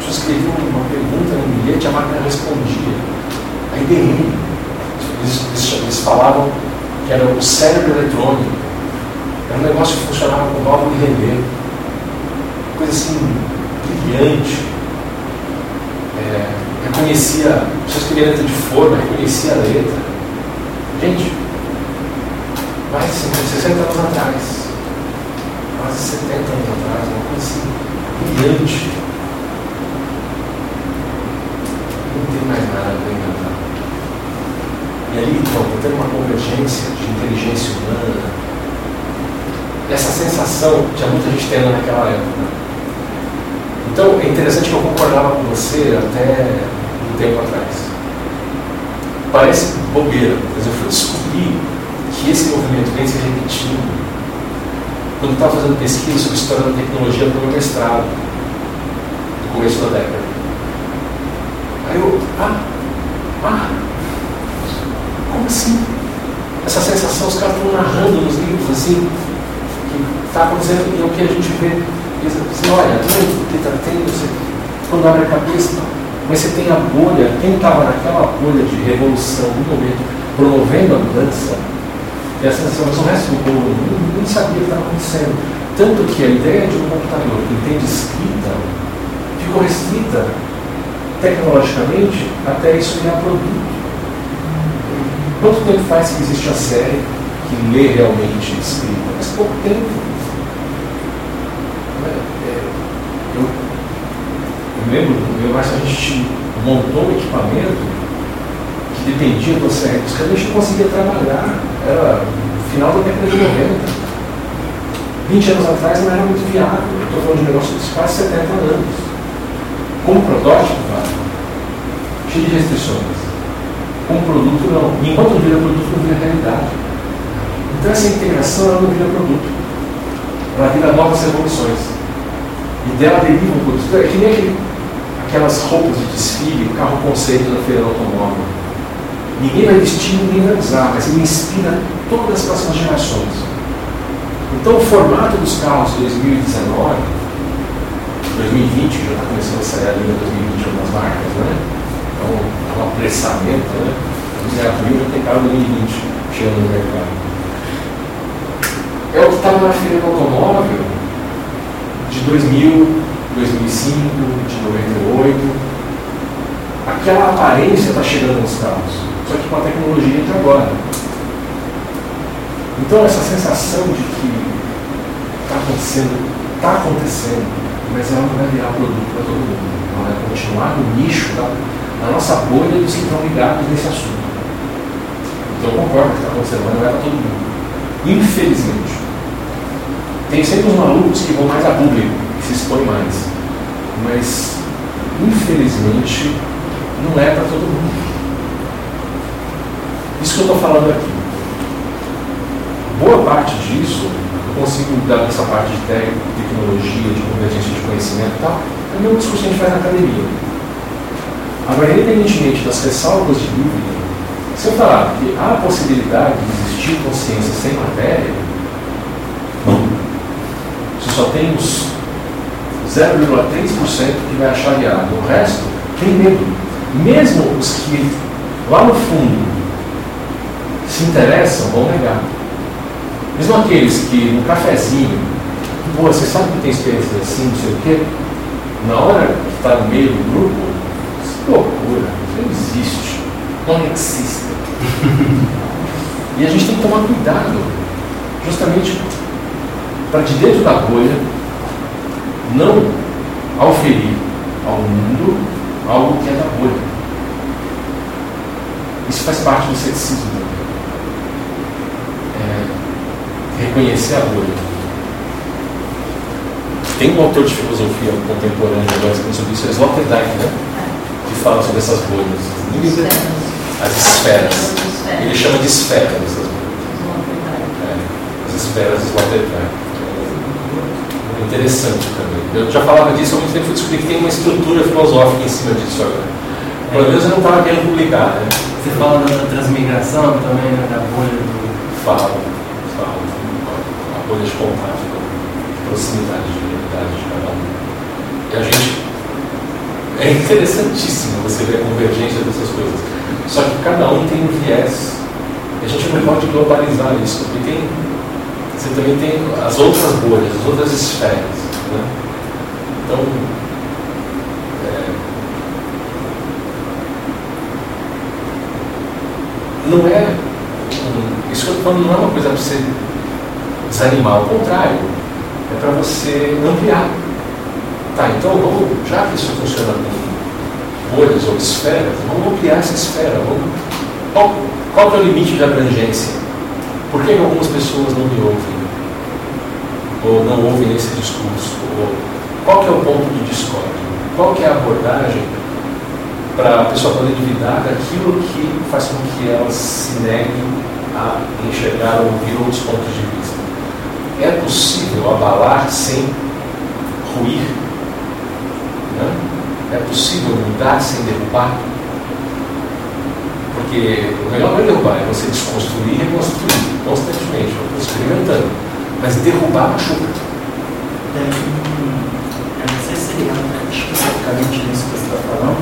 Você escrevia uma pergunta no bilhete, a máquina respondia. A IBM, eles, eles, eles falavam que era o cérebro eletrônico. Era um negócio que funcionava com válvula de relé. Coisa assim, brilhante. É, reconhecia, você escrevia letra de forma, reconhecia a letra. Gente, mais de 60 anos atrás, quase 70 anos atrás, uma coisa assim, brilhante. Não tem mais nada para inventar. E ali, então, está uma convergência de inteligência humana. Essa sensação tinha muita gente tendo naquela época. Então, é interessante que eu concordava com você até um tempo atrás. Parece bobeira, mas eu fui descobrir que esse movimento vem se repetindo quando estava fazendo pesquisa sobre história da tecnologia para o mestrado, no começo da década. Aí eu, ah, ah, como assim? Essa sensação, os caras estão narrando nos livros assim, que está acontecendo e é o que a gente vê. Dizem, assim, olha, está tendo, você, quando abre a cabeça, mas você tem a bolha, quem estava naquela bolha de revolução no momento, promovendo a mudança, e a sensação, mas o resto do povo nem sabia o que estava acontecendo. Tanto que a ideia de um computador que entende escrita ficou restrita tecnologicamente até isso virar produto. Quanto tempo faz que existe a série que lê realmente escrita? Faz pouco tempo. É, eu, eu lembro, eu que a gente montou um equipamento que dependia do cérebro, que a gente não conseguia trabalhar. Era final da década de 90. 20 anos atrás não era muito viável. Estou falando de um negócio de quase 70 anos. Como protótipo, claro, cheio de restrições. Como produto, não. E enquanto não vira produto, não vira realidade. Então essa integração ela não vira produto. Ela vira novas revoluções. E dela deriva um produto. É que nem aquele, aquelas roupas de desfile, o carro conceito da feira automóvel. Ninguém vai vestir, ninguém vai usar, mas ele inspira todas as próximas gerações. Então o formato dos carros de 2019, 2020, já está começando a sair a linha 2020 algumas marcas, né? É um apressamento, né? Em abril já tem carro 2020 chegando no mercado. É o que estava na feira do automóvel de 2000, 2005, de 98. Aquela aparência está chegando nos carros, só que com a tecnologia de agora. Então essa sensação de que está acontecendo, está acontecendo, mas ela não vai virar produto para todo mundo. Ela vai continuar no nicho da, da nossa bolha que estão ligados nesse assunto. Então eu concordo que está acontecendo, não é para todo mundo. Infelizmente. Tem sempre os malucos que vão mais a público, que se expõem mais. Mas, infelizmente, não é para todo mundo. Isso que eu estou falando aqui. Boa parte disso, eu consigo dar essa parte de tecnologia, de convergência de conhecimento e tal, é o mesmo discurso que a gente faz na academia. Agora, independentemente das ressalvas de dúvida, se eu falar que há a possibilidade de existir consciência sem matéria, não. Você só tem os 0,3% que vai achar viável. O resto tem medo. Mesmo os que lá no fundo se interessam vão negar. Mesmo aqueles que no cafezinho, pô, você sabe que tem experiência assim, não sei o quê, na hora que está no meio do grupo, isso loucura, isso não existe, não existe. e a gente tem que tomar cuidado, justamente para de dentro da bolha não auferir ao mundo algo que é da bolha. Isso faz parte do ceticismo também. É, reconhecer a bolha. Tem um autor de filosofia contemporânea agora escrevendo sobre isso, é Sloterdijk, né? Que fala sobre essas bolhas. As esferas. Ele chama de esferas essas bolhas. É, as esferas de Sloterdijk interessante também. Eu já falava disso há muito tempo, fui descobrir que tem uma estrutura filosófica em cima disso agora. Pelo menos eu não estava querendo publicar, né? Você fala da transmigração também, né, da bolha do. Falo, falo. bolha de contato, de proximidade, de realidade de cada um. E a gente. É interessantíssimo você ver a convergência dessas coisas. Só que cada um tem um viés. A gente não pode globalizar isso, porque tem, você também tem as outras bolhas, as outras esferas. Né? Então, não é. Isso que eu falando não é uma coisa para você desanimar, ao contrário, é para você ampliar. Tá, então vamos, já que isso funciona com bolhas ou esferas, vamos ampliar essa esfera. Vamos, qual, qual é o limite de abrangência? Por que algumas pessoas não me ouvem? Ou não ouvem esse discurso? Ou, qual é o ponto de discórdia? Qual é a abordagem para a pessoa poder duvidar daquilo que faz com que ela se negue a enxergar ou ouvir outros pontos de vista. É possível abalar sem ruir? É possível mudar sem derrubar? Porque o melhor não é derrubar, é você desconstruir e reconstruir constantemente. Experimentando. Mas derrubar machuca. É, eu não sei se ele entra especificamente nisso que você está falando,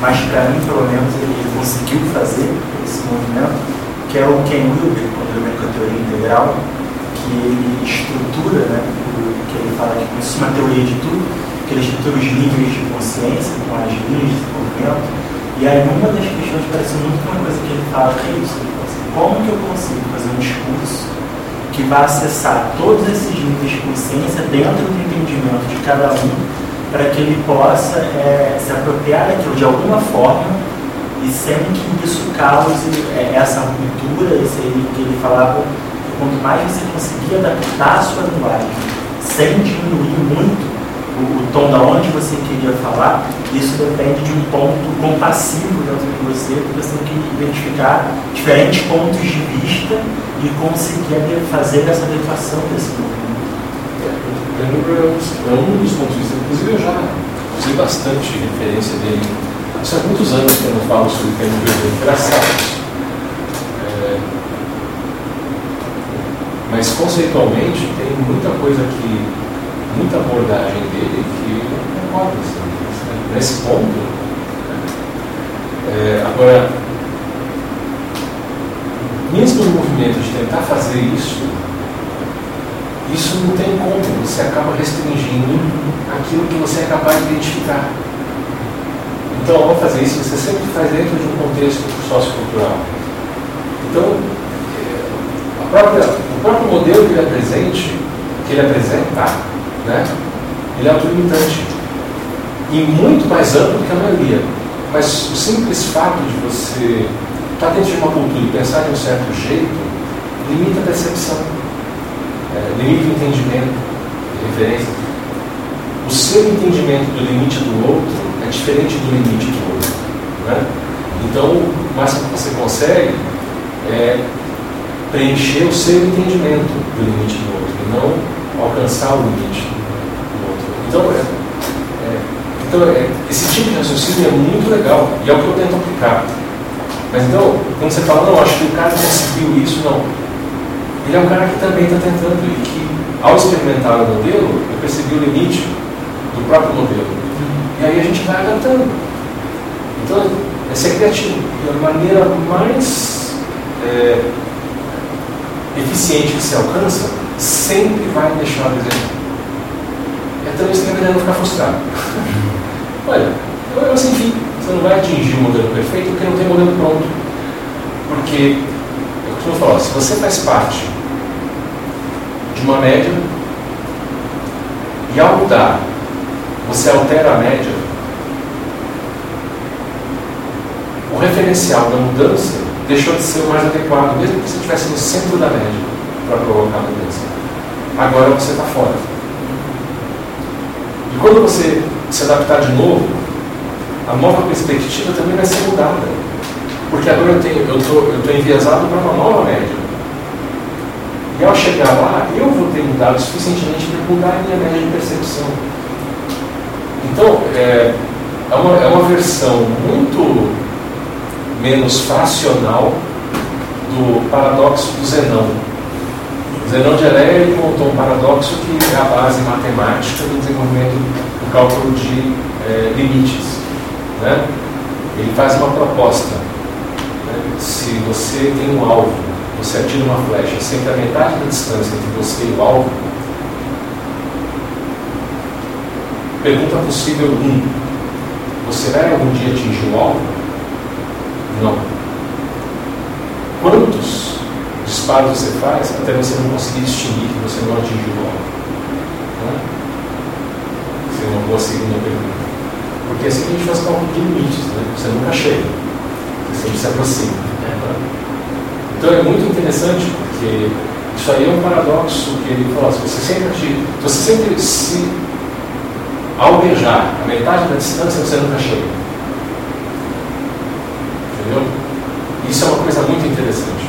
mas para mim, pelo menos, ele conseguiu fazer esse movimento, que é o Ken Wilber, quando ele com a teoria integral, que ele estrutura, né, que ele fala que isso é uma teoria de tudo, que ele estrutura os níveis de consciência, com as linhas de desenvolvimento, e aí uma das questões parece muito uma coisa que ele fala, que é isso, assim, como que eu consigo fazer um discurso que vai acessar todos esses níveis de consciência dentro do entendimento de cada um para que ele possa é, se apropriar daquilo de alguma forma e sem que isso cause é, essa ruptura, isso aí que ele falava, quanto mais você conseguir adaptar a sua linguagem sem diminuir muito o, o tom da onde você queria falar, isso depende de um ponto compassivo dentro de você, porque você tem que identificar diferentes pontos de vista e conseguir fazer essa adequação desse movimento. Denver é um dos pontos de vista, inclusive eu já usei bastante referência dele. Isso há muitos anos que eu não falo sobre Denver, é engraçado é, mas conceitualmente tem muita coisa que, muita abordagem dele que eu concordo assim, nesse ponto. Né? É, agora, mesmo no movimento de tentar fazer isso, isso não tem como, você acaba restringindo aquilo que você é capaz de identificar. Então, ao fazer isso, você sempre faz dentro de um contexto sociocultural. Então, eh, própria, o próprio modelo que ele apresente, que ele apresenta, né, ele é autolimitante. E muito mais amplo que a maioria. Mas o simples fato de você estar dentro de uma cultura e pensar de um certo jeito, limita a percepção é, limite do entendimento, referência. O seu entendimento do limite do outro é diferente do limite do outro. Né? Então, o máximo que você consegue é preencher o seu entendimento do limite do outro, e não alcançar o limite do. Então, é, é, então é, esse tipo de raciocínio é muito legal e é o que eu tento aplicar. Mas então, quando você fala, não, acho que o cara conseguiu isso, não ele é um cara que também está tentando e que, ao experimentar o modelo, eu percebi o limite do próprio modelo. E aí a gente vai adaptando. Então, é ser criativo. E a maneira mais é, eficiente que se alcança sempre vai deixar a desejar. É também você tem não ficar frustrado. Olha, eu, assim, enfim, você não vai atingir o modelo perfeito porque não tem modelo pronto. Porque, eu costumo falar, se você faz parte de uma média e ao mudar, você altera a média, o referencial da mudança deixou de ser o mais adequado, mesmo que você estivesse no centro da média para provocar a mudança. Agora você está fora. E quando você se adaptar de novo, a nova perspectiva também vai ser mudada. Porque agora eu estou eu tô enviesado para uma nova média. E ao chegar lá, eu vou ter mudado suficientemente para mudar a minha média de percepção. Então, é, é, uma, é uma versão muito menos fracional do paradoxo do Zenão. Zenão de Areia ele montou um paradoxo que é a base matemática do desenvolvimento do cálculo de é, limites. Né? Ele faz uma proposta. Né? Se você tem um alvo, você atira uma flecha sempre a metade da distância entre você e o alvo, pergunta possível 1. Um, você vai algum dia atingir o alvo? Não. Quantos disparos você faz até você não conseguir distinguir que você não atingiu o alvo? Né? Essa é uma boa segunda pergunta. Porque assim que a gente faz cálculo de limites, né? você nunca chega, você sempre se aproxima. Né? Então é muito interessante porque isso aí é um paradoxo que ele fala, se você sempre atinge, se você sempre se almejar a metade da distância, você nunca chega. Entendeu? Isso é uma coisa muito interessante,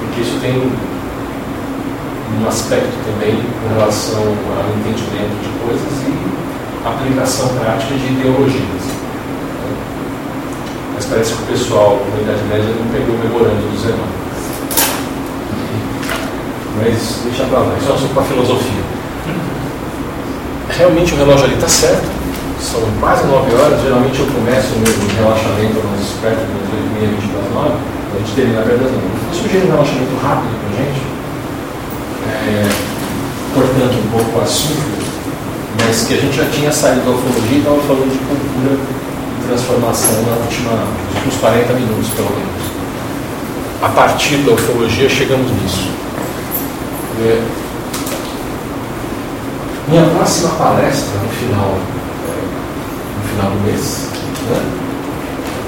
porque isso tem um aspecto também com relação ao entendimento de coisas e aplicação prática de ideologias. Mas parece que o pessoal da Idade Média não pegou o memorando do Zenon. Mas deixa para lá, isso é um assunto para filosofia. Realmente o relógio ali está certo, são quase 9 horas, geralmente eu começo o meu relaxamento mais perto das 8 h 20 para as 9, a gente termina perto das 9. Sugiro um relaxamento rápido para a gente, é, cortando um pouco o assunto, mas que a gente já tinha saído da ufologia e estava falando de cultura e transformação na última, nos últimos 40 minutos, pelo menos. A partir da ufologia chegamos nisso. É, minha próxima palestra no final, no final do mês, né?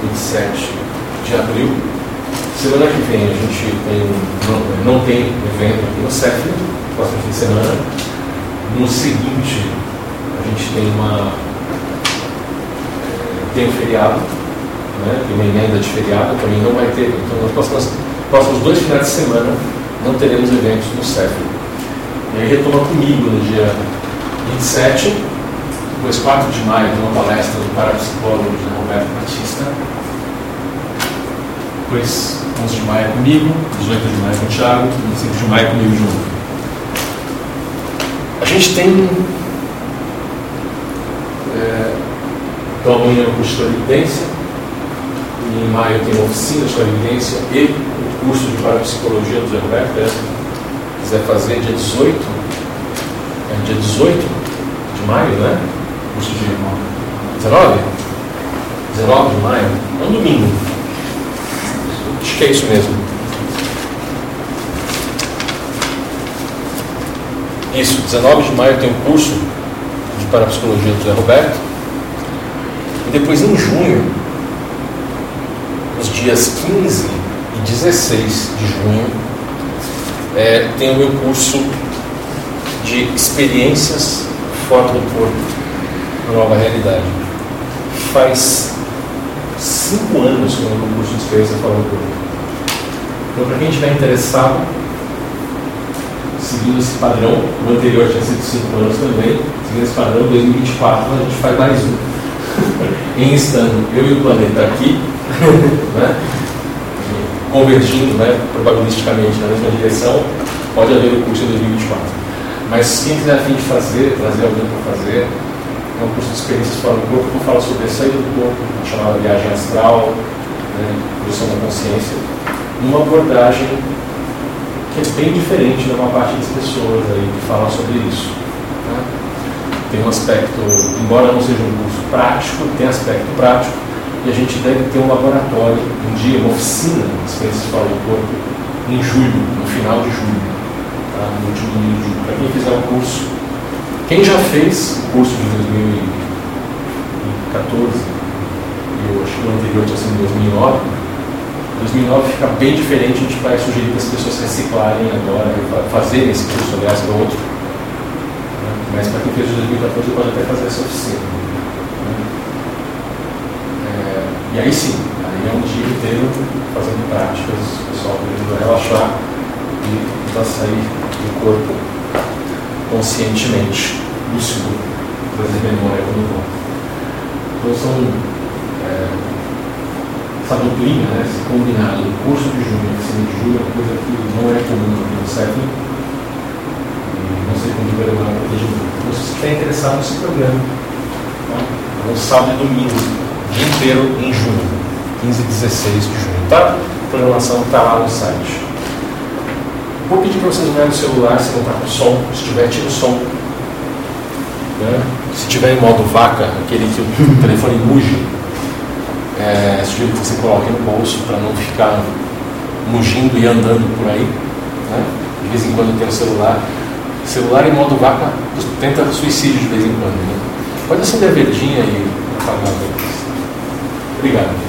27 de abril. Semana que vem a gente tem, não, não tem evento aqui no CEF, próximo fim de semana. No seguinte, a gente tem uma. tem um feriado, né? tem uma emenda de feriado, também não vai ter. Então, nos próximos, próximos dois finais de semana não teremos eventos no CEF. E aí retoma comigo no dia 27, depois 4 de maio, uma palestra do parapsicólogo Roberto Batista. Depois 11 de maio comigo, 18 de maio com o Thiago, 25 de maio comigo junto. A gente tem. É, então amanhã o curso de evidência. Em maio tem uma oficina de evidência e o curso de parapsicologia do José Roberto. Né? Se quiser fazer dia 18, é dia 18 de maio, né? Curso de 19? 19 de maio? É um domingo. Acho que é isso mesmo. Isso, 19 de maio tem um curso de parapsicologia do Zé Roberto. E depois em junho, nos dias 15 e 16 de junho, é, tem o meu curso de experiências fora do corpo, na nova realidade. Faz cinco anos que eu no curso de experiências fora do corpo. Então, para quem estiver interessado, seguindo esse padrão, o anterior tinha sido cinco anos também, seguindo esse padrão, 2024 a gente faz mais um. em estando eu e o planeta aqui, né, convergindo né, probabilisticamente na mesma direção, pode haver o curso em 2024. Mas quem quiser a fim de fazer, trazer alguém para fazer, é um curso de experiências fora do corpo, que fala sobre a saída do corpo, chamada viagem astral, né, produção da consciência, uma abordagem que é bem diferente da maior parte das pessoas aí que falam sobre isso. Né? Tem um aspecto, embora não seja um curso prático, tem aspecto prático, e a gente deve ter um laboratório, um dia, uma oficina de experiências fora do corpo, em julho, no final de julho tá? no último domingo de julho. Para quem fizer o curso, quem já fez o curso de 2014, eu acho que o anterior tinha sido 2009, 2009 fica bem diferente, a gente vai sugerir para as pessoas reciclarem agora, fazerem esse curso, aliás, para outro. Né? Mas para quem fez o 2014 pode até fazer essa oficina. Né? É, e aí sim, aí é um dia inteiro fazendo práticas, o pessoal podendo relaxar e para sair do corpo conscientemente, lúcido, trazer memória quando volta. Então são é, essa duplinha, né, esse combinado do curso de junho e oficina de julho é uma coisa que não é comum no século, domingo vai demorar para de novo. Então, se você estiver interessado, se programa. Tá? No sábado e domingo, dia inteiro em junho, 15 e 16 de junho, tá? A programação está lá no site. Vou pedir para vocês olharem no celular se não está com som. Se tiver, tira o som. Né? Se tiver em modo vaca, aquele que o telefone muge, é, sugiro que você coloque no bolso para não ficar mugindo e andando por aí. Né? De vez em quando tem o celular. Celular em modo vaca tenta suicídio de vez em quando. Né? Pode acender a verdinha e apagar a. Obrigado.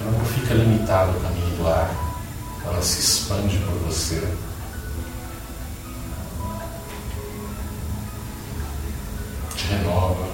Ela não fica limitada ao caminho do ar, ela se expande por você. Te renova.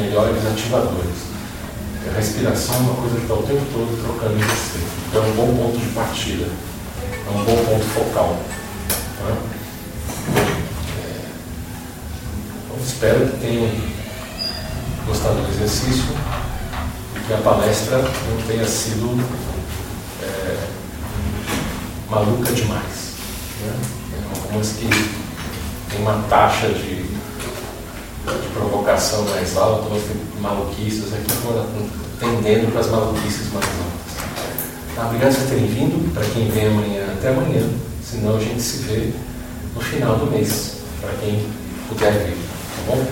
Melhores ativadores. A respiração é uma coisa que está o tempo todo trocando em você. Então é um bom ponto de partida. É um bom ponto focal. Então, espero que tenham gostado do exercício e que a palestra não tenha sido é, maluca demais. Né? Tem algumas que tem uma taxa de, de outras têm maluquices aqui, estão tendendo para as maluquices mais altas. Tá, obrigado por terem vindo. Para quem vem amanhã, até amanhã. Senão a gente se vê no final do mês, para quem puder vir. Tá bom?